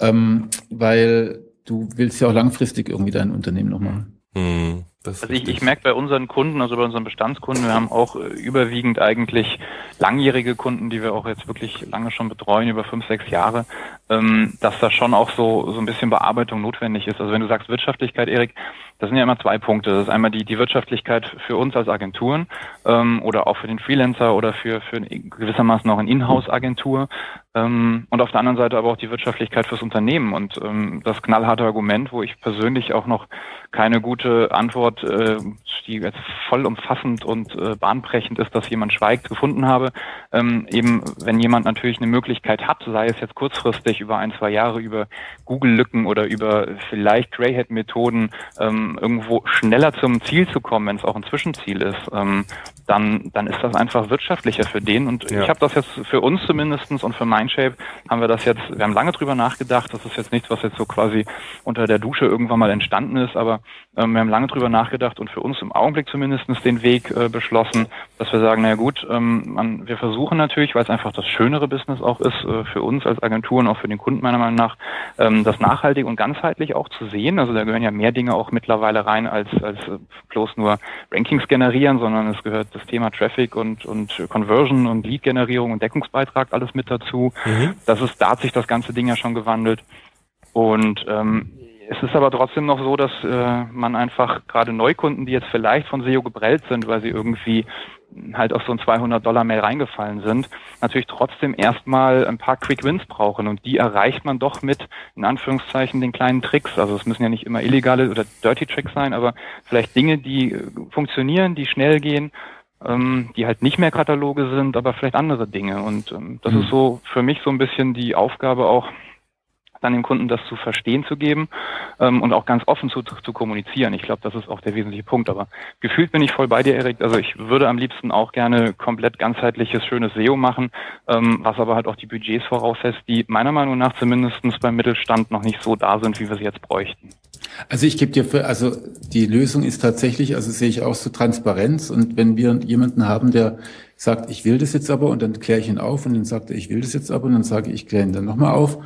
ähm, weil du willst ja auch langfristig irgendwie dein Unternehmen noch machen. Hm, also ich, ich merke bei unseren Kunden, also bei unseren Bestandskunden, wir haben auch äh, überwiegend eigentlich langjährige Kunden, die wir auch jetzt wirklich lange schon betreuen, über fünf, sechs Jahre, ähm, dass da schon auch so, so ein bisschen Bearbeitung notwendig ist. Also wenn du sagst Wirtschaftlichkeit, Erik, das sind ja immer zwei Punkte. Das ist einmal die, die Wirtschaftlichkeit für uns als Agenturen ähm, oder auch für den Freelancer oder für, für gewissermaßen auch eine Inhouse-Agentur. Ähm, und auf der anderen Seite aber auch die Wirtschaftlichkeit fürs Unternehmen. Und ähm, das knallharte Argument, wo ich persönlich auch noch keine gute Antwort, äh, die jetzt vollumfassend und äh, bahnbrechend ist, dass jemand schweigt, gefunden habe. Ähm, eben, wenn jemand natürlich eine Möglichkeit hat, sei es jetzt kurzfristig über ein, zwei Jahre über Google-Lücken oder über vielleicht Greyhead-Methoden, ähm, irgendwo schneller zum Ziel zu kommen, wenn es auch ein Zwischenziel ist, ähm, dann, dann ist das einfach wirtschaftlicher für den. Und ja. ich habe das jetzt für uns zumindestens und für Mindshape haben wir das jetzt, wir haben lange drüber nachgedacht, das ist jetzt nichts, was jetzt so quasi unter der Dusche irgendwann mal entstanden ist, aber ähm, wir haben lange drüber nachgedacht und für uns im Augenblick zumindestens den Weg äh, beschlossen, dass wir sagen, naja gut, ähm, man, wir versuchen natürlich, weil es einfach das schönere Business auch ist, äh, für uns als Agentur und auch für den Kunden meiner Meinung nach, ähm, das nachhaltig und ganzheitlich auch zu sehen. Also da gehören ja mehr Dinge auch mittlerweile rein, als, als äh, bloß nur Rankings generieren, sondern es gehört das Thema Traffic und, und Conversion und Lead-Generierung und Deckungsbeitrag alles mit dazu. Mhm. Das ist, da hat sich das ganze Ding ja schon gewandelt. Und ähm, es ist aber trotzdem noch so, dass äh, man einfach gerade Neukunden, die jetzt vielleicht von SEO geprellt sind, weil sie irgendwie halt auf so ein 200 Dollar Mail reingefallen sind, natürlich trotzdem erstmal ein paar Quick Wins brauchen und die erreicht man doch mit in Anführungszeichen den kleinen Tricks. Also es müssen ja nicht immer illegale oder dirty Tricks sein, aber vielleicht Dinge, die äh, funktionieren, die schnell gehen, ähm, die halt nicht mehr Kataloge sind, aber vielleicht andere Dinge. Und ähm, das mhm. ist so für mich so ein bisschen die Aufgabe auch dann dem Kunden das zu verstehen zu geben ähm, und auch ganz offen zu, zu kommunizieren. Ich glaube, das ist auch der wesentliche Punkt. Aber gefühlt bin ich voll bei dir, Erik. Also ich würde am liebsten auch gerne komplett ganzheitliches, schönes SEO machen, ähm, was aber halt auch die Budgets voraussetzt, die meiner Meinung nach zumindest beim Mittelstand noch nicht so da sind, wie wir sie jetzt bräuchten. Also ich gebe dir für, also die Lösung ist tatsächlich, also sehe ich auch so Transparenz. Und wenn wir jemanden haben, der sagt, ich will das jetzt aber und dann kläre ich ihn auf und dann sagt er, ich will das jetzt aber und dann sage ich, ich kläre ihn dann nochmal auf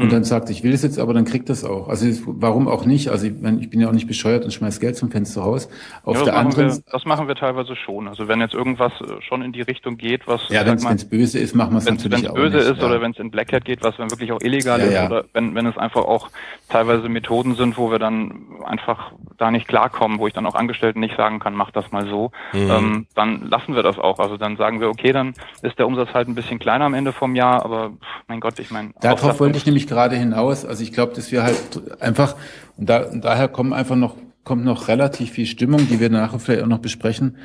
und mhm. dann sagt, ich will es jetzt, aber dann kriegt das auch. Also warum auch nicht? Also ich, ich bin ja auch nicht bescheuert und schmeiß Geld zum Fenster raus. Auf ja, der anderen, wir, das machen wir teilweise schon. Also wenn jetzt irgendwas äh, schon in die Richtung geht, was ja, wenn es böse ist, machen wir es natürlich auch. Wenn es böse ist ja. oder wenn es in Black Hat geht, was dann wirklich auch illegal ja, ist, ja. oder wenn wenn es einfach auch teilweise Methoden sind, wo wir dann einfach da nicht klarkommen, wo ich dann auch Angestellten nicht sagen kann, mach das mal so, mhm. ähm, dann lassen wir das auch. Also dann sagen wir, okay, dann ist der Umsatz halt ein bisschen kleiner am Ende vom Jahr, aber mein Gott, ich meine. Darauf wollte ich nämlich gerade hinaus. Also ich glaube, dass wir halt einfach, und, da, und daher kommen einfach noch, kommt noch relativ viel Stimmung, die wir nachher vielleicht auch noch besprechen.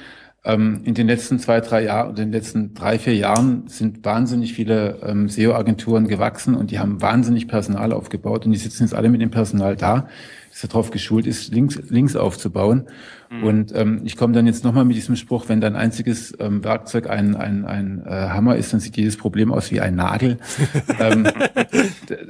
Ähm, in den letzten zwei, drei Jahren, in den letzten drei, vier Jahren sind wahnsinnig viele ähm, SEO-Agenturen gewachsen und die haben wahnsinnig Personal aufgebaut und die sitzen jetzt alle mit dem Personal da das darauf geschult ist, Links, Links aufzubauen. Mhm. Und ähm, ich komme dann jetzt nochmal mit diesem Spruch, wenn dein einziges ähm, Werkzeug ein, ein, ein äh, Hammer ist, dann sieht jedes Problem aus wie ein Nagel. ähm,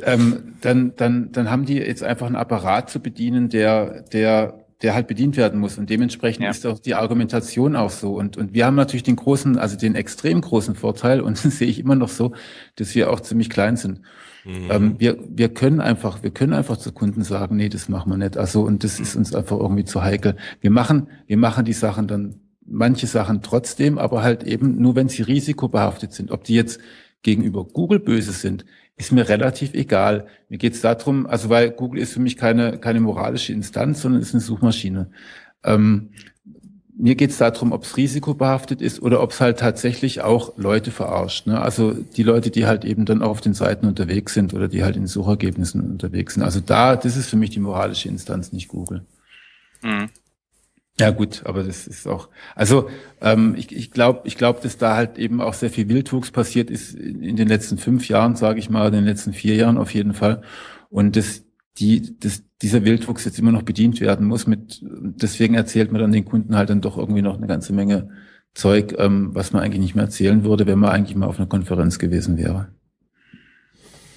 ähm, dann, dann, dann haben die jetzt einfach einen Apparat zu bedienen, der, der der halt bedient werden muss. Und dementsprechend ja. ist auch die Argumentation auch so. Und, und wir haben natürlich den großen, also den extrem großen Vorteil, und das sehe ich immer noch so, dass wir auch ziemlich klein sind. Mhm. Ähm, wir, wir können einfach, wir können einfach zu Kunden sagen, nee, das machen wir nicht. Also, und das ist uns einfach irgendwie zu heikel. Wir machen, wir machen die Sachen dann, manche Sachen trotzdem, aber halt eben nur, wenn sie risikobehaftet sind. Ob die jetzt gegenüber Google böse sind, ist mir relativ egal. Mir geht es darum, also weil Google ist für mich keine, keine moralische Instanz, sondern ist eine Suchmaschine. Ähm, mir geht es darum, ob es risikobehaftet ist oder ob es halt tatsächlich auch Leute verarscht. Ne? Also die Leute, die halt eben dann auch auf den Seiten unterwegs sind oder die halt in Suchergebnissen unterwegs sind. Also da, das ist für mich die moralische Instanz, nicht Google. Mhm. Ja gut, aber das ist auch, also ähm, ich, ich glaube, ich glaube, dass da halt eben auch sehr viel Wildwuchs passiert ist in, in den letzten fünf Jahren, sage ich mal, in den letzten vier Jahren auf jeden Fall. Und das, die, das, dieser Wildwuchs jetzt immer noch bedient werden muss. Mit, deswegen erzählt man dann den Kunden halt dann doch irgendwie noch eine ganze Menge Zeug, ähm, was man eigentlich nicht mehr erzählen würde, wenn man eigentlich mal auf einer Konferenz gewesen wäre.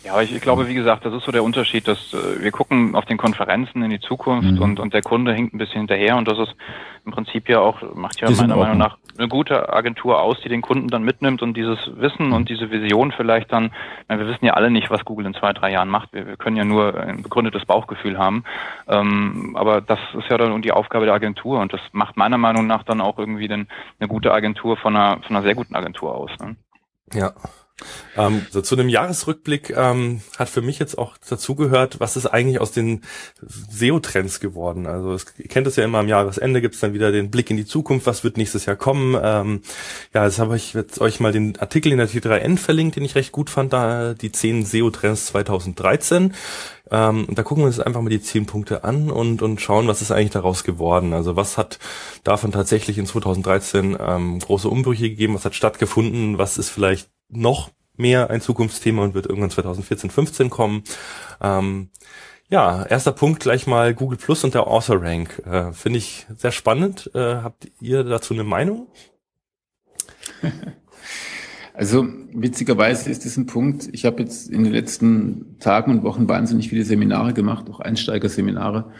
Ja, ich, ich glaube, wie gesagt, das ist so der Unterschied, dass äh, wir gucken auf den Konferenzen in die Zukunft mhm. und, und der Kunde hinkt ein bisschen hinterher und das ist im Prinzip ja auch, macht ja meiner Meinung nach eine gute Agentur aus, die den Kunden dann mitnimmt und dieses Wissen und diese Vision vielleicht dann, wir wissen ja alle nicht, was Google in zwei, drei Jahren macht. Wir, wir können ja nur ein begründetes Bauchgefühl haben. Ähm, aber das ist ja dann die Aufgabe der Agentur und das macht meiner Meinung nach dann auch irgendwie den, eine gute Agentur von einer, von einer sehr guten Agentur aus. Ne? Ja, ähm, so zu einem Jahresrückblick ähm, hat für mich jetzt auch dazugehört, was ist eigentlich aus den SEO-Trends geworden. Also es, ihr kennt es ja immer am Jahresende gibt's dann wieder den Blick in die Zukunft, was wird nächstes Jahr kommen. Ähm, ja, jetzt habe ich jetzt euch mal den Artikel in der T3N verlinkt, den ich recht gut fand, da die 10 SEO-Trends 2013. Ähm, da gucken wir uns einfach mal die zehn Punkte an und, und schauen, was ist eigentlich daraus geworden. Also was hat davon tatsächlich in 2013 ähm, große Umbrüche gegeben, was hat stattgefunden, was ist vielleicht noch mehr ein Zukunftsthema und wird irgendwann 2014, 15 kommen. Ähm, ja, erster Punkt gleich mal Google Plus und der Author Rank. Äh, Finde ich sehr spannend. Äh, habt ihr dazu eine Meinung? Also witzigerweise ist das ein Punkt. Ich habe jetzt in den letzten Tagen und Wochen wahnsinnig viele Seminare gemacht, auch Einsteigerseminare.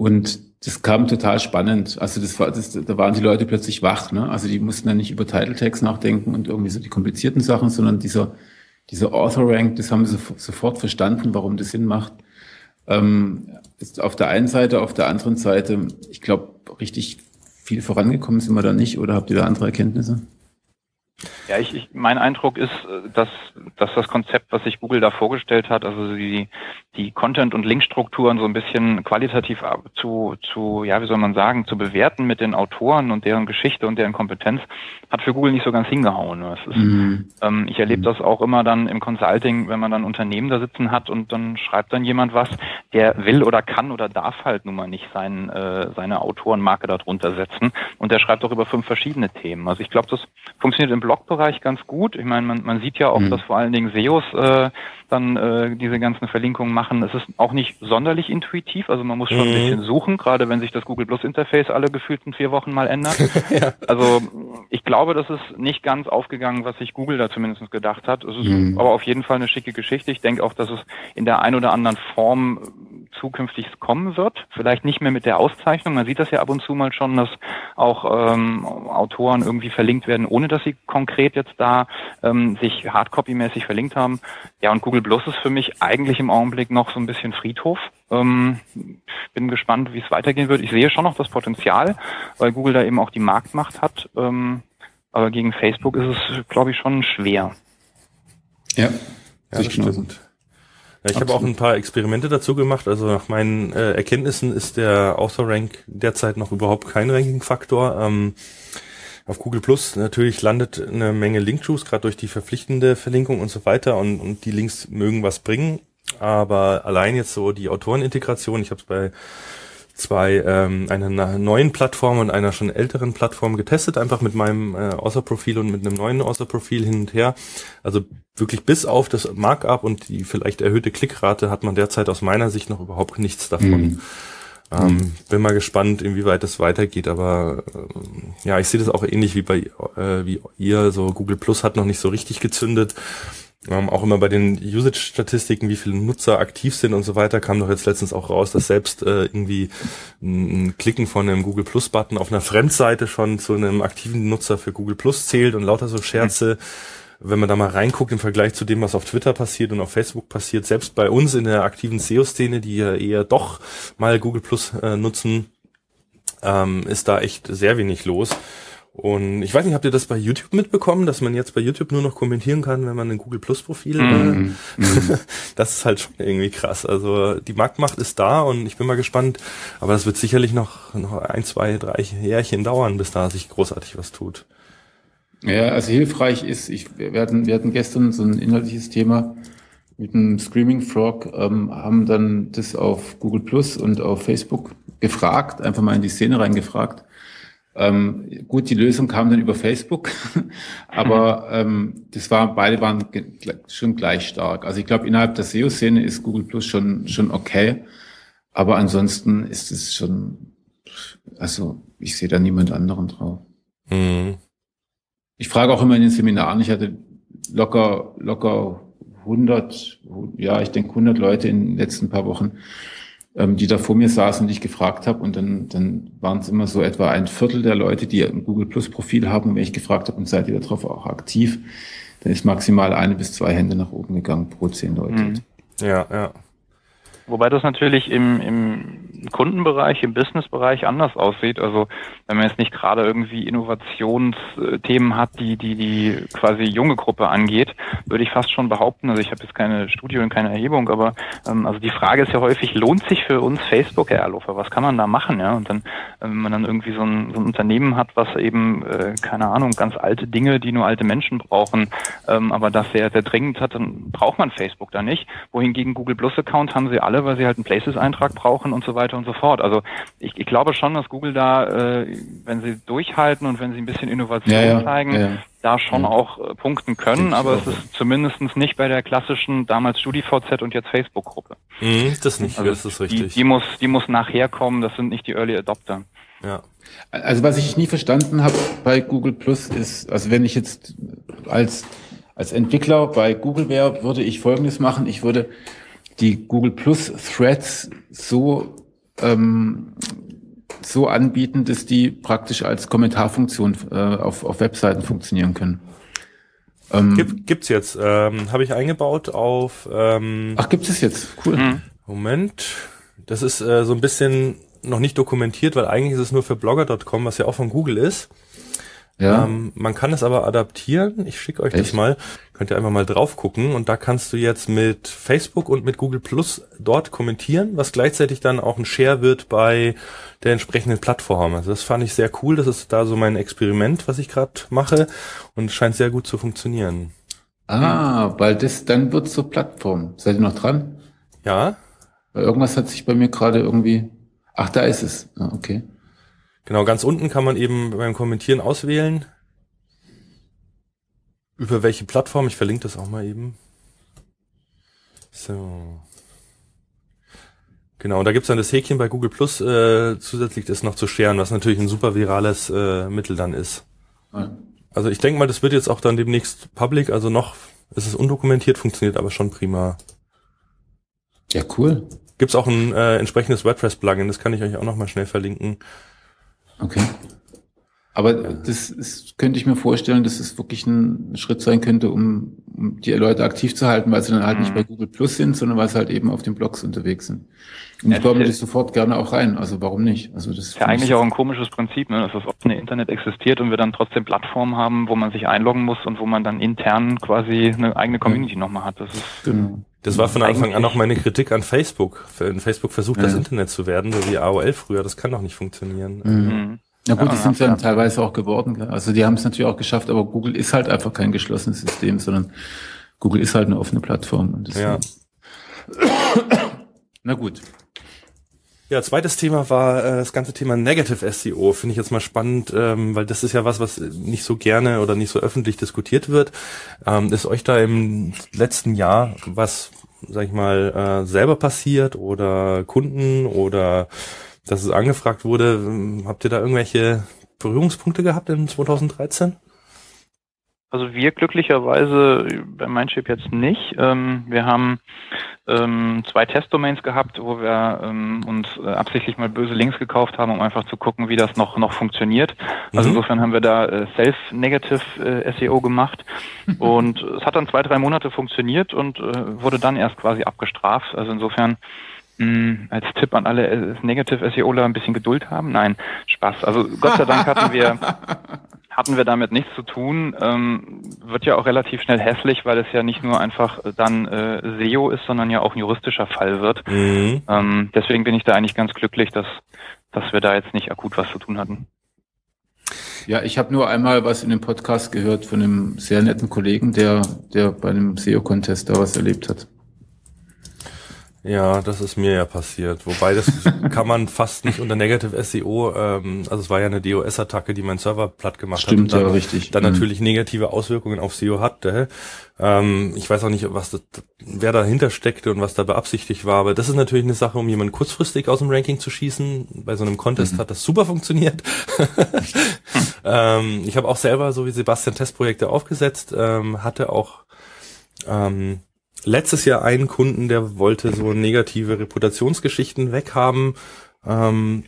Und das kam total spannend. Also das war, das, da waren die Leute plötzlich wach. Ne? Also die mussten dann nicht über Title Tags nachdenken und irgendwie so die komplizierten Sachen, sondern dieser, dieser Author Rank, das haben sie sofort verstanden, warum das Sinn macht. Ähm, ist auf der einen Seite, auf der anderen Seite, ich glaube, richtig viel vorangekommen sind wir da nicht oder habt ihr da andere Erkenntnisse? Ja, ich, ich, mein Eindruck ist, äh, dass, dass das Konzept, was sich Google da vorgestellt hat, also die, die Content- und Linkstrukturen so ein bisschen qualitativ zu, zu, ja, wie soll man sagen, zu bewerten mit den Autoren und deren Geschichte und deren Kompetenz, hat für Google nicht so ganz hingehauen. Ist, mhm. ähm, ich erlebe mhm. das auch immer dann im Consulting, wenn man dann Unternehmen da sitzen hat und dann schreibt dann jemand was, der will oder kann oder darf halt nun mal nicht sein, äh, seine Autorenmarke darunter setzen und der schreibt auch über fünf verschiedene Themen. Also ich glaube, das funktioniert im Blogbereich SEO-Bereich ganz gut. Ich meine, man, man sieht ja auch, mhm. dass vor allen Dingen SEOs äh, dann äh, diese ganzen Verlinkungen machen. Es ist auch nicht sonderlich intuitiv, also man muss schon mhm. ein bisschen suchen, gerade wenn sich das Google Plus Interface alle gefühlten vier Wochen mal ändert. ja. Also ich glaube, das ist nicht ganz aufgegangen, was sich Google da zumindest gedacht hat. Es ist mhm. aber auf jeden Fall eine schicke Geschichte. Ich denke auch, dass es in der ein oder anderen Form zukünftig kommen wird. Vielleicht nicht mehr mit der Auszeichnung. Man sieht das ja ab und zu mal schon, dass auch ähm, Autoren irgendwie verlinkt werden, ohne dass sie konkret jetzt da ähm, sich hardcopy-mäßig verlinkt haben. Ja, und Google Plus ist für mich eigentlich im Augenblick noch so ein bisschen Friedhof. Ähm, bin gespannt, wie es weitergehen wird. Ich sehe schon noch das Potenzial, weil Google da eben auch die Marktmacht hat. Ähm, aber gegen Facebook ist es, glaube ich, schon schwer. Ja, ja das stimmt. Ja, ich habe auch ein paar Experimente dazu gemacht. Also nach meinen äh, Erkenntnissen ist der Author-Rank derzeit noch überhaupt kein Ranking-Faktor. Ähm, auf Google Plus natürlich landet eine Menge Link-Juice, gerade durch die verpflichtende Verlinkung und so weiter. Und, und die Links mögen was bringen. Aber allein jetzt so die Autorenintegration, ich habe es bei zwei ähm, einer neuen Plattform und einer schon älteren Plattform getestet, einfach mit meinem äh, Author-Profil und mit einem neuen Author-Profil hin und her. Also wirklich bis auf das Markup und die vielleicht erhöhte Klickrate hat man derzeit aus meiner Sicht noch überhaupt nichts davon. Mhm. Ähm, mhm. bin mal gespannt, inwieweit das weitergeht, aber äh, ja, ich sehe das auch ähnlich wie bei äh, wie ihr. So Google Plus hat noch nicht so richtig gezündet. Ähm, auch immer bei den Usage-Statistiken, wie viele Nutzer aktiv sind und so weiter, kam doch jetzt letztens auch raus, dass selbst äh, irgendwie ein Klicken von einem Google Plus-Button auf einer Fremdseite schon zu einem aktiven Nutzer für Google Plus zählt und lauter so Scherze. Wenn man da mal reinguckt im Vergleich zu dem, was auf Twitter passiert und auf Facebook passiert, selbst bei uns in der aktiven SEO-Szene, die ja eher doch mal Google Plus äh, nutzen, ähm, ist da echt sehr wenig los. Und ich weiß nicht, habt ihr das bei YouTube mitbekommen, dass man jetzt bei YouTube nur noch kommentieren kann, wenn man ein Google Plus Profil mm, äh, mm. Das ist halt schon irgendwie krass. Also die Marktmacht ist da und ich bin mal gespannt, aber das wird sicherlich noch, noch ein, zwei, drei Jährchen dauern, bis da sich großartig was tut. Ja, also hilfreich ist, ich, wir hatten, wir hatten gestern so ein inhaltliches Thema mit einem Screaming Frog, ähm, haben dann das auf Google Plus und auf Facebook gefragt, einfach mal in die Szene reingefragt ähm, gut, die Lösung kam dann über Facebook, aber ähm, das war, beide waren schon gleich stark. Also ich glaube, innerhalb der SEO-Szene ist Google Plus schon, schon okay, aber ansonsten ist es schon, also ich sehe da niemand anderen drauf. Mhm. Ich frage auch immer in den Seminaren, ich hatte locker, locker 100, ja, ich denke 100 Leute in den letzten paar Wochen, ähm, die da vor mir saßen und ich gefragt habe. Und dann, dann waren es immer so etwa ein Viertel der Leute, die ein Google Plus Profil haben. Und wenn ich gefragt habe, und seid ihr darauf auch aktiv, dann ist maximal eine bis zwei Hände nach oben gegangen pro zehn Leute. Mhm. Ja, ja. Wobei das natürlich im, im Kundenbereich, im Businessbereich anders aussieht. Also wenn man jetzt nicht gerade irgendwie Innovationsthemen hat, die, die die quasi junge Gruppe angeht, würde ich fast schon behaupten, also ich habe jetzt keine Studie und keine Erhebung, aber ähm, also die Frage ist ja häufig, lohnt sich für uns Facebook, Herr Erlofer? Was kann man da machen? Ja? Und dann, wenn man dann irgendwie so ein, so ein Unternehmen hat, was eben, äh, keine Ahnung, ganz alte Dinge, die nur alte Menschen brauchen, ähm, aber das sehr, sehr dringend hat, dann braucht man Facebook da nicht. Wohingegen Google Plus Account haben sie alle, weil sie halt einen Places-Eintrag brauchen und so weiter und so fort. Also ich, ich glaube schon, dass Google da, äh, wenn sie durchhalten und wenn sie ein bisschen Innovation ja, ja, zeigen, ja, da schon auch äh, punkten können, aber es ist zumindest nicht bei der klassischen damals StudiVZ und jetzt Facebook-Gruppe. Mhm, das nicht, also das ist richtig. Die, die, muss, die muss nachher kommen, das sind nicht die Early Adopter. Ja. Also was ich nie verstanden habe bei Google Plus ist, also wenn ich jetzt als als Entwickler bei Google wäre, würde ich Folgendes machen. Ich würde die Google Plus Threads so ähm, so anbieten, dass die praktisch als Kommentarfunktion äh, auf, auf Webseiten funktionieren können. Ähm, Gibt, gibt's jetzt. Ähm, Habe ich eingebaut auf. Ähm, Ach, gibt es jetzt? Cool. Mhm. Moment. Das ist äh, so ein bisschen noch nicht dokumentiert, weil eigentlich ist es nur für blogger.com, was ja auch von Google ist. Ja. Ähm, man kann es aber adaptieren. Ich schicke euch Echt? das mal. Könnt ihr einfach mal drauf gucken. Und da kannst du jetzt mit Facebook und mit Google Plus dort kommentieren, was gleichzeitig dann auch ein Share wird bei der entsprechenden Plattform. Also das fand ich sehr cool. Das ist da so mein Experiment, was ich gerade mache. Und scheint sehr gut zu funktionieren. Ah, weil das dann wird zur Plattform. Seid ihr noch dran? Ja. Weil irgendwas hat sich bei mir gerade irgendwie. Ach, da ist es. Ah, okay. Genau, ganz unten kann man eben beim Kommentieren auswählen. Über welche Plattform? Ich verlinke das auch mal eben. So. Genau, und da gibt's dann das Häkchen bei Google Plus, äh, zusätzlich das noch zu scheren, was natürlich ein super virales äh, Mittel dann ist. Ja. Also ich denke mal, das wird jetzt auch dann demnächst public, also noch ist es undokumentiert, funktioniert aber schon prima. Ja, cool. Gibt's auch ein äh, entsprechendes WordPress-Plugin, das kann ich euch auch noch mal schnell verlinken. Okay. Aber das ist, könnte ich mir vorstellen, dass es wirklich ein Schritt sein könnte, um, um die Leute aktiv zu halten, weil sie dann halt mhm. nicht bei Google Plus sind, sondern weil sie halt eben auf den Blogs unterwegs sind. Und ja, ich glaube, das sofort gerne auch rein. Also warum nicht? Also das ist ja eigentlich auch ein komisches Prinzip, ne? dass das offene Internet existiert und wir dann trotzdem Plattformen haben, wo man sich einloggen muss und wo man dann intern quasi eine eigene Community ja. nochmal hat. Das ist genau. Das war von Anfang an auch meine Kritik an Facebook. Facebook versucht, ja. das Internet zu werden, so wie AOL früher. Das kann doch nicht funktionieren. Mhm. mhm. Na gut, ja, die sind ja, ja teilweise auch geworden. Gell? Also die haben es natürlich auch geschafft, aber Google ist halt einfach kein geschlossenes System, sondern Google ist halt eine offene Plattform. ja. Na gut. Ja, zweites Thema war äh, das ganze Thema Negative SEO. Finde ich jetzt mal spannend, ähm, weil das ist ja was, was nicht so gerne oder nicht so öffentlich diskutiert wird. Ähm, ist euch da im letzten Jahr was, sag ich mal, äh, selber passiert oder Kunden oder dass es angefragt wurde. Habt ihr da irgendwelche Berührungspunkte gehabt in 2013? Also wir glücklicherweise bei Mindship jetzt nicht. Ähm, wir haben ähm, zwei Testdomains gehabt, wo wir ähm, uns äh, absichtlich mal böse Links gekauft haben, um einfach zu gucken, wie das noch noch funktioniert. Also mhm. insofern haben wir da äh, Self-Negative äh, SEO gemacht und es hat dann zwei drei Monate funktioniert und äh, wurde dann erst quasi abgestraft. Also insofern hm, als Tipp an alle äh, Negative SEOler ein bisschen Geduld haben. Nein, Spaß. Also Gott sei Dank hatten wir hatten wir damit nichts zu tun. Ähm, wird ja auch relativ schnell hässlich, weil es ja nicht nur einfach dann äh, SEO ist, sondern ja auch ein juristischer Fall wird. Mhm. Ähm, deswegen bin ich da eigentlich ganz glücklich, dass dass wir da jetzt nicht akut was zu tun hatten. Ja, ich habe nur einmal was in dem Podcast gehört von einem sehr netten Kollegen, der der bei einem SEO-Contest da was erlebt hat. Ja, das ist mir ja passiert. Wobei das kann man fast nicht unter Negative SEO, ähm, also es war ja eine DOS-Attacke, die mein Server platt gemacht Stimmt, hat. Stimmt, ja, richtig. Dann mhm. natürlich negative Auswirkungen auf SEO hatte. Ähm, ich weiß auch nicht, was das, wer dahinter steckte und was da beabsichtigt war, aber das ist natürlich eine Sache, um jemanden kurzfristig aus dem Ranking zu schießen. Bei so einem Contest mhm. hat das super funktioniert. ähm, ich habe auch selber, so wie Sebastian, Testprojekte aufgesetzt, ähm, hatte auch ähm, letztes Jahr einen Kunden, der wollte so negative Reputationsgeschichten weghaben. Ähm,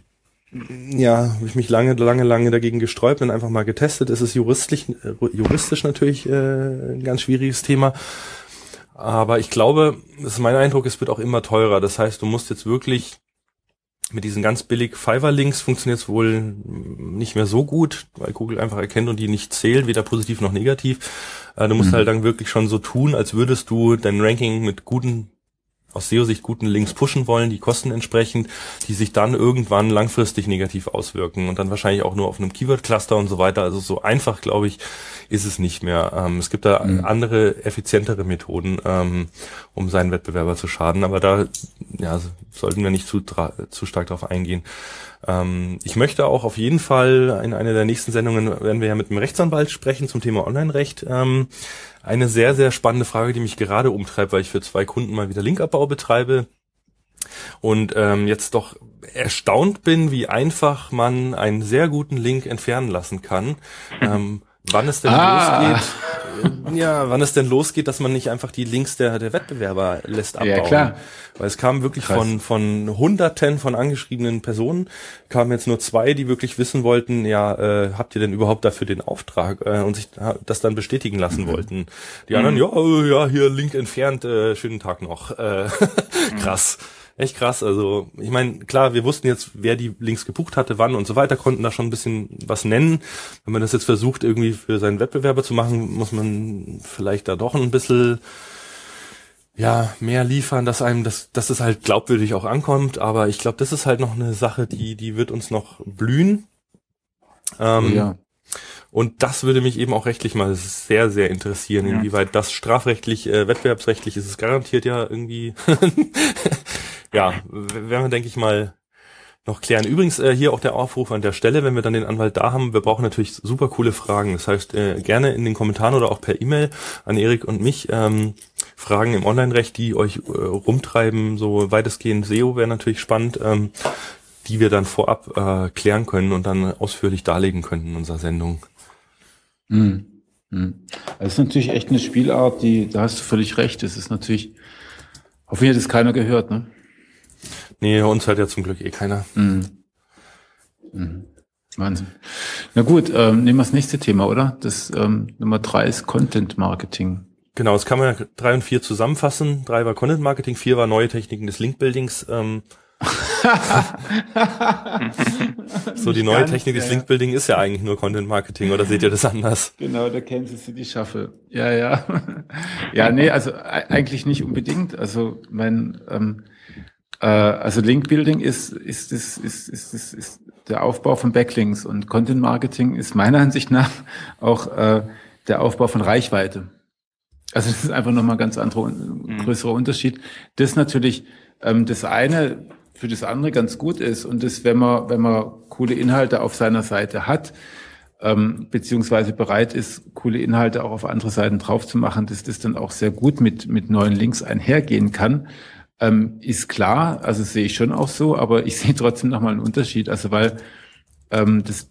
ja, habe ich mich lange, lange, lange dagegen gesträubt und einfach mal getestet. Es ist juristisch, äh, juristisch natürlich äh, ein ganz schwieriges Thema. Aber ich glaube, das ist mein Eindruck, es wird auch immer teurer. Das heißt, du musst jetzt wirklich mit diesen ganz billig Fiverr-Links funktioniert es wohl nicht mehr so gut, weil Google einfach erkennt und die nicht zählen, weder positiv noch negativ. Äh, du musst mhm. halt dann wirklich schon so tun, als würdest du dein Ranking mit guten aus SEO-Sicht guten Links pushen wollen, die Kosten entsprechend, die sich dann irgendwann langfristig negativ auswirken und dann wahrscheinlich auch nur auf einem Keyword-Cluster und so weiter. Also so einfach, glaube ich, ist es nicht mehr. Ähm, es gibt da mhm. andere, effizientere Methoden, ähm, um seinen Wettbewerber zu schaden, aber da ja, sollten wir nicht zu, zu stark darauf eingehen. Ähm, ich möchte auch auf jeden Fall in einer der nächsten Sendungen werden wir ja mit einem Rechtsanwalt sprechen zum Thema Online-Recht. Ähm, eine sehr, sehr spannende Frage, die mich gerade umtreibt, weil ich für zwei Kunden mal wieder Linkabbau betreibe und ähm, jetzt doch erstaunt bin, wie einfach man einen sehr guten Link entfernen lassen kann. ähm, wann es denn ah. losgeht, ja, wann es denn losgeht, dass man nicht einfach die Links der, der Wettbewerber lässt abbauen. Ja, klar. Weil es kam wirklich Krass. von, von hunderten von angeschriebenen Personen, kamen jetzt nur zwei, die wirklich wissen wollten, ja, äh, habt ihr denn überhaupt dafür den Auftrag äh, und sich das dann bestätigen lassen mhm. wollten. Die anderen, mhm. ja, äh, ja, hier Link entfernt, äh, schönen Tag noch. Äh, krass. Mhm echt krass. Also ich meine, klar, wir wussten jetzt, wer die Links gebucht hatte, wann und so weiter, konnten da schon ein bisschen was nennen. Wenn man das jetzt versucht, irgendwie für seinen Wettbewerber zu machen, muss man vielleicht da doch ein bisschen ja, mehr liefern, dass einem das, dass es halt glaubwürdig auch ankommt. Aber ich glaube, das ist halt noch eine Sache, die, die wird uns noch blühen. Ähm, oh ja. Und das würde mich eben auch rechtlich mal sehr, sehr interessieren, ja. inwieweit das strafrechtlich, äh, wettbewerbsrechtlich ist es garantiert ja irgendwie ja, werden wir, denke ich mal, noch klären. Übrigens äh, hier auch der Aufruf an der Stelle, wenn wir dann den Anwalt da haben, wir brauchen natürlich super coole Fragen. Das heißt, äh, gerne in den Kommentaren oder auch per E-Mail an Erik und mich ähm, Fragen im Online-Recht, die euch äh, rumtreiben, so weitestgehend SEO wäre natürlich spannend, ähm, die wir dann vorab äh, klären können und dann ausführlich darlegen können in unserer Sendung. Hm. Hm. Das ist natürlich echt eine Spielart, die, da hast du völlig recht. Das ist natürlich, hoffentlich hat es keiner gehört, ne? Nee, uns hört ja zum Glück eh keiner. Mhm. Mhm. Wahnsinn. Na gut, ähm, nehmen wir das nächste Thema, oder? Das ähm, Nummer drei ist Content Marketing. Genau, das kann man ja drei und vier zusammenfassen. Drei war Content Marketing, vier war neue Techniken des Link-Buildings. Ähm, so die neue Ganz, Technik des ja, Link-Building ist ja eigentlich nur Content Marketing, oder seht ihr das anders? Genau, der Kansas City Shuffle. Ja, ja. ja, nee, also eigentlich nicht unbedingt. Also mein ähm, äh, also Link Building ist, ist, ist, ist, ist, ist, ist der Aufbau von Backlinks und Content Marketing ist meiner Ansicht nach auch äh, der Aufbau von Reichweite. Also das ist einfach nochmal ein ganz anderer, mhm. größerer Unterschied. Das natürlich ähm, das eine für das andere ganz gut ist und das, wenn man, wenn man coole Inhalte auf seiner Seite hat, ähm, beziehungsweise bereit ist, coole Inhalte auch auf andere Seiten drauf zu machen, dass das dann auch sehr gut mit, mit neuen Links einhergehen kann ähm, ist klar, also sehe ich schon auch so, aber ich sehe trotzdem nochmal einen Unterschied. Also weil ähm, das,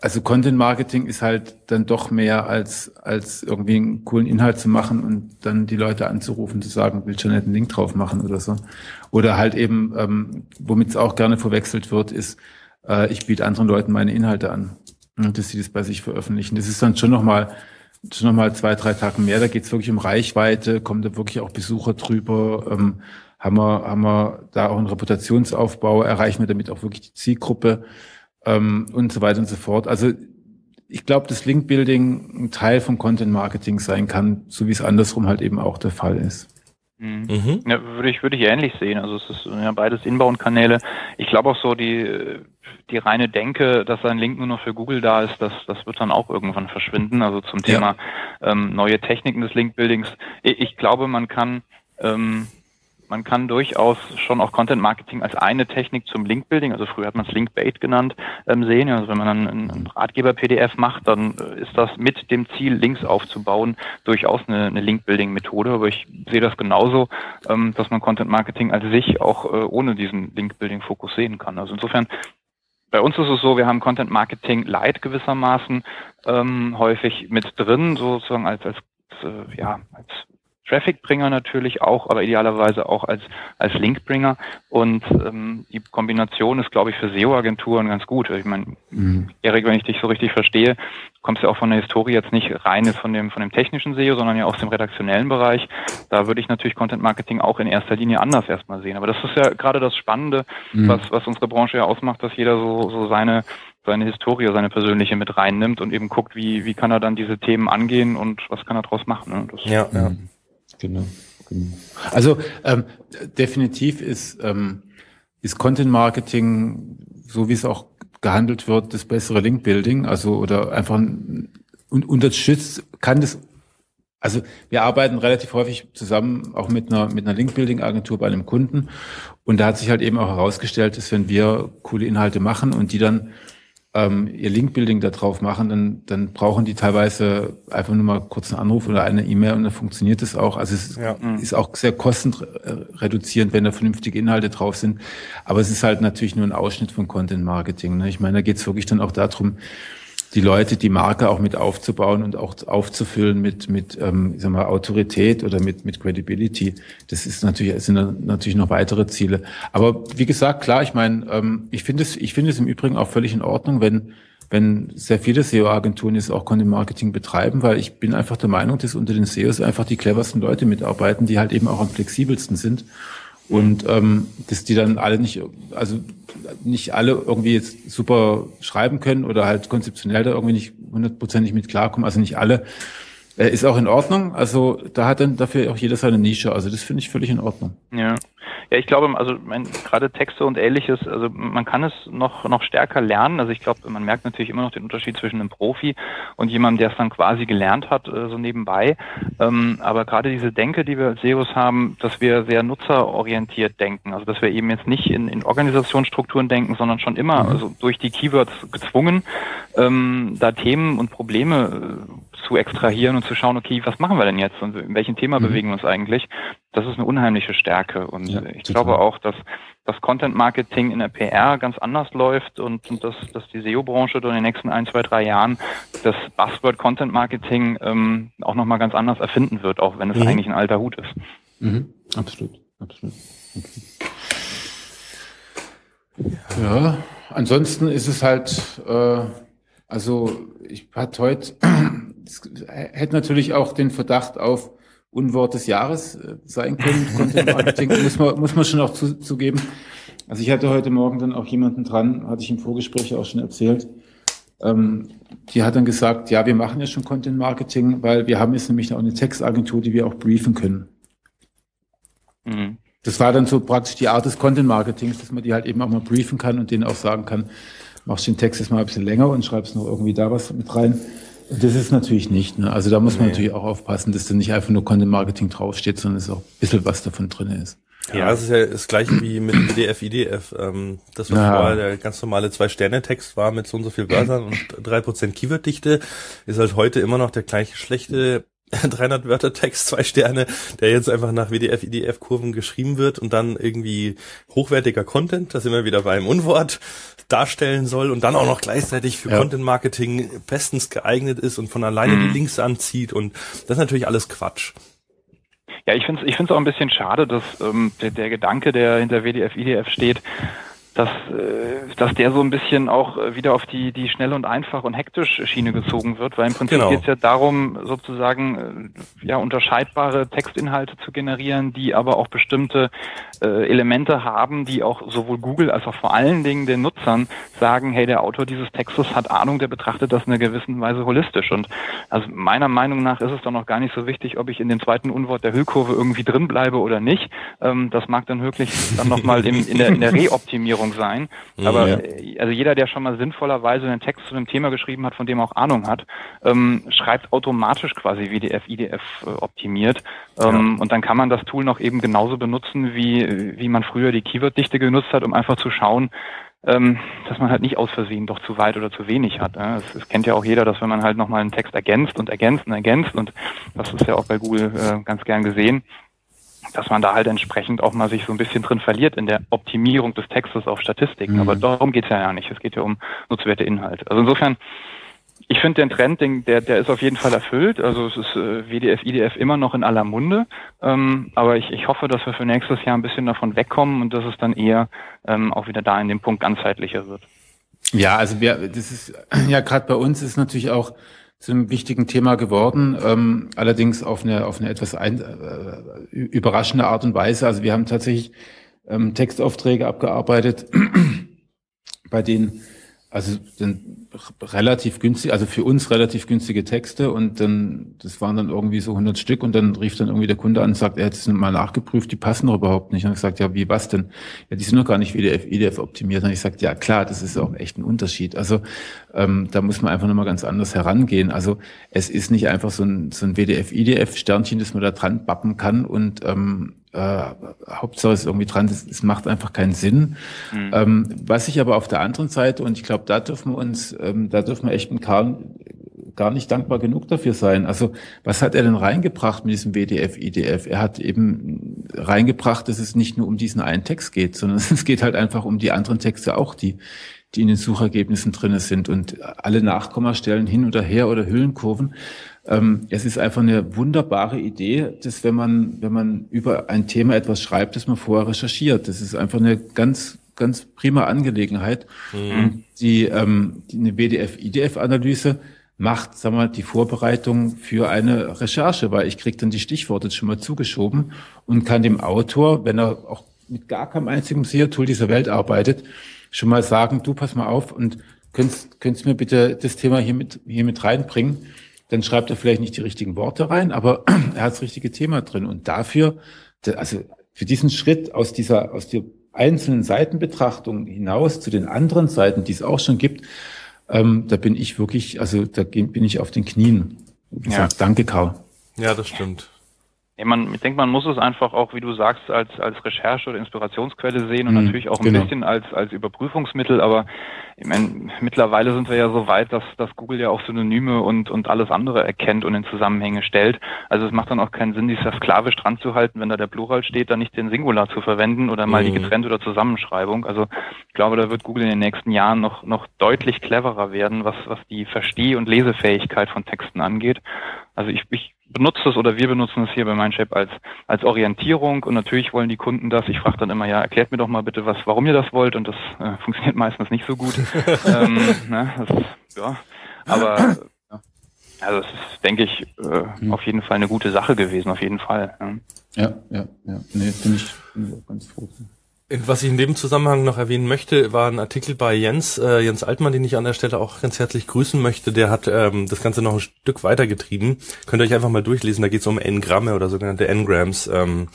also Content Marketing ist halt dann doch mehr als, als irgendwie einen coolen Inhalt zu machen und dann die Leute anzurufen, zu sagen, will schon nicht einen Link drauf machen oder so. Oder halt eben, ähm, womit es auch gerne verwechselt wird, ist, äh, ich biete anderen Leuten meine Inhalte an und dass sie das bei sich veröffentlichen. Das ist dann schon nochmal schon nochmal zwei, drei Tage mehr. Da geht es wirklich um Reichweite, kommen da wirklich auch Besucher drüber. Ähm, haben, wir, haben wir da auch einen Reputationsaufbau, erreichen wir damit auch wirklich die Zielgruppe ähm, und so weiter und so fort. Also ich glaube, dass Link-Building ein Teil vom Content-Marketing sein kann, so wie es andersrum halt eben auch der Fall ist. Mhm. mhm. Ja, würde ich, würde ich ähnlich sehen. Also es ist ja beides Inbound-Kanäle. Ich glaube auch so, die, die reine Denke, dass ein Link nur noch für Google da ist, das, das wird dann auch irgendwann verschwinden. Also zum Thema ja. ähm, neue Techniken des Link-Buildings. Ich, ich, glaube, man kann ähm, man kann durchaus schon auch Content Marketing als eine Technik zum Link Building, also früher hat man es Linkbait genannt, ähm, sehen. Also wenn man dann einen Ratgeber-PDF macht, dann äh, ist das mit dem Ziel, Links aufzubauen, durchaus eine, eine Link Building Methode. Aber ich sehe das genauso, ähm, dass man Content Marketing als sich auch äh, ohne diesen Link Building Fokus sehen kann. Also insofern bei uns ist es so, wir haben Content Marketing Light gewissermaßen ähm, häufig mit drin, sozusagen als als äh, ja als Trafficbringer natürlich auch, aber idealerweise auch als, als Linkbringer. Und ähm, die Kombination ist, glaube ich, für SEO-Agenturen ganz gut. Ich meine, mhm. Erik, wenn ich dich so richtig verstehe, kommst du ja auch von der Historie jetzt nicht rein von dem, von dem technischen SEO, sondern ja aus dem redaktionellen Bereich. Da würde ich natürlich Content Marketing auch in erster Linie anders erstmal sehen. Aber das ist ja gerade das Spannende, mhm. was, was unsere Branche ja ausmacht, dass jeder so, so seine seine Historie, seine persönliche mit reinnimmt und eben guckt, wie, wie kann er dann diese Themen angehen und was kann er daraus machen. Ne? Das, ja, ja. Genau. genau. Also ähm, definitiv ist, ähm, ist Content Marketing, so wie es auch gehandelt wird, das bessere Link Building. Also oder einfach und unterstützt kann das. Also wir arbeiten relativ häufig zusammen, auch mit einer mit einer Link Building Agentur bei einem Kunden. Und da hat sich halt eben auch herausgestellt, dass wenn wir coole Inhalte machen und die dann ähm, ihr Link-Building da drauf machen, dann, dann brauchen die teilweise einfach nur mal kurz einen Anruf oder eine E-Mail und dann funktioniert es auch. Also es ja. ist auch sehr kostenreduzierend, wenn da vernünftige Inhalte drauf sind. Aber es ist halt natürlich nur ein Ausschnitt von Content Marketing. Ne? Ich meine, da geht es wirklich dann auch darum, die Leute, die Marke auch mit aufzubauen und auch aufzufüllen mit, mit ähm, ich sag mal, Autorität oder mit, mit Credibility. Das ist natürlich, sind natürlich noch weitere Ziele. Aber wie gesagt, klar, ich meine, ähm, ich finde es, ich finde es im Übrigen auch völlig in Ordnung, wenn, wenn sehr viele SEO-Agenturen jetzt auch Content Marketing betreiben, weil ich bin einfach der Meinung, dass unter den SEOs einfach die cleversten Leute mitarbeiten, die halt eben auch am flexibelsten sind und ähm, dass die dann alle nicht, also nicht alle irgendwie jetzt super schreiben können oder halt konzeptionell da irgendwie nicht hundertprozentig mit klarkommen, also nicht alle, äh, ist auch in Ordnung. Also da hat dann dafür auch jeder seine Nische. Also das finde ich völlig in Ordnung. Ja. Ja, ich glaube, also mein, gerade Texte und ähnliches, also man kann es noch, noch stärker lernen. Also ich glaube, man merkt natürlich immer noch den Unterschied zwischen einem Profi und jemandem, der es dann quasi gelernt hat, äh, so nebenbei. Ähm, aber gerade diese Denke, die wir als SEOs haben, dass wir sehr nutzerorientiert denken. Also dass wir eben jetzt nicht in, in Organisationsstrukturen denken, sondern schon immer, mhm. also durch die Keywords gezwungen, ähm, da Themen und Probleme äh, zu extrahieren und zu schauen, okay, was machen wir denn jetzt und in welchem Thema mhm. bewegen wir uns eigentlich? Das ist eine unheimliche Stärke. Und ja, ich total. glaube auch, dass das Content Marketing in der PR ganz anders läuft und, und dass, dass die SEO-Branche in den nächsten ein, zwei, drei Jahren das Buzzword Content Marketing ähm, auch nochmal ganz anders erfinden wird, auch wenn es mhm. eigentlich ein alter Hut ist. Mhm. Absolut, absolut. Okay. Ja, ansonsten ist es halt, äh, also ich hatte heute, hätte natürlich auch den Verdacht auf Unwort des Jahres äh, sein können. Content Marketing muss man, muss man schon auch zu, zugeben. Also ich hatte heute Morgen dann auch jemanden dran, hatte ich im Vorgespräch auch schon erzählt. Ähm, die hat dann gesagt, ja, wir machen ja schon Content Marketing, weil wir haben jetzt nämlich auch eine Textagentur, die wir auch briefen können. Mhm. Das war dann so praktisch die Art des Content Marketings, dass man die halt eben auch mal briefen kann und denen auch sagen kann, machst den Text jetzt mal ein bisschen länger und schreibst noch irgendwie da was mit rein. Das ist natürlich nicht. Ne? Also da muss man nee. natürlich auch aufpassen, dass da nicht einfach nur Content Marketing draufsteht, sondern es auch ein bisschen was davon drin ist. Ja, es ist ja das gleiche wie mit PDF, IDF. Ähm, das, was ja. vorher der ganz normale Zwei-Sterne-Text war mit so und so viel Wörtern und drei Prozent Keyword-Dichte, ist halt heute immer noch der gleiche schlechte 300 Wörter Text, zwei Sterne, der jetzt einfach nach WDF, IDF Kurven geschrieben wird und dann irgendwie hochwertiger Content, das immer wieder beim Unwort darstellen soll und dann auch noch gleichzeitig für ja. Content Marketing bestens geeignet ist und von alleine mhm. die Links anzieht und das ist natürlich alles Quatsch. Ja, ich finde es ich find's auch ein bisschen schade, dass ähm, der, der Gedanke, der hinter WDF, IDF steht, dass, äh, dass der so ein bisschen auch äh, wieder auf die, die schnelle und einfach und hektisch Schiene gezogen wird, weil im Prinzip genau. geht es ja darum, sozusagen äh, ja unterscheidbare Textinhalte zu generieren, die aber auch bestimmte äh, Elemente haben, die auch sowohl Google als auch vor allen Dingen den Nutzern sagen, hey, der Autor dieses Textes hat Ahnung, der betrachtet das in einer gewissen Weise holistisch. Und also meiner Meinung nach ist es dann noch gar nicht so wichtig, ob ich in dem zweiten Unwort der Hüllkurve irgendwie drin bleibe oder nicht. Ähm, das mag dann wirklich dann nochmal in, in der, in der Reoptimierung Formulierung sein. Mhm, Aber ja. Äh, also jeder, der schon mal sinnvollerweise einen Text zu einem Thema geschrieben hat, von dem er auch Ahnung hat, ähm, schreibt automatisch quasi WDF, IDF äh, optimiert. Ähm, ja. Und dann kann man das Tool noch eben genauso benutzen, wie, wie man früher die Keyworddichte genutzt hat, um einfach zu schauen, ähm, dass man halt nicht aus Versehen doch zu weit oder zu wenig hat. Ne? Das, das, kennt ja auch jeder, dass wenn man halt nochmal einen Text ergänzt und ergänzt und ergänzt und das ist ja auch bei Google äh, ganz gern gesehen, dass man da halt entsprechend auch mal sich so ein bisschen drin verliert in der Optimierung des Textes auf Statistiken. Mhm. Aber darum geht's ja ja nicht. Es geht ja um nutzwerte Inhalte. Also insofern, ich finde den Trend, den, der, der ist auf jeden Fall erfüllt. Also es ist äh, WDF, IDF immer noch in aller Munde. Ähm, aber ich, ich hoffe, dass wir für nächstes Jahr ein bisschen davon wegkommen und dass es dann eher ähm, auch wieder da in dem Punkt ganzheitlicher wird. Ja, also wir, das ist ja gerade bei uns ist natürlich auch zu einem wichtigen Thema geworden, ähm, allerdings auf eine, auf eine etwas ein, äh, überraschende Art und Weise. Also wir haben tatsächlich ähm, Textaufträge abgearbeitet, bei denen also dann relativ günstig, also für uns relativ günstige Texte und dann, das waren dann irgendwie so 100 Stück und dann rief dann irgendwie der Kunde an und sagt, er hat es mal nachgeprüft, die passen doch überhaupt nicht. Und ich gesagt, ja, wie was denn? Ja, die sind doch gar nicht WDF, IDF optimiert. Und ich sagte, ja klar, das ist auch echt ein Unterschied. Also ähm, da muss man einfach nochmal ganz anders herangehen. Also es ist nicht einfach so ein, so ein WDF, IDF Sternchen, das man da dran bappen kann und ähm, äh, Hauptsache ist irgendwie dran, es macht einfach keinen Sinn. Mhm. Ähm, was ich aber auf der anderen Seite, und ich glaube, da dürfen wir uns, ähm, da dürfen wir echt mit Karl gar nicht dankbar genug dafür sein. Also was hat er denn reingebracht mit diesem WDF, IDF? Er hat eben reingebracht, dass es nicht nur um diesen einen Text geht, sondern es geht halt einfach um die anderen Texte auch, die die in den Suchergebnissen drinne sind und alle Nachkommastellen hin oder her oder Hüllenkurven. Ähm, es ist einfach eine wunderbare Idee, dass wenn man, wenn man über ein Thema etwas schreibt, dass man vorher recherchiert. Das ist einfach eine ganz, ganz prima Angelegenheit. Mhm. Und die, ähm, die eine BDF-IDF-Analyse macht, sagen wir, die Vorbereitung für eine Recherche, weil ich kriege dann die Stichworte schon mal zugeschoben und kann dem Autor, wenn er auch mit gar keinem einzigen SEO-Tool dieser Welt arbeitet, schon mal sagen, du pass mal auf und könntest, könntest mir bitte das Thema hier mit, hier mit reinbringen dann schreibt er vielleicht nicht die richtigen Worte rein, aber er hat das richtige Thema drin. Und dafür, also für diesen Schritt aus dieser, aus der einzelnen Seitenbetrachtung hinaus zu den anderen Seiten, die es auch schon gibt, ähm, da bin ich wirklich, also da bin ich auf den Knien. Ja. Sag, danke, Karl. Ja, das stimmt. Ja, man, ich denke, man muss es einfach auch, wie du sagst, als, als Recherche oder Inspirationsquelle sehen und mhm, natürlich auch ein genau. bisschen als, als Überprüfungsmittel, aber ich meine, mittlerweile sind wir ja so weit, dass, dass Google ja auch Synonyme und, und alles andere erkennt und in Zusammenhänge stellt. Also es macht dann auch keinen Sinn, dieser sklavisch dran zu halten, wenn da der Plural steht, dann nicht den Singular zu verwenden oder mal mhm. die getrennte oder Zusammenschreibung. Also ich glaube, da wird Google in den nächsten Jahren noch, noch deutlich cleverer werden, was, was die Versteh- und Lesefähigkeit von Texten angeht. Also ich, ich benutze es oder wir benutzen es hier bei Mindship als, als Orientierung und natürlich wollen die Kunden das. Ich frage dann immer, ja, erklärt mir doch mal bitte was, warum ihr das wollt und das äh, funktioniert meistens nicht so gut. ähm, ne, das ja, aber also es ist, denke ich, äh, hm. auf jeden Fall eine gute Sache gewesen, auf jeden Fall. Ja, ja, ja. ja. Nee, bin ich, bin ich auch ganz froh. Was ich in dem Zusammenhang noch erwähnen möchte, war ein Artikel bei Jens, äh, Jens Altmann, den ich an der Stelle auch ganz herzlich grüßen möchte. Der hat ähm, das Ganze noch ein Stück weitergetrieben. Könnt ihr euch einfach mal durchlesen, da geht es um N-Gramme oder sogenannte N-Grams. Ähm,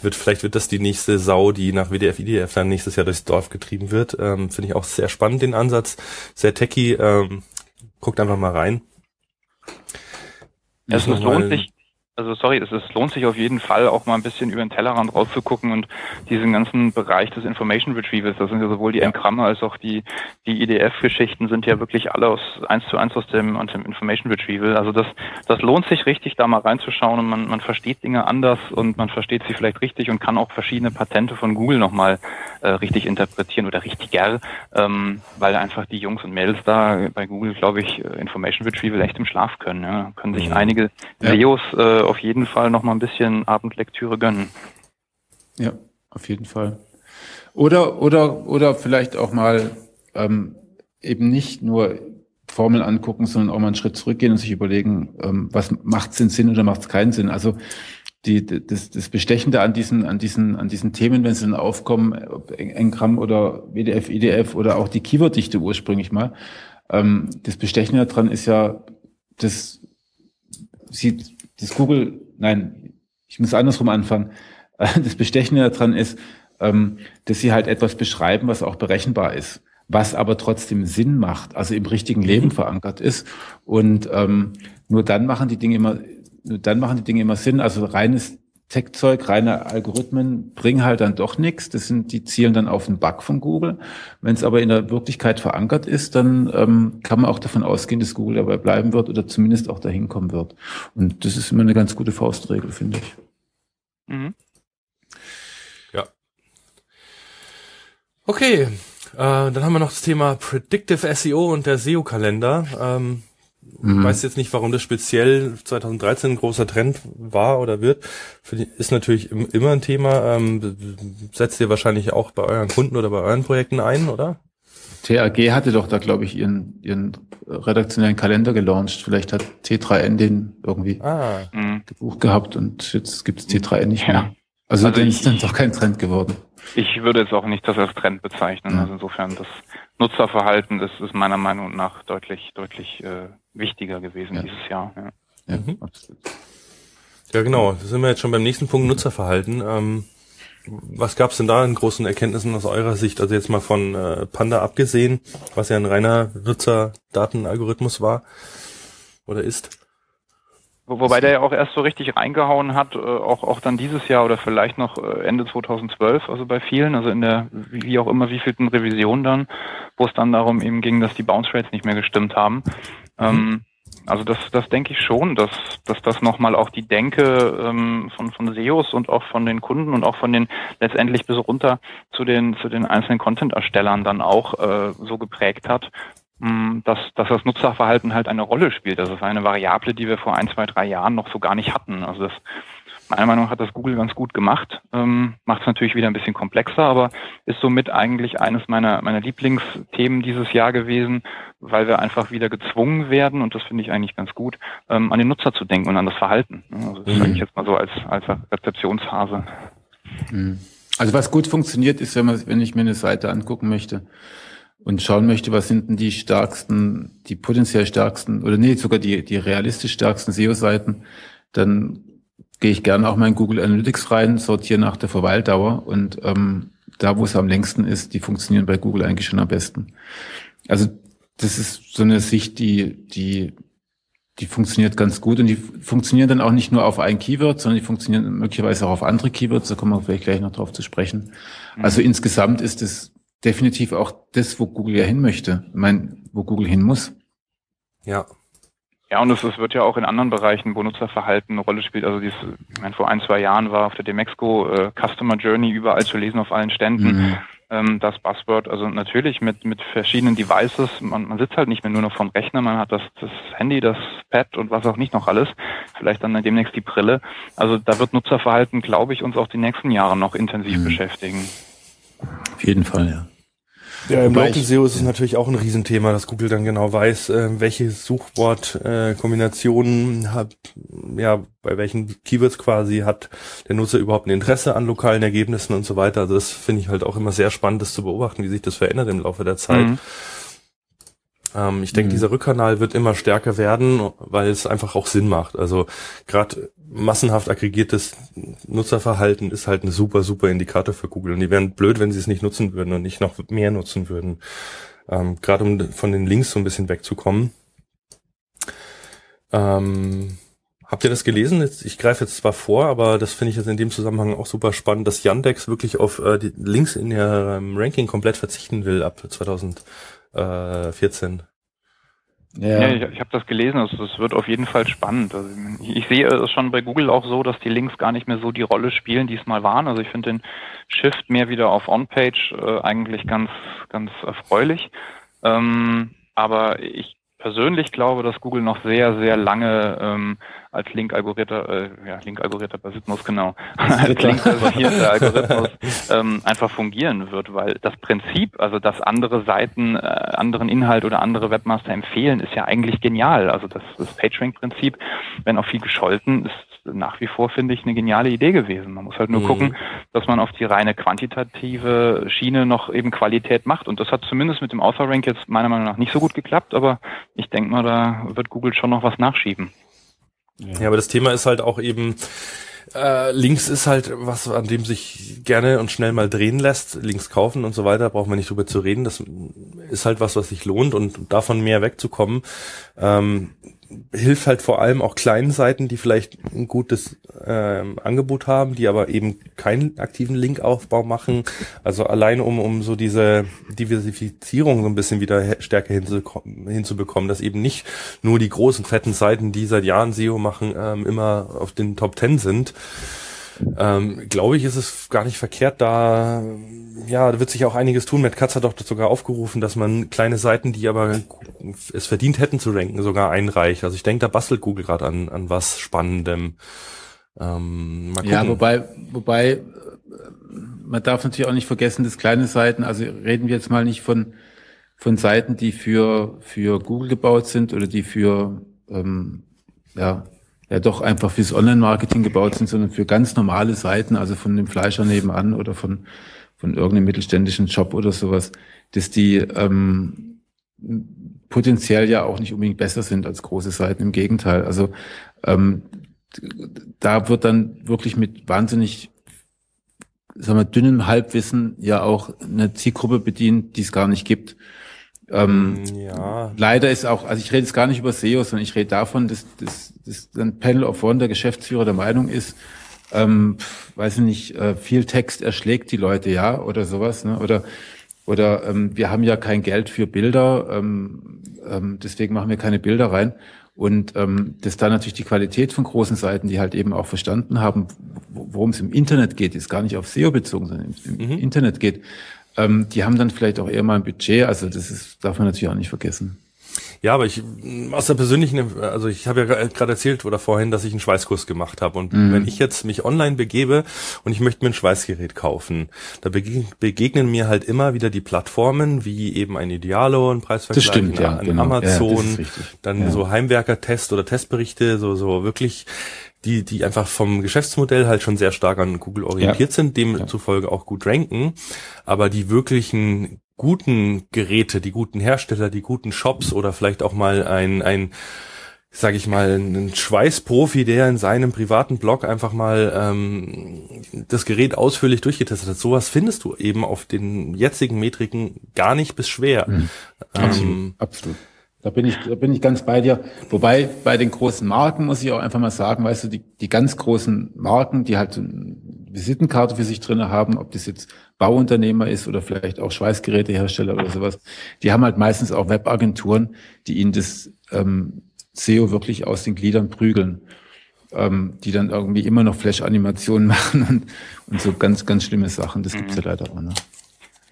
wird, vielleicht wird das die nächste Sau, die nach WDF, IDF dann nächstes Jahr durchs Dorf getrieben wird. Ähm, Finde ich auch sehr spannend, den Ansatz. Sehr techy. Ähm, guckt einfach mal rein. Es lohnt sich, also sorry, es, es lohnt sich auf jeden Fall auch mal ein bisschen über den Tellerrand rauszugucken und diesen ganzen Bereich des Information Retrievals, das sind ja sowohl die ja. Engramme als auch die, die IDF-Geschichten sind ja wirklich alle aus eins zu eins aus dem, aus dem Information Retrieval. Also das, das lohnt sich richtig, da mal reinzuschauen und man, man versteht Dinge anders und man versteht sie vielleicht richtig und kann auch verschiedene Patente von Google nochmal äh, richtig interpretieren oder richtiger, ähm, weil einfach die Jungs und Mädels da bei Google, glaube ich, äh, Information Retrieval echt im Schlaf können. Ja. Können sich mhm. einige SEOs äh, auf jeden Fall noch mal ein bisschen Abendlektüre gönnen. Ja, auf jeden Fall. Oder, oder, oder vielleicht auch mal ähm, eben nicht nur Formeln angucken, sondern auch mal einen Schritt zurückgehen und sich überlegen, ähm, was macht Sinn Sinn oder macht es keinen Sinn. Also die, das, das Bestechende an diesen, an diesen, an diesen Themen, wenn sie dann aufkommen, ob Engramm oder WDF, IDF oder auch die Keyworddichte ursprünglich mal, ähm, das Bestechende daran ist ja, das sieht das Google, nein, ich muss andersrum anfangen. Das Bestechende daran ist, ähm, dass sie halt etwas beschreiben, was auch berechenbar ist, was aber trotzdem Sinn macht, also im richtigen Leben mhm. verankert ist. Und ähm, nur dann machen die Dinge immer, nur dann machen die Dinge immer Sinn. Also reines Tech-Zeug, reine Algorithmen bringen halt dann doch nichts. Das sind, die zielen dann auf den Bug von Google. Wenn es aber in der Wirklichkeit verankert ist, dann ähm, kann man auch davon ausgehen, dass Google dabei bleiben wird oder zumindest auch dahin kommen wird. Und das ist immer eine ganz gute Faustregel, finde ich. Mhm. Ja. Okay, äh, dann haben wir noch das Thema Predictive SEO und der SEO-Kalender. Ähm, Mhm. Weiß jetzt nicht, warum das speziell 2013 ein großer Trend war oder wird. Ist natürlich immer ein Thema. Ähm, setzt ihr wahrscheinlich auch bei euren Kunden oder bei euren Projekten ein, oder? TAG hatte doch da, glaube ich, ihren, ihren redaktionellen Kalender gelauncht. Vielleicht hat T3N den irgendwie ah. Mhm. gebucht gehabt und jetzt gibt es T3N nicht mehr. Ja. Also, also dann ist dann doch kein Trend geworden. Ich würde jetzt auch nicht das als Trend bezeichnen. Ja. Also insofern, das Nutzerverhalten ist, ist meiner Meinung nach deutlich, deutlich äh, wichtiger gewesen ja. dieses Jahr. Ja. Ja, mhm. ja, genau. Da sind wir jetzt schon beim nächsten Punkt Nutzerverhalten. Ähm, was gab es denn da in großen Erkenntnissen aus eurer Sicht? Also jetzt mal von äh, Panda abgesehen, was ja ein reiner Nutzerdatenalgorithmus war oder ist. Wobei der ja auch erst so richtig reingehauen hat, äh, auch, auch dann dieses Jahr oder vielleicht noch äh, Ende 2012, also bei vielen, also in der, wie auch immer, wievielten Revision dann, wo es dann darum eben ging, dass die Bounce Rates nicht mehr gestimmt haben. Mhm. Ähm, also das, das denke ich schon, dass, dass das nochmal auch die Denke ähm, von, von SEOs und auch von den Kunden und auch von den letztendlich bis runter zu den, zu den einzelnen Content-Erstellern dann auch äh, so geprägt hat, dass, dass das Nutzerverhalten halt eine Rolle spielt. Das ist eine Variable, die wir vor ein, zwei, drei Jahren noch so gar nicht hatten. Also das, meiner Meinung nach hat das Google ganz gut gemacht. Ähm, Macht es natürlich wieder ein bisschen komplexer, aber ist somit eigentlich eines meiner, meiner Lieblingsthemen dieses Jahr gewesen, weil wir einfach wieder gezwungen werden, und das finde ich eigentlich ganz gut, ähm, an den Nutzer zu denken und an das Verhalten. Also das mhm. sage ich jetzt mal so als, als Rezeptionsphase. Mhm. Also was gut funktioniert ist, wenn, man, wenn ich mir eine Seite angucken möchte, und schauen möchte, was sind denn die stärksten, die potenziell stärksten oder nee, sogar die, die realistisch stärksten SEO-Seiten, dann gehe ich gerne auch mal in Google Analytics rein, sortiere nach der Verweildauer und ähm, da, wo es am längsten ist, die funktionieren bei Google eigentlich schon am besten. Also das ist so eine Sicht, die, die, die funktioniert ganz gut und die funktionieren dann auch nicht nur auf ein Keyword, sondern die funktionieren möglicherweise auch auf andere Keywords, da kommen wir vielleicht gleich noch drauf zu sprechen. Mhm. Also insgesamt ist es definitiv auch das, wo Google ja hin möchte. Ich meine, wo Google hin muss. Ja, ja, und es, es wird ja auch in anderen Bereichen, wo Nutzerverhalten eine Rolle spielt. Also dieses, ich meine, vor ein, zwei Jahren war auf der Demexco äh, Customer Journey überall zu lesen auf allen Ständen. Mhm. Ähm, das Buzzword, also natürlich mit, mit verschiedenen Devices, man, man sitzt halt nicht mehr nur noch vom Rechner, man hat das, das Handy, das Pad und was auch nicht noch alles, vielleicht dann demnächst die Brille. Also da wird Nutzerverhalten, glaube ich, uns auch die nächsten Jahre noch intensiv mhm. beschäftigen. Auf jeden Fall, ja. Ja, im Local SEO ist es natürlich auch ein Riesenthema, dass Google dann genau weiß, äh, welche Suchwortkombinationen äh, hat, ja, bei welchen Keywords quasi hat der Nutzer überhaupt ein Interesse an lokalen Ergebnissen und so weiter. Also das finde ich halt auch immer sehr spannend, das zu beobachten, wie sich das verändert im Laufe der Zeit. Mhm. Ähm, ich denke, mhm. dieser Rückkanal wird immer stärker werden, weil es einfach auch Sinn macht. Also gerade massenhaft aggregiertes Nutzerverhalten ist halt eine super, super Indikator für Google. Und die wären blöd, wenn sie es nicht nutzen würden und nicht noch mehr nutzen würden. Ähm, gerade um von den Links so ein bisschen wegzukommen. Ähm, habt ihr das gelesen? Ich greife jetzt zwar vor, aber das finde ich jetzt in dem Zusammenhang auch super spannend, dass Yandex wirklich auf äh, die Links in ihrem Ranking komplett verzichten will ab 2014. Ja, ja ich, ich habe das gelesen, es, es wird auf jeden Fall spannend. Also ich, ich, sehe es schon bei Google auch so, dass die Links gar nicht mehr so die Rolle spielen, die es mal waren. Also ich finde den Shift mehr wieder auf On-Page äh, eigentlich ganz, ganz erfreulich. Ähm, aber ich persönlich glaube, dass Google noch sehr, sehr lange ähm, als link-algorithmischer, äh, ja, link-algorithmismus, genau, als link-basierter Algorithmus ähm, einfach fungieren wird, weil das Prinzip, also dass andere Seiten äh, anderen Inhalt oder andere Webmaster empfehlen, ist ja eigentlich genial. Also das, das PageRank-Prinzip, wenn auch viel gescholten, ist nach wie vor, finde ich, eine geniale Idee gewesen. Man muss halt nur mhm. gucken, dass man auf die reine quantitative Schiene noch eben Qualität macht. Und das hat zumindest mit dem Author Rank jetzt meiner Meinung nach nicht so gut geklappt, aber ich denke mal, da wird Google schon noch was nachschieben. Ja, aber das Thema ist halt auch eben, äh, Links ist halt was, an dem sich gerne und schnell mal drehen lässt. Links kaufen und so weiter, braucht man nicht drüber zu reden. Das ist halt was, was sich lohnt und davon mehr wegzukommen. Ähm, hilft halt vor allem auch kleinen Seiten, die vielleicht ein gutes ähm, Angebot haben, die aber eben keinen aktiven Linkaufbau machen. Also alleine um, um so diese Diversifizierung so ein bisschen wieder stärker hinzubekommen, dass eben nicht nur die großen fetten Seiten, die seit Jahren SEO machen, ähm, immer auf den Top Ten sind. Ähm, Glaube ich, ist es gar nicht verkehrt, da ja, da wird sich auch einiges tun. Matt Katz hat doch sogar aufgerufen, dass man kleine Seiten, die aber es verdient hätten zu ranken, sogar einreicht. Also ich denke, da bastelt Google gerade an, an was Spannendem. Ähm, ja, wobei, wobei, man darf natürlich auch nicht vergessen, dass kleine Seiten, also reden wir jetzt mal nicht von, von Seiten, die für, für Google gebaut sind oder die für, ähm, ja, ja doch einfach fürs Online-Marketing gebaut sind, sondern für ganz normale Seiten, also von dem Fleischer nebenan oder von, von irgendeinem mittelständischen Job oder sowas, dass die ähm, potenziell ja auch nicht unbedingt besser sind als große Seiten. Im Gegenteil. Also ähm, da wird dann wirklich mit wahnsinnig sagen wir, dünnem Halbwissen ja auch eine Zielgruppe bedient, die es gar nicht gibt. Ähm, ja. Leider ist auch, also ich rede jetzt gar nicht über SEO, sondern ich rede davon, dass, dass, dass ein Panel of One, der Geschäftsführer der Meinung ist, ähm, weiß ich nicht, äh, viel Text erschlägt die Leute, ja, oder sowas, ne? Oder oder ähm, wir haben ja kein Geld für Bilder, ähm, ähm, deswegen machen wir keine Bilder rein. Und ähm, dass da natürlich die Qualität von großen Seiten, die halt eben auch verstanden haben, worum es im Internet geht, ist gar nicht auf SEO bezogen, sondern im, im mhm. Internet geht, ähm, die haben dann vielleicht auch eher mal ein Budget. Also das ist, darf man natürlich auch nicht vergessen. Ja, aber ich aus der persönlichen, also ich habe ja gerade erzählt oder vorhin, dass ich einen Schweißkurs gemacht habe und mhm. wenn ich jetzt mich online begebe und ich möchte mir ein Schweißgerät kaufen, da begegnen mir halt immer wieder die Plattformen wie eben ein Idealo, ein Preisvergleich, das stimmt, ja, ein genau. Amazon, ja, dann ja. so Heimwerker-Test oder Testberichte, so so wirklich die, die einfach vom Geschäftsmodell halt schon sehr stark an Google orientiert ja. sind, demzufolge auch gut ranken, aber die wirklichen guten Geräte, die guten Hersteller, die guten Shops oder vielleicht auch mal ein, ein sage ich mal, ein Schweißprofi, der in seinem privaten Blog einfach mal ähm, das Gerät ausführlich durchgetestet hat. Sowas findest du eben auf den jetzigen Metriken gar nicht bis schwer. Mhm. Ähm, absolut. Da bin ich, da bin ich ganz bei dir. Wobei bei den großen Marken muss ich auch einfach mal sagen, weißt du, die, die ganz großen Marken, die halt eine Visitenkarte für sich drinne haben, ob das jetzt Bauunternehmer ist oder vielleicht auch Schweißgerätehersteller oder sowas, die haben halt meistens auch Webagenturen, die ihnen das ähm, SEO wirklich aus den Gliedern prügeln, ähm, die dann irgendwie immer noch Flash-Animationen machen und, und so ganz, ganz schlimme Sachen. Das gibt's ja mhm. leider auch. Ne?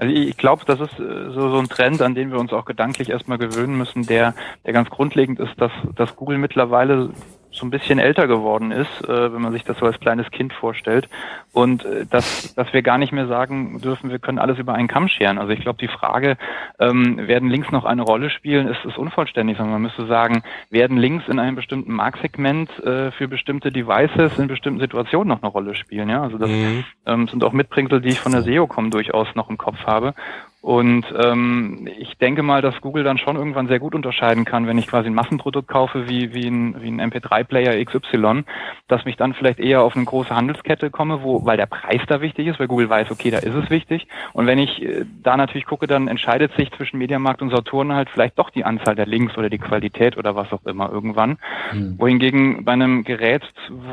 Also ich glaube, das ist äh, so, so ein Trend, an den wir uns auch gedanklich erstmal gewöhnen müssen, der, der ganz grundlegend ist, dass, dass Google mittlerweile so ein bisschen älter geworden ist, äh, wenn man sich das so als kleines Kind vorstellt. Und äh, dass, dass wir gar nicht mehr sagen dürfen, wir können alles über einen Kamm scheren. Also ich glaube, die Frage, ähm, werden Links noch eine Rolle spielen, ist, ist unvollständig, sondern man müsste sagen, werden Links in einem bestimmten Marktsegment äh, für bestimmte Devices in bestimmten Situationen noch eine Rolle spielen. Ja, also das mhm. ähm, sind auch Mitbringsel, die ich von der SEO-Com durchaus noch im Kopf habe. Und ähm, ich denke mal, dass Google dann schon irgendwann sehr gut unterscheiden kann, wenn ich quasi ein Massenprodukt kaufe wie, wie ein, wie ein MP3-Player XY, dass mich dann vielleicht eher auf eine große Handelskette komme, wo, weil der Preis da wichtig ist, weil Google weiß, okay, da ist es wichtig. Und wenn ich äh, da natürlich gucke, dann entscheidet sich zwischen Mediamarkt und Saturn halt vielleicht doch die Anzahl der Links oder die Qualität oder was auch immer irgendwann. Mhm. Wohingegen bei einem Gerät,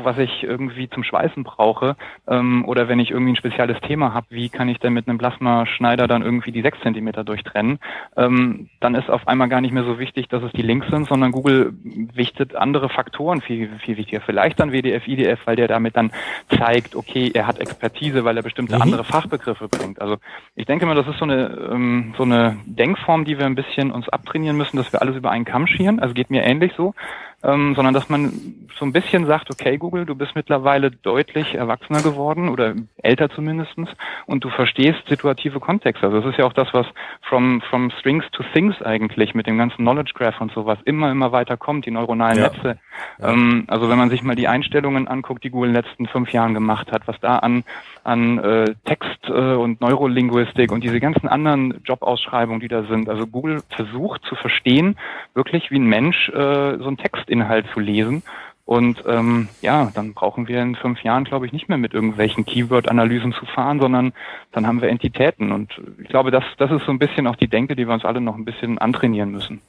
was ich irgendwie zum Schweißen brauche, ähm, oder wenn ich irgendwie ein spezielles Thema habe, wie kann ich denn mit einem Plasmaschneider dann irgendwie die sechs Zentimeter durchtrennen, ähm, dann ist auf einmal gar nicht mehr so wichtig, dass es die Links sind, sondern Google wichtet andere Faktoren viel, viel wichtiger. Vielleicht dann WDF, IDF, weil der damit dann zeigt, okay, er hat Expertise, weil er bestimmte mhm. andere Fachbegriffe bringt. Also ich denke mal, das ist so eine, ähm, so eine Denkform, die wir ein bisschen uns abtrainieren müssen, dass wir alles über einen Kamm scheren. Also geht mir ähnlich so ähm, sondern dass man so ein bisschen sagt, okay Google, du bist mittlerweile deutlich erwachsener geworden oder älter zumindestens und du verstehst situative Kontexte. Also das ist ja auch das, was from, from Strings to Things eigentlich mit dem ganzen Knowledge Graph und sowas immer, immer weiter kommt, die neuronalen ja. Netze. Ja. Ähm, also wenn man sich mal die Einstellungen anguckt, die Google in den letzten fünf Jahren gemacht hat, was da an, an äh, Text äh, und Neurolinguistik und diese ganzen anderen Jobausschreibungen, die da sind. Also Google versucht zu verstehen, wirklich wie ein Mensch äh, so ein Text Textinhalt zu lesen. Und ähm, ja, dann brauchen wir in fünf Jahren, glaube ich, nicht mehr mit irgendwelchen Keyword-Analysen zu fahren, sondern dann haben wir Entitäten. Und ich glaube, das, das ist so ein bisschen auch die Denke, die wir uns alle noch ein bisschen antrainieren müssen.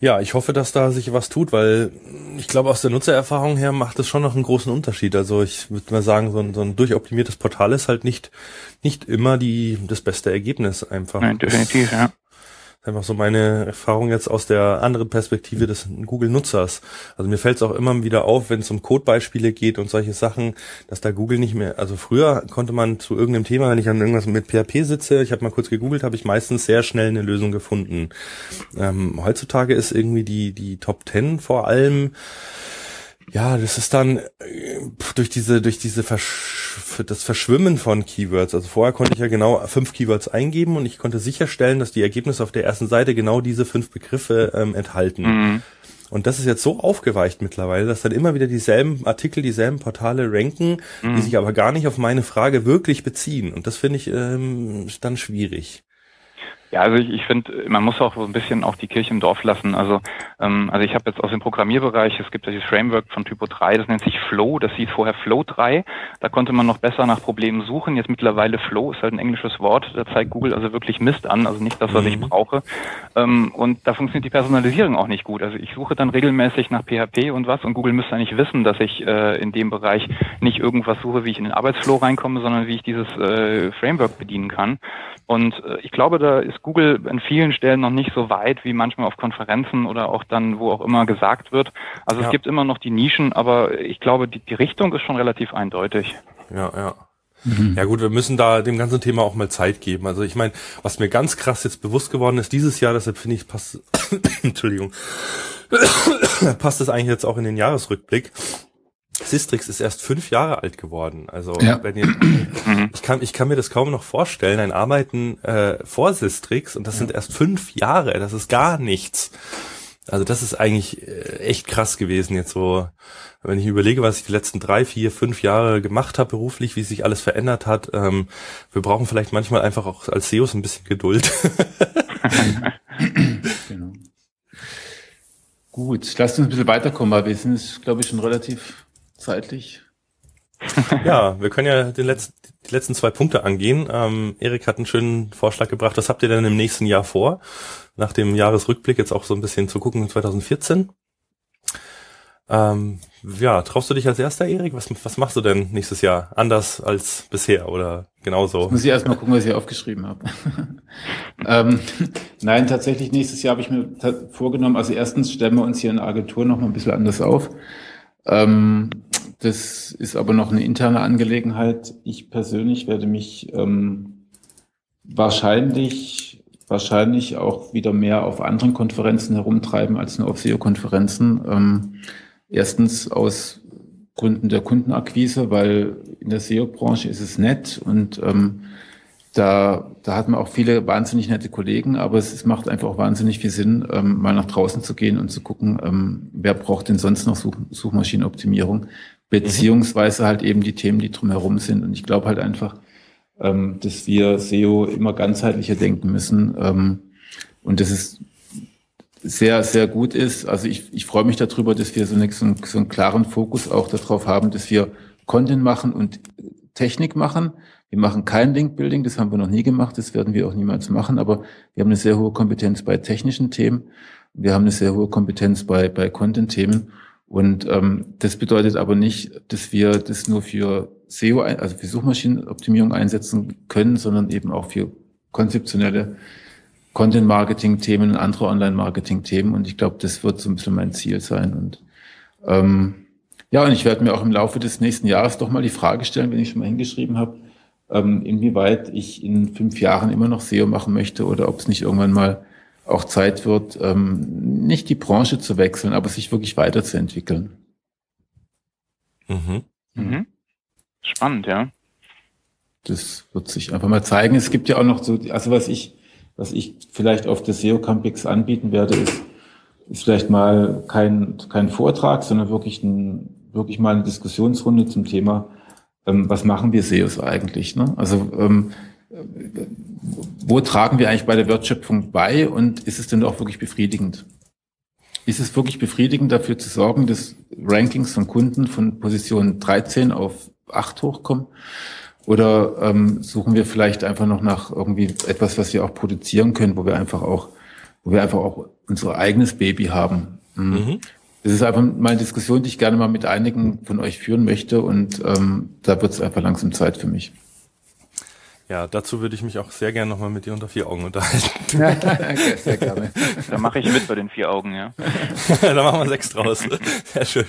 Ja, ich hoffe, dass da sich was tut, weil ich glaube, aus der Nutzererfahrung her macht es schon noch einen großen Unterschied. Also ich würde mal sagen, so ein, so ein durchoptimiertes Portal ist halt nicht, nicht immer die, das beste Ergebnis einfach. Nein, definitiv, ja einfach so meine Erfahrung jetzt aus der anderen Perspektive des Google-Nutzers. Also mir fällt es auch immer wieder auf, wenn es um Codebeispiele geht und solche Sachen, dass da Google nicht mehr, also früher konnte man zu irgendeinem Thema, wenn ich an irgendwas mit PHP sitze, ich habe mal kurz gegoogelt, habe ich meistens sehr schnell eine Lösung gefunden. Ähm, heutzutage ist irgendwie die, die Top Ten vor allem ja, das ist dann äh, durch diese, durch diese Versch das Verschwimmen von Keywords. Also vorher konnte ich ja genau fünf Keywords eingeben und ich konnte sicherstellen, dass die Ergebnisse auf der ersten Seite genau diese fünf Begriffe ähm, enthalten. Mhm. Und das ist jetzt so aufgeweicht mittlerweile, dass dann immer wieder dieselben Artikel, dieselben Portale ranken, mhm. die sich aber gar nicht auf meine Frage wirklich beziehen. Und das finde ich ähm, dann schwierig. Ja, also ich, ich finde, man muss auch so ein bisschen auch die Kirche im Dorf lassen. Also, ähm, also ich habe jetzt aus dem Programmierbereich, es gibt ja dieses Framework von Typo 3, das nennt sich Flow, das hieß vorher Flow 3. Da konnte man noch besser nach Problemen suchen. Jetzt mittlerweile Flow ist halt ein englisches Wort, da zeigt Google also wirklich Mist an, also nicht das, was ich mhm. brauche. Ähm, und da funktioniert die Personalisierung auch nicht gut. Also ich suche dann regelmäßig nach PHP und was und Google müsste eigentlich wissen, dass ich äh, in dem Bereich nicht irgendwas suche, wie ich in den Arbeitsflow reinkomme, sondern wie ich dieses äh, Framework bedienen kann. Und äh, ich glaube, da ist Google an vielen Stellen noch nicht so weit, wie manchmal auf Konferenzen oder auch dann, wo auch immer gesagt wird. Also ja. es gibt immer noch die Nischen, aber ich glaube, die, die Richtung ist schon relativ eindeutig. Ja, ja. Mhm. Ja gut, wir müssen da dem ganzen Thema auch mal Zeit geben. Also ich meine, was mir ganz krass jetzt bewusst geworden ist dieses Jahr, deshalb finde ich passt, Entschuldigung, passt das eigentlich jetzt auch in den Jahresrückblick. Sistrix ist erst fünf Jahre alt geworden. Also ja. wenn ihr, mhm. ich kann, ich kann mir das kaum noch vorstellen, ein Arbeiten äh, vor Sistrix und das ja. sind erst fünf Jahre, das ist gar nichts. Also das ist eigentlich äh, echt krass gewesen jetzt so, wenn ich überlege, was ich die letzten drei, vier, fünf Jahre gemacht habe beruflich, wie sich alles verändert hat. Ähm, wir brauchen vielleicht manchmal einfach auch als SEOs ein bisschen Geduld. genau. Gut, lasst uns ein bisschen weiterkommen, weil wir sind, glaube ich, schon relativ zeitlich. ja, wir können ja den letzten, die letzten zwei Punkte angehen. Ähm, Erik hat einen schönen Vorschlag gebracht. Was habt ihr denn im nächsten Jahr vor? Nach dem Jahresrückblick jetzt auch so ein bisschen zu gucken 2014. Ähm, ja, traust du dich als erster, Erik? Was, was machst du denn nächstes Jahr? Anders als bisher oder genauso? Jetzt muss ich erstmal gucken, was ich aufgeschrieben habe. ähm, nein, tatsächlich nächstes Jahr habe ich mir vorgenommen, also erstens stellen wir uns hier in der Agentur noch mal ein bisschen anders auf. Ähm, das ist aber noch eine interne Angelegenheit. Ich persönlich werde mich ähm, wahrscheinlich wahrscheinlich auch wieder mehr auf anderen Konferenzen herumtreiben als nur auf SEO-Konferenzen. Ähm, Erstens aus Gründen der Kundenakquise, weil in der SEO-Branche ist es nett und ähm, da, da hat man auch viele wahnsinnig nette Kollegen, aber es, es macht einfach auch wahnsinnig viel Sinn, ähm, mal nach draußen zu gehen und zu gucken, ähm, wer braucht denn sonst noch Such, Suchmaschinenoptimierung, beziehungsweise halt eben die Themen, die drumherum sind. Und ich glaube halt einfach, ähm, dass wir SEO immer ganzheitlicher denken müssen. Ähm, und das ist sehr, sehr gut ist. Also ich, ich freue mich darüber, dass wir so, eine, so, einen, so einen klaren Fokus auch darauf haben, dass wir Content machen und Technik machen. Wir machen kein Link-Building, das haben wir noch nie gemacht, das werden wir auch niemals machen, aber wir haben eine sehr hohe Kompetenz bei technischen Themen. Wir haben eine sehr hohe Kompetenz bei, bei Content-Themen. Und ähm, das bedeutet aber nicht, dass wir das nur für SEO, also für Suchmaschinenoptimierung einsetzen können, sondern eben auch für konzeptionelle Content-Marketing-Themen und andere Online-Marketing-Themen. Und ich glaube, das wird so ein bisschen mein Ziel sein. Und ähm, ja, und ich werde mir auch im Laufe des nächsten Jahres doch mal die Frage stellen, wenn ich schon mal hingeschrieben habe, ähm, inwieweit ich in fünf Jahren immer noch SEO machen möchte oder ob es nicht irgendwann mal auch Zeit wird, ähm, nicht die Branche zu wechseln, aber sich wirklich weiterzuentwickeln. Mhm. Mhm. Spannend, ja. Das wird sich einfach mal zeigen. Es gibt ja auch noch so, also was ich was ich vielleicht auf der SEO Campix anbieten werde, ist, ist vielleicht mal kein, kein Vortrag, sondern wirklich, ein, wirklich mal eine Diskussionsrunde zum Thema, ähm, was machen wir SEOs eigentlich? Ne? Also ähm, wo tragen wir eigentlich bei der Wertschöpfung bei und ist es denn auch wirklich befriedigend? Ist es wirklich befriedigend, dafür zu sorgen, dass Rankings von Kunden von Position 13 auf 8 hochkommen? Oder ähm, suchen wir vielleicht einfach noch nach irgendwie etwas, was wir auch produzieren können, wo wir einfach auch, wo wir einfach auch unser eigenes Baby haben. Mhm. mhm. Das ist einfach mal eine Diskussion, die ich gerne mal mit einigen von euch führen möchte und ähm, da wird es einfach langsam Zeit für mich. Ja, dazu würde ich mich auch sehr gerne nochmal mit dir unter vier Augen unterhalten. okay, sehr gerne. Da mache ich mit bei den vier Augen, ja. da machen wir sechs draus. Sehr schön.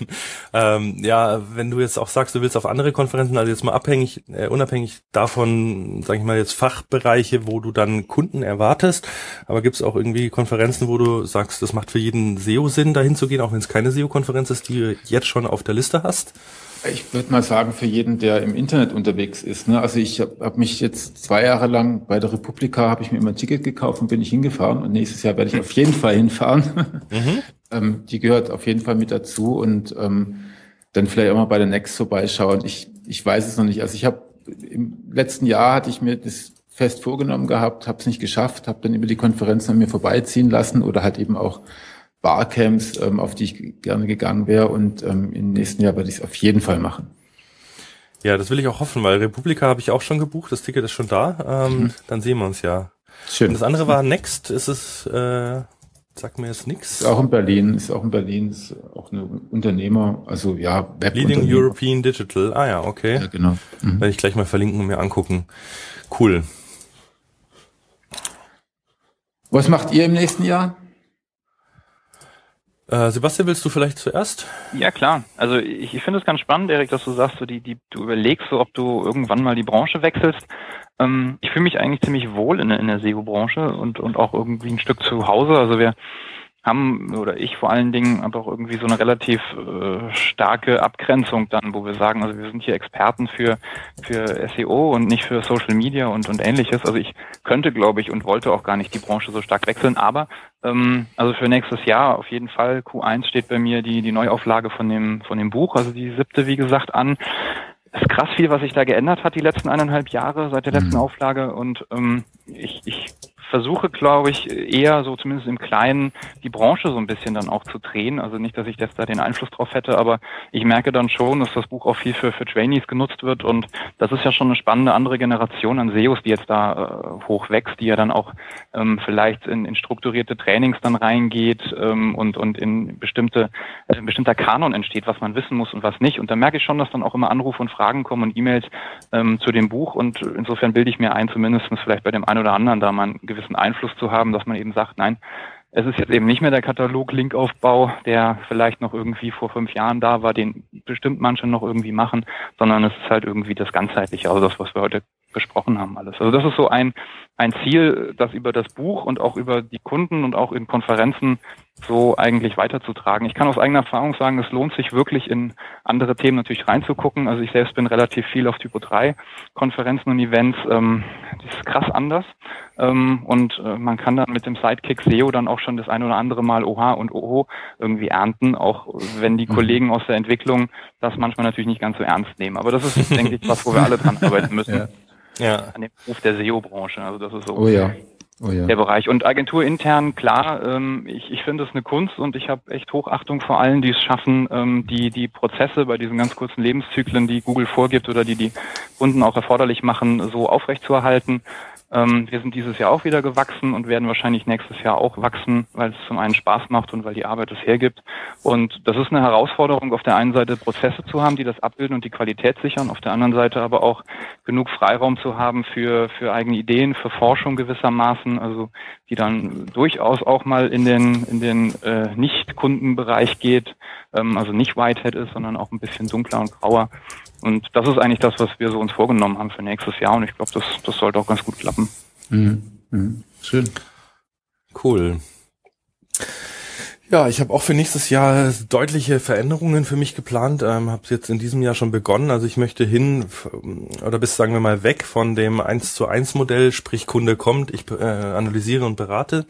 Ähm, ja, wenn du jetzt auch sagst, du willst auf andere Konferenzen, also jetzt mal abhängig, äh, unabhängig davon, sage ich mal jetzt Fachbereiche, wo du dann Kunden erwartest, aber gibt es auch irgendwie Konferenzen, wo du sagst, das macht für jeden SEO Sinn, dahin zu gehen, auch wenn es keine SEO-Konferenz ist, die du jetzt schon auf der Liste hast? Ich würde mal sagen, für jeden, der im Internet unterwegs ist. Ne? Also ich habe hab mich jetzt zwei Jahre lang bei der Republika, habe ich mir immer ein Ticket gekauft und bin ich hingefahren. Und nächstes Jahr werde ich auf jeden Fall hinfahren. Mhm. ähm, die gehört auf jeden Fall mit dazu. Und ähm, dann vielleicht auch mal bei der Next vorbeischauen. Ich, ich weiß es noch nicht. Also ich habe im letzten Jahr hatte ich mir das fest vorgenommen gehabt, habe es nicht geschafft, habe dann über die Konferenz an mir vorbeiziehen lassen oder halt eben auch Barcamps, ähm, auf die ich gerne gegangen wäre. Und ähm, im nächsten Jahr werde ich es auf jeden Fall machen. Ja, das will ich auch hoffen, weil Republika habe ich auch schon gebucht, das Ticket ist schon da. Ähm, mhm. Dann sehen wir uns ja. Schön. Und das andere war Next, ist es, äh, sagt mir jetzt nichts. Ist auch in Berlin, ist auch in Berlin, ist auch eine Unternehmer, also ja, Web Leading European Digital, ah ja, okay. Ja, genau. Mhm. Werde ich gleich mal verlinken und mir angucken. Cool. Was macht ihr im nächsten Jahr? Äh, Sebastian, willst du vielleicht zuerst? Ja, klar. Also ich, ich finde es ganz spannend, Erik, dass du sagst, so die, die, du überlegst so, ob du irgendwann mal die Branche wechselst. Ähm, ich fühle mich eigentlich ziemlich wohl in, in der SEO-Branche und, und auch irgendwie ein Stück zu Hause. Also wir haben, oder ich vor allen Dingen, aber auch irgendwie so eine relativ äh, starke Abgrenzung dann, wo wir sagen, also wir sind hier Experten für, für SEO und nicht für Social Media und, und ähnliches. Also ich könnte, glaube ich, und wollte auch gar nicht die Branche so stark wechseln, aber ähm, also für nächstes Jahr auf jeden Fall, Q1 steht bei mir die, die Neuauflage von dem, von dem Buch, also die siebte, wie gesagt, an. Es ist krass viel, was sich da geändert hat die letzten eineinhalb Jahre seit der letzten mhm. Auflage und ähm, ich, ich versuche, glaube ich, eher so zumindest im Kleinen die Branche so ein bisschen dann auch zu drehen. Also nicht, dass ich jetzt da den Einfluss drauf hätte, aber ich merke dann schon, dass das Buch auch viel für, für Trainees genutzt wird und das ist ja schon eine spannende andere Generation an SEOs, die jetzt da äh, hochwächst, die ja dann auch ähm, vielleicht in, in strukturierte Trainings dann reingeht ähm, und, und in bestimmte, äh, bestimmter Kanon entsteht, was man wissen muss und was nicht. Und da merke ich schon, dass dann auch immer Anrufe und Fragen kommen und E-Mails ähm, zu dem Buch und insofern bilde ich mir ein, zumindest vielleicht bei dem einen oder anderen da mal einen gewissen Einfluss zu haben, dass man eben sagt, nein, es ist jetzt eben nicht mehr der Katalog-Linkaufbau, der vielleicht noch irgendwie vor fünf Jahren da war, den bestimmt manche noch irgendwie machen, sondern es ist halt irgendwie das ganzheitliche, also das, was wir heute besprochen haben alles. Also das ist so ein, ein Ziel, das über das Buch und auch über die Kunden und auch in Konferenzen so eigentlich weiterzutragen. Ich kann aus eigener Erfahrung sagen, es lohnt sich wirklich in andere Themen natürlich reinzugucken. Also ich selbst bin relativ viel auf Typo 3 Konferenzen und Events. Ähm, das ist krass anders. Ähm, und äh, man kann dann mit dem Sidekick SEO dann auch schon das ein oder andere Mal Oha und Oho irgendwie ernten, auch wenn die mhm. Kollegen aus der Entwicklung das manchmal natürlich nicht ganz so ernst nehmen. Aber das ist, denke ich, was, wo wir alle dran arbeiten müssen. Ja. Ja. An dem Ruf der SEO-Branche. Also das ist so. Oh ja. Oh ja. der Bereich. Und Agentur intern, klar, ähm, ich, ich finde es eine Kunst und ich habe echt Hochachtung vor allen, die es schaffen, ähm, die, die Prozesse bei diesen ganz kurzen Lebenszyklen, die Google vorgibt oder die die Kunden auch erforderlich machen, so aufrechtzuerhalten. Ähm, wir sind dieses Jahr auch wieder gewachsen und werden wahrscheinlich nächstes Jahr auch wachsen, weil es zum einen Spaß macht und weil die Arbeit es hergibt. Und das ist eine Herausforderung, auf der einen Seite Prozesse zu haben, die das abbilden und die Qualität sichern, auf der anderen Seite aber auch genug Freiraum zu haben für, für eigene Ideen, für Forschung gewissermaßen, also die dann durchaus auch mal in den, in den äh, Nicht-Kundenbereich geht, ähm, also nicht Whitehead ist, sondern auch ein bisschen dunkler und grauer. Und das ist eigentlich das, was wir so uns vorgenommen haben für nächstes Jahr. Und ich glaube, das, das sollte auch ganz gut klappen. Mhm. Mhm. Schön. Cool. Ja, ich habe auch für nächstes Jahr deutliche Veränderungen für mich geplant. Ähm, habe jetzt in diesem Jahr schon begonnen. Also ich möchte hin oder bis sagen wir mal weg von dem 1 zu 1 Modell, sprich Kunde kommt, ich äh, analysiere und berate,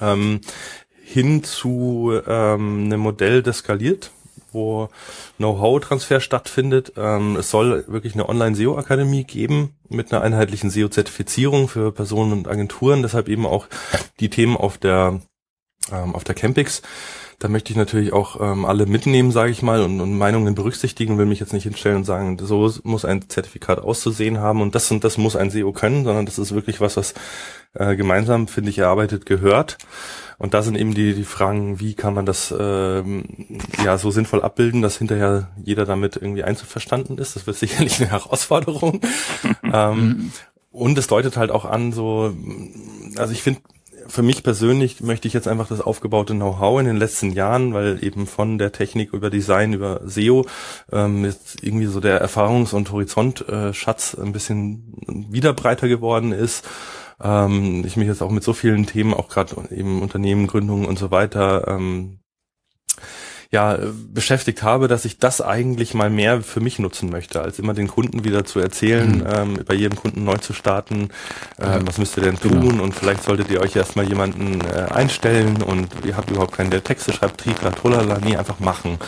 ähm, hin zu ähm, einem Modell, das skaliert wo Know-how-Transfer stattfindet. Ähm, es soll wirklich eine Online-SEO-Akademie geben mit einer einheitlichen SEO-Zertifizierung für Personen und Agenturen. Deshalb eben auch die Themen auf der ähm, auf der Campix. Da möchte ich natürlich auch ähm, alle mitnehmen, sage ich mal, und, und Meinungen berücksichtigen. Will mich jetzt nicht hinstellen und sagen, so muss ein Zertifikat auszusehen haben und das und das muss ein SEO können, sondern das ist wirklich was, was äh, gemeinsam, finde ich, erarbeitet gehört. Und da sind eben die, die Fragen, wie kann man das ähm, ja so sinnvoll abbilden, dass hinterher jeder damit irgendwie einzuverstanden ist. Das wird sicherlich eine Herausforderung. ähm, und es deutet halt auch an, so, also ich finde, für mich persönlich möchte ich jetzt einfach das aufgebaute Know-how in den letzten Jahren, weil eben von der Technik über Design, über SEO ähm, jetzt irgendwie so der Erfahrungs- und Horizontschatz äh, ein bisschen wieder breiter geworden ist. Ähm, ich mich jetzt auch mit so vielen Themen, auch gerade eben Unternehmengründungen und so weiter, ähm, ja, beschäftigt habe, dass ich das eigentlich mal mehr für mich nutzen möchte, als immer den Kunden wieder zu erzählen, mhm. ähm, bei jedem Kunden neu zu starten, ähm, was müsst ihr denn genau. tun genau. und vielleicht solltet ihr euch erstmal jemanden äh, einstellen und ihr habt überhaupt keinen, der Texte schreibt, tritra, trolala, nee, einfach machen.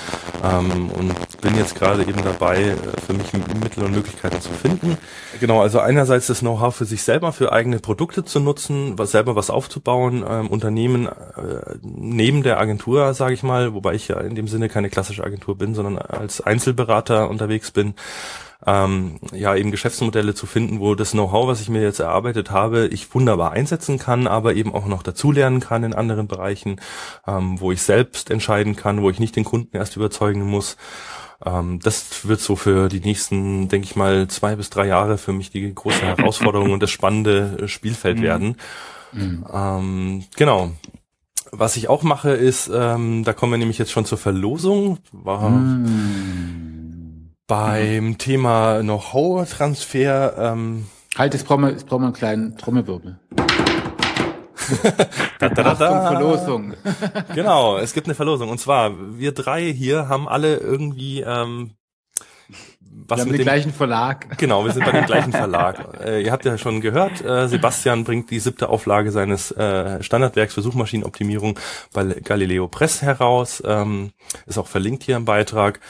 Ähm, und bin jetzt gerade eben dabei, äh, für mich Mittel und Möglichkeiten zu finden. Genau, also einerseits das Know-how für sich selber, für eigene Produkte zu nutzen, was selber was aufzubauen, ähm, Unternehmen äh, neben der Agentur, sage ich mal, wobei ich ja in dem Sinne keine klassische Agentur bin, sondern als Einzelberater unterwegs bin, ähm, ja eben Geschäftsmodelle zu finden, wo das Know-how, was ich mir jetzt erarbeitet habe, ich wunderbar einsetzen kann, aber eben auch noch dazulernen kann in anderen Bereichen, ähm, wo ich selbst entscheiden kann, wo ich nicht den Kunden erst überzeugen muss. Ähm, das wird so für die nächsten, denke ich mal, zwei bis drei Jahre für mich die große Herausforderung und das spannende Spielfeld mhm. werden. Mhm. Ähm, genau. Was ich auch mache, ist, ähm, da kommen wir nämlich jetzt schon zur Verlosung. War mm. beim mhm. Thema Know-how-Transfer. Ähm, halt, es brauchen wir, es brauchen wir einen kleinen Trommelwirbel. da, da, da, da. Verlosung. genau, es gibt eine Verlosung. Und zwar, wir drei hier haben alle irgendwie ähm, was wir haben den dem, gleichen Verlag. Genau, wir sind bei dem gleichen Verlag. Äh, ihr habt ja schon gehört, äh, Sebastian bringt die siebte Auflage seines äh, Standardwerks für Suchmaschinenoptimierung bei Galileo Press heraus. Ähm, ist auch verlinkt hier im Beitrag.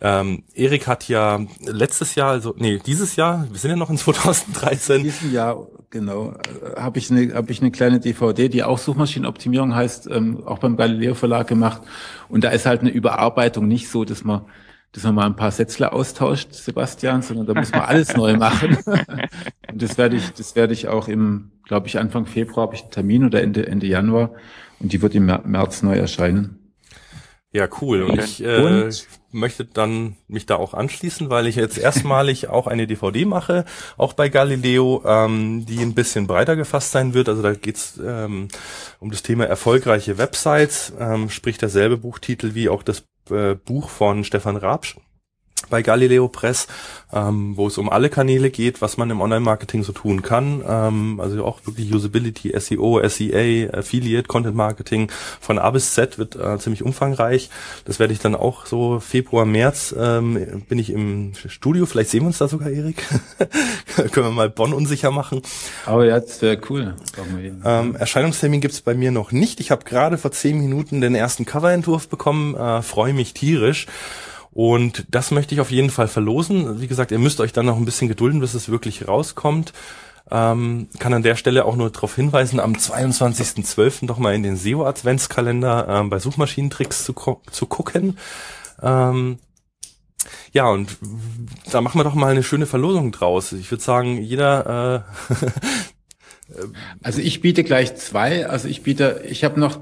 Ähm, Erik hat ja letztes Jahr, also nee, dieses Jahr, wir sind ja noch in 2013. Diesen Jahr, genau, äh, habe ich eine habe ich eine kleine DVD, die auch Suchmaschinenoptimierung heißt, ähm, auch beim Galileo Verlag gemacht. Und da ist halt eine Überarbeitung nicht so, dass man dass man mal ein paar Sätzle austauscht, Sebastian, sondern da muss man alles neu machen. Und das werde ich, das werde ich auch im, glaube ich, Anfang Februar habe ich einen Termin oder Ende, Ende Januar und die wird im März neu erscheinen. Ja, cool. Und ich äh, und? Möchte dann mich da auch anschließen, weil ich jetzt erstmalig auch eine DVD mache, auch bei Galileo, ähm, die ein bisschen breiter gefasst sein wird. Also da geht's ähm, um das Thema erfolgreiche Websites, ähm, sprich derselbe Buchtitel wie auch das äh, Buch von Stefan Rabsch bei Galileo Press, ähm, wo es um alle Kanäle geht, was man im Online-Marketing so tun kann. Ähm, also auch wirklich Usability, SEO, SEA, Affiliate, Content Marketing von A bis Z wird äh, ziemlich umfangreich. Das werde ich dann auch so Februar, März ähm, bin ich im Studio. Vielleicht sehen wir uns da sogar, Erik. Können wir mal Bonn unsicher machen. Aber ja, das wäre cool. Ähm, Erscheinungstermin gibt's bei mir noch nicht. Ich habe gerade vor zehn Minuten den ersten Coverentwurf bekommen. Äh, Freue mich tierisch. Und das möchte ich auf jeden Fall verlosen. Wie gesagt, ihr müsst euch dann noch ein bisschen gedulden, bis es wirklich rauskommt. Ähm, kann an der Stelle auch nur darauf hinweisen, am 22.12. doch mal in den SEO Adventskalender ähm, bei Suchmaschinentricks zu, zu gucken. Ähm, ja, und da machen wir doch mal eine schöne Verlosung draus. Ich würde sagen, jeder. Äh, also ich biete gleich zwei. Also ich biete, ich habe noch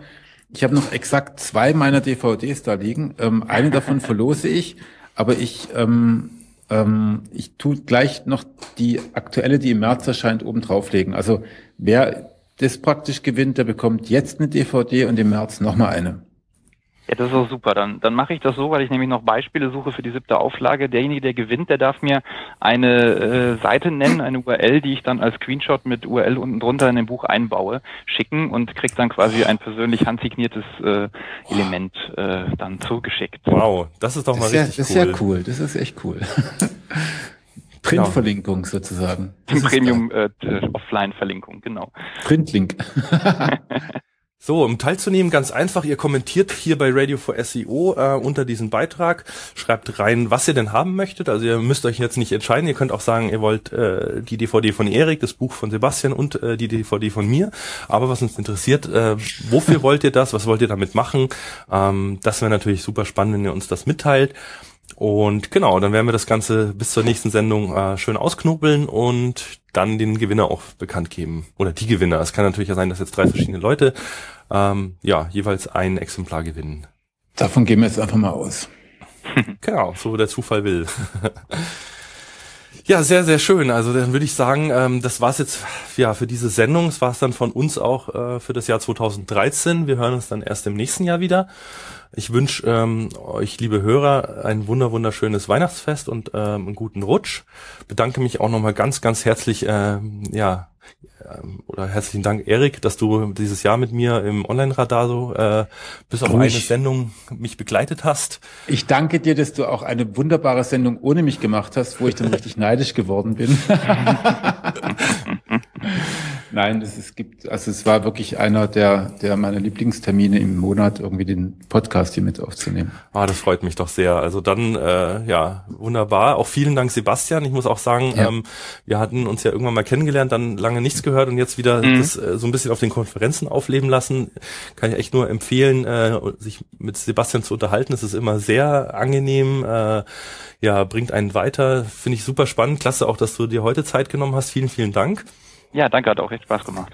ich habe noch exakt zwei meiner DVDs da liegen. Ähm, eine davon verlose ich, aber ich, ähm, ähm, ich tu gleich noch die aktuelle, die im März erscheint, oben drauflegen. Also wer das praktisch gewinnt, der bekommt jetzt eine DVD und im März nochmal eine. Ja, das ist auch super. Dann, dann mache ich das so, weil ich nämlich noch Beispiele suche für die siebte Auflage. Derjenige, der gewinnt, der darf mir eine äh, Seite nennen, eine URL, die ich dann als Screenshot mit URL unten drunter in dem Buch einbaue, schicken und kriegt dann quasi ein persönlich handsigniertes äh, Element äh, dann zugeschickt. Wow, das ist doch mal das richtig ja, das cool. Das ist ja cool, das ist echt cool. Printverlinkung sozusagen. Premium äh, Offline-Verlinkung, genau. Printlink. So, um teilzunehmen, ganz einfach, ihr kommentiert hier bei Radio for SEO äh, unter diesen Beitrag, schreibt rein, was ihr denn haben möchtet. Also ihr müsst euch jetzt nicht entscheiden, ihr könnt auch sagen, ihr wollt äh, die DVD von Erik, das Buch von Sebastian und äh, die DVD von mir. Aber was uns interessiert, äh, wofür wollt ihr das, was wollt ihr damit machen? Ähm, das wäre natürlich super spannend, wenn ihr uns das mitteilt. Und genau, dann werden wir das Ganze bis zur nächsten Sendung äh, schön ausknobeln und dann den Gewinner auch bekannt geben. Oder die Gewinner. Es kann natürlich ja sein, dass jetzt drei verschiedene Leute ähm, ja jeweils ein Exemplar gewinnen. Davon gehen wir jetzt einfach mal aus. genau, so der Zufall will. Ja, sehr, sehr schön. Also dann würde ich sagen, ähm, das war's jetzt ja für diese Sendung. Das war's dann von uns auch äh, für das Jahr 2013. Wir hören uns dann erst im nächsten Jahr wieder. Ich wünsche ähm, euch, liebe Hörer, ein wunder wunderschönes Weihnachtsfest und ähm, einen guten Rutsch. Bedanke mich auch nochmal ganz, ganz herzlich äh, ja, ähm, oder herzlichen Dank, Erik, dass du dieses Jahr mit mir im Online-Radar so äh, bis auf Ruhig. eine Sendung mich begleitet hast. Ich danke dir, dass du auch eine wunderbare Sendung ohne mich gemacht hast, wo ich dann richtig neidisch geworden bin. Nein, es, es gibt, also es war wirklich einer der, der meiner Lieblingstermine im Monat, irgendwie den Podcast hier mit aufzunehmen. Ah, das freut mich doch sehr. Also dann, äh, ja, wunderbar. Auch vielen Dank, Sebastian. Ich muss auch sagen, ja. ähm, wir hatten uns ja irgendwann mal kennengelernt, dann lange nichts gehört und jetzt wieder mhm. das äh, so ein bisschen auf den Konferenzen aufleben lassen. Kann ich echt nur empfehlen, äh, sich mit Sebastian zu unterhalten. Es ist immer sehr angenehm. Äh, ja, bringt einen weiter. Finde ich super spannend. Klasse auch, dass du dir heute Zeit genommen hast. Vielen, vielen Dank. Ja, danke, hat auch echt Spaß gemacht.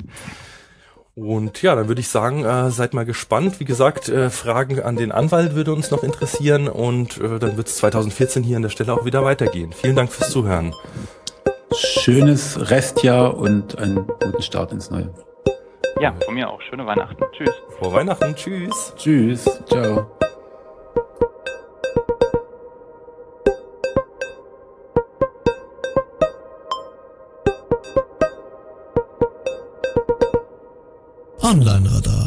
Und ja, dann würde ich sagen, äh, seid mal gespannt. Wie gesagt, äh, Fragen an den Anwalt würde uns noch interessieren und äh, dann wird es 2014 hier an der Stelle auch wieder weitergehen. Vielen Dank fürs Zuhören. Schönes Restjahr und einen guten Start ins Neue. Ja, von mir auch. Schöne Weihnachten. Tschüss. Frohe Weihnachten. Tschüss. Tschüss. Ciao. Online-Radar.